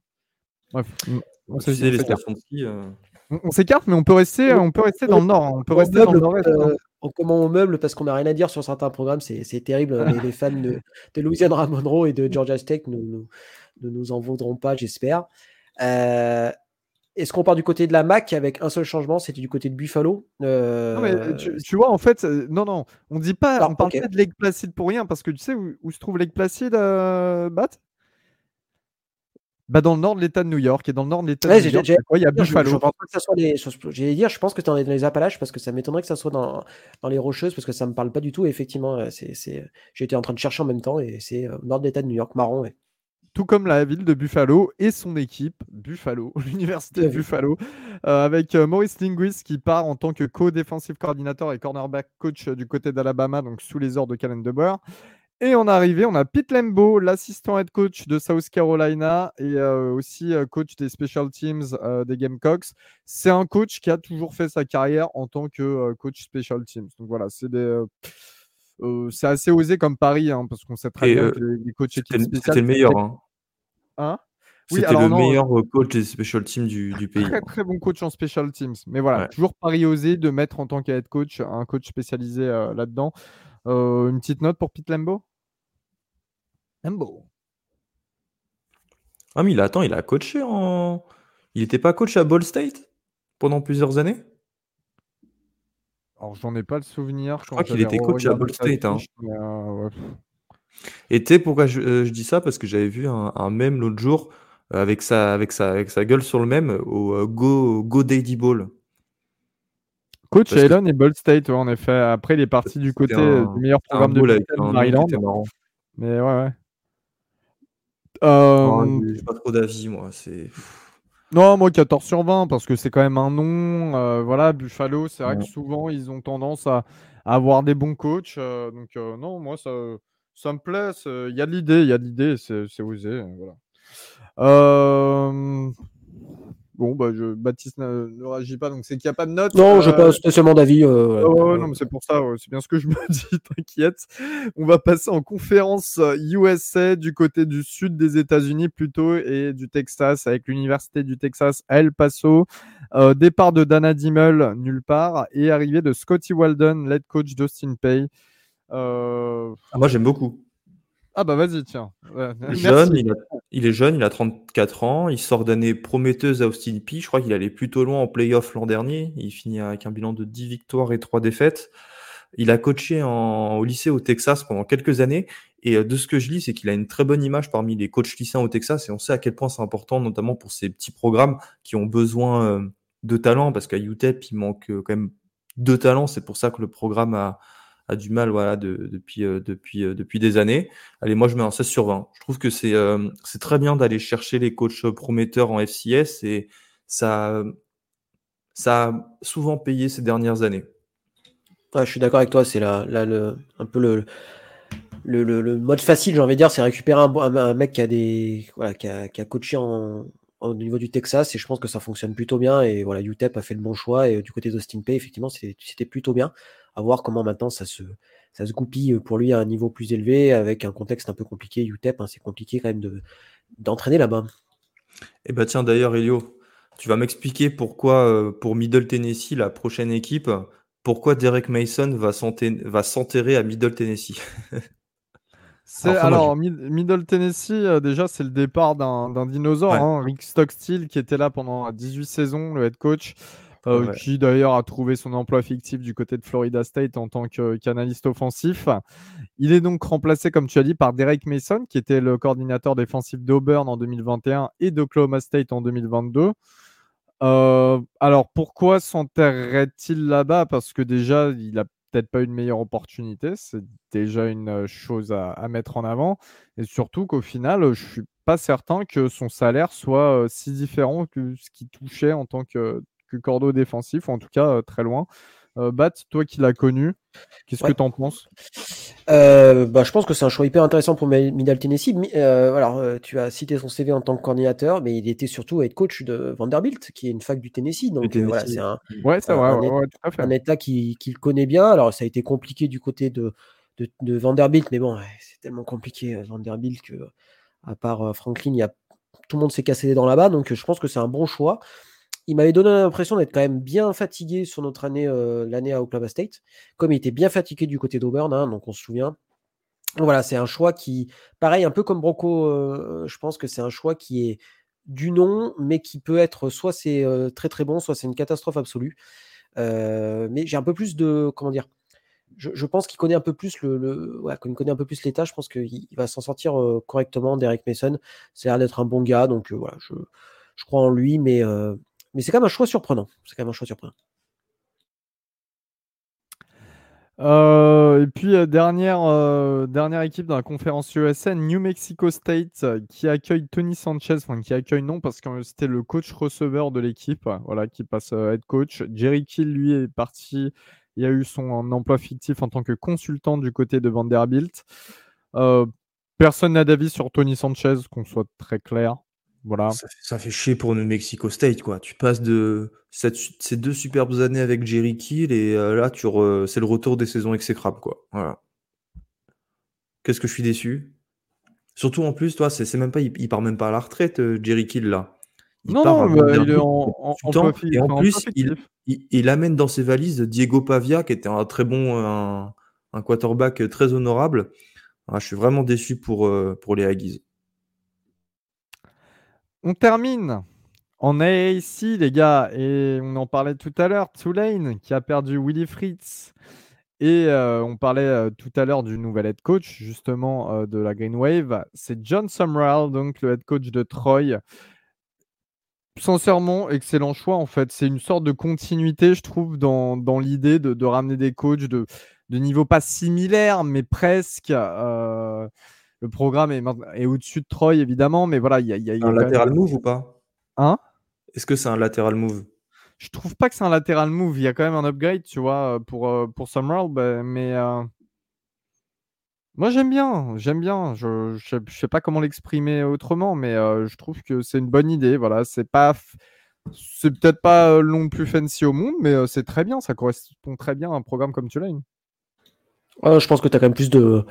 Bref. On, s'écarte, mais on peut rester, on peut rester dans le nord. Hein. On peut rester dans le nord. Euh, on comment on meuble parce qu'on n'a rien à dire sur certains programmes. C'est terrible. les, les, fans de, de Louisiana Monroe et de Georgia State ne nous, nous, en voudront pas, j'espère. Euh, est-ce qu'on part du côté de la MAC avec un seul changement C'était du côté de Buffalo euh, tu, vois, en fait, non, non, on dit pas, on parle pas de Lake Placid pour rien parce que tu sais où, se trouve Lake Placid, Bat bah dans le nord de l'État de New York et dans le nord de l'État de New York, il y a Buffalo. Je, pense que ça soit les, j'allais dire, je pense que tu en es dans les Appalaches parce que ça m'étonnerait que ça soit dans, dans les Rocheuses parce que ça me parle pas du tout. effectivement, euh, c'est, c'est, j'étais en train de chercher en même temps et c'est euh, nord de l'État de New York, marron. Tout comme la ville de Buffalo et son équipe, Buffalo, l'université de Buffalo, euh, avec Maurice Linguist qui part en tant que co-défensive coordinateur et cornerback coach du côté d'Alabama, donc sous les ordres de Calen DeBoer. Et en arrivée, on a Pete Lembo, l'assistant head coach de South Carolina et euh, aussi euh, coach des special teams euh, des Gamecocks. C'est un coach qui a toujours fait sa carrière en tant que coach special teams. Donc voilà, c'est c'est assez osé comme pari, hein, parce qu'on sait très bien que les, coachs équipes C'était le meilleur. Hein. hein? C'était le meilleur coach des special teams du, pays. Très très bon coach en special teams. Mais voilà, toujours pari osé de mettre en tant qu'head coach un coach spécialisé là-dedans. une petite note pour Pete Lembo? Ah, mais il attend, il a coaché en. Il n'était pas coach à Ball State pendant plusieurs années? Alors, j'en ai pas le souvenir. Je crois qu'il était coach à Ball State. Hein. Euh, Et tu sais pourquoi euh, je, dis ça? Parce que j'avais vu un, un mème l'autre jour euh, avec sa, avec, sa, avec sa gueule sur le même au Go, Go Daddy Ball. Coach Allen et Ball State, en effet. Après, il est parti du côté du meilleur programme de Maryland. Mais ouais, ouais. Euh... J'ai pas trop d'avis, moi. C'est. Non, moi 14 sur 20 parce que c'est quand même un nom. Euh, voilà, Buffalo, c'est vrai que souvent ils ont tendance à, avoir des bons coachs. Euh, donc euh, non, moi ça, ça me plaît. Il y a de l'idée, il y a de l'idée, c'est osé. Voilà. Bon, bah, je, Baptiste ne, réagit pas, donc c'est qu'il n'y a pas de notes. Non, je n'ai pas spécialement d'avis. Oh, non, mais c'est pour ça, c'est bien ce que je me dis, t'inquiète. On va passer en conférence USA du côté du sud des États-Unis plutôt et du Texas avec l'Université du Texas à El Paso. Euh, départ de Dana Dimmel, nulle part, et arrivée de Scotty Walden, lead coach d'Austin Pay. Euh, ah, moi, j'aime beaucoup. Ah bah vas-y, tiens. jeune, il, est jeune, il a 34 ans, il sort d'année prometteuse à Austin P. Je crois qu'il allait plutôt loin en playoff l'an dernier. Il finit avec un bilan de 10 victoires et 3 défaites. Il a coaché au lycée au Texas pendant quelques années. Et euh, de ce que je lis, c'est qu'il a une très bonne image parmi les coachs lycéens au Texas. Et on sait à quel point c'est important, notamment pour ces petits programmes qui ont besoin euh, de talent. Parce qu'à UTEP, il manque euh, quand même de talent. C'est pour ça que le programme a, a du mal voilà, depuis, euh, depuis, euh, depuis des années. Allez, moi je mets un 16 sur 20. Je trouve que c'est euh, c'est très bien d'aller chercher les coachs prometteurs en FCS et ça, ça a souvent payé ces dernières années. je suis d'accord avec toi, c'est là, là un peu le, le, le, mode facile, j'ai envie de dire, c'est récupérer un, mec qui a, des, voilà, qui a, coaché au niveau du Texas et je pense que ça fonctionne plutôt bien. Et voilà, UTEP a fait le bon choix et du côté d'Austin Pay, effectivement, c'était plutôt bien à voir comment maintenant ça se, ça se goupille pour lui à un niveau plus élevé avec un contexte un peu compliqué. UTEP, hein, c'est compliqué quand même de, d'entraîner là-bas. Eh bah tiens, d'ailleurs, Elio, tu vas m'expliquer pourquoi euh, pour Middle Tennessee, la prochaine équipe, pourquoi Derek Mason va s'enterrer à Middle Tennessee? Alors, Middle Tennessee, euh, déjà, c'est le départ d'un dinosaure, hein, Rick Stockstill, qui était là pendant 18 saisons, le head coach. Euh, qui d'ailleurs a trouvé son emploi fictif du côté de Florida State en tant qu'analyste offensif. Il est donc remplacé, comme tu as dit, par Derek Mason, qui était le coordinateur défensif d'Auburn en 2021 et d'Oklahoma State en 2022. Euh, alors pourquoi s'enterrerait-il là-bas? Parce que déjà, il a peut-être pas une meilleure opportunité. C'est déjà une chose à, à, mettre en avant. Et surtout qu'au final, je suis pas certain que son salaire soit euh, si différent que ce qu'il touchait en tant que que cordeau défensif, ou en tout cas très loin. Bat, toi qui l'as connu, qu'est-ce que tu en penses? Bah, Je pense que c'est un choix hyper intéressant pour Middle Tennessee. alors, tu as cité son CV en tant que coordinateur, mais il était surtout head coach de Vanderbilt, qui est une fac du Tennessee. Donc voilà, c'est un, ouais, un, état qu'il connaît bien. Alors, ça a été compliqué du côté de, de, Vanderbilt, mais bon, c'est tellement compliqué euh, Vanderbilt que, à part euh, Franklin, il y a, tout le monde s'est cassé les dents là-bas, donc je pense que c'est un bon choix. Il m'avait donné l'impression d'être quand même bien fatigué sur notre année, euh, l'année à Oklahoma State, comme il était bien fatigué du côté d'Auburn, hein, donc on se souvient. voilà, c'est un choix qui, pareil, un peu comme Broco, je pense que c'est un choix qui est du nom, mais qui peut être soit c'est très très bon, soit c'est une catastrophe absolue. mais j'ai un peu plus de, comment dire, je, pense qu'il connaît un peu plus le, connaît un peu plus l'état. Je pense qu'il va s'en sortir euh, correctement. Derek Mason, c'est l'air d'être un bon gars, donc euh, voilà, je, crois en lui, mais euh, mais c'est quand même un choix surprenant. C'est quand même un choix surprenant. et puis dernière, dernière équipe dans la conférence USN, New Mexico State, qui accueille Tony Sanchez, enfin qui accueille non parce que c'était le coach receveur de l'équipe, voilà, qui passe head coach. Jerry Kill lui est parti il a eu son emploi fictif en tant que consultant du côté de Vanderbilt. Euh, personne n'a d'avis sur Tony Sanchez, qu'on soit très clair. Voilà. Ça, fait chier pour New Mexico State, quoi. Tu passes de ces deux superbes années avec Jerry Kill et euh, là, tu c'est le retour des saisons exécrables, quoi. Voilà. Qu'est-ce que je suis déçu? Surtout en plus, toi, c'est même pas, il, part même pas à la retraite, euh, Jerry Kill là. non, bah, il est en, en, et en plus, il, il, amène dans ses valises Diego Pavia, qui était un très bon, un, quarterback très honorable. Ah, je suis vraiment déçu pour, euh, pour les Aggies. On termine en AAC, les gars, et on en parlait tout à l'heure, Tulane qui a perdu Willy Fritz. Et euh, on parlait euh, tout à l'heure du nouvel head coach, justement, de la Green Wave. C'est John Sumrall, donc le head coach de Troy, Sincèrement, excellent choix en fait. C'est une sorte de continuité, je trouve, dans, l'idée de, de, ramener des coachs de, de niveau pas similaire, mais presque. Euh, le programme est, est au-dessus de Troy, évidemment, mais voilà, il y a, y a un latéral move ou pas? Hein? Est-ce que c'est un latéral move? Je trouve pas que c'est un latéral move. Il y a quand même un upgrade, tu vois, pour, euh, pour Summerall, bah, mais euh, moi, j'aime bien, j'aime bien. Je ne sais pas comment l'exprimer autrement, mais euh, je trouve que c'est une bonne idée. Voilà, c'est pas, c'est peut-être pas euh, non plus fancy au monde, mais euh, c'est très bien. Ça correspond très bien à un programme comme Tulane. je pense que tu as quand même plus de,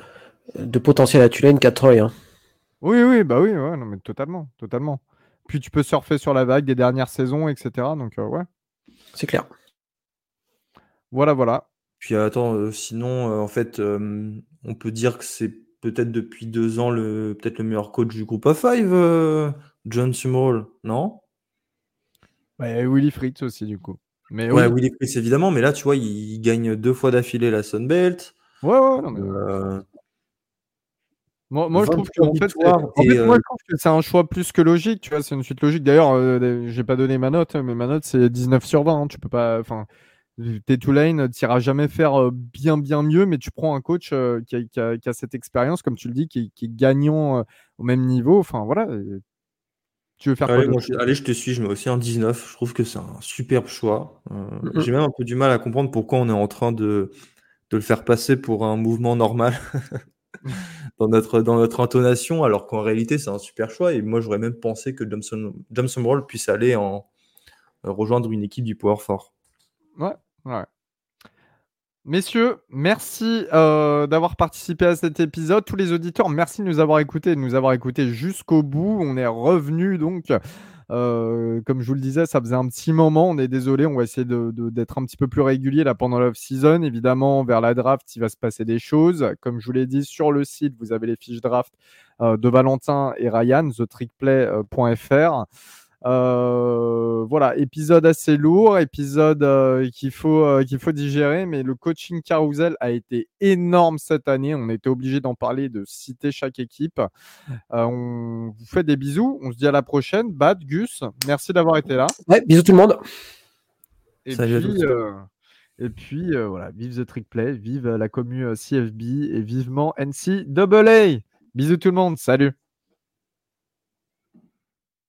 de potentiel à Tulane qu'à Troy. Hein. Oui, oui, bah oui, ouais, non, mais totalement, totalement. Puis tu peux surfer sur la vague des dernières saisons, etc. Donc, ouais. C'est clair. Voilà, voilà. Puis attends, sinon, en fait, on peut dire que c'est peut-être depuis deux ans le peut-être le meilleur coach du groupe A5, euh, John Sumrall, non? Ouais, Willy Fritz aussi, du coup. Mais ouais, Willy Fritz, évidemment, mais là, tu vois, il, gagne deux fois d'affilée la Sunbelt. Ouais, ouais, non, mais... Euh, moi, moi je trouve que, en fait, moi, je euh, trouve que c'est un choix plus que logique, tu vois, c'est une suite logique. D'ailleurs, j'ai pas donné ma note, mais ma note c'est 19 sur 20. Hein, tu peux pas, enfin, T'es Tulane, tu n'iras jamais faire bien, bien mieux, mais tu prends un coach qui a, cette expérience, comme tu le dis, qui, est gagnant au même niveau. Enfin, voilà. Tu veux faire allez, quoi je, allez, je te suis, je mets aussi un 19. Je trouve que c'est un superbe choix. Euh, j'ai même un peu du mal à comprendre pourquoi on est en train de, de le faire passer pour un mouvement normal dans, notre, intonation, alors qu'en réalité, c'est un super choix. Et moi, j'aurais même pensé que Johnson, Roll puisse aller en, rejoindre une équipe du Power Fort. Ouais, ouais. Messieurs, merci euh, d'avoir participé à cet épisode. Tous les auditeurs, merci de nous avoir écoutés, de nous avoir écoutés jusqu'au bout. On est revenu donc. Euh, comme je vous le disais, ça faisait un petit moment. On est désolé, on va essayer d'être un petit peu plus régulier là pendant l'off-season. Évidemment, vers la draft, il va se passer des choses. Comme je vous l'ai dit, sur le site, vous avez les fiches draft euh, de Valentin et Ryan, thetrickplay.fr. Euh, voilà, épisode assez lourd, épisode euh, qu'il faut, euh, qu'il faut digérer, mais le coaching carousel a été énorme cette année. On était obligé d'en parler, de citer chaque équipe. on vous fait des bisous. On se dit à la prochaine. Bad, Gus, merci d'avoir été là. Ouais, bisous tout le monde. Et puis, et puis voilà, vive The Trick Play, vive la commu CFB et vivement NC Double A. Bisous tout le monde. Salut.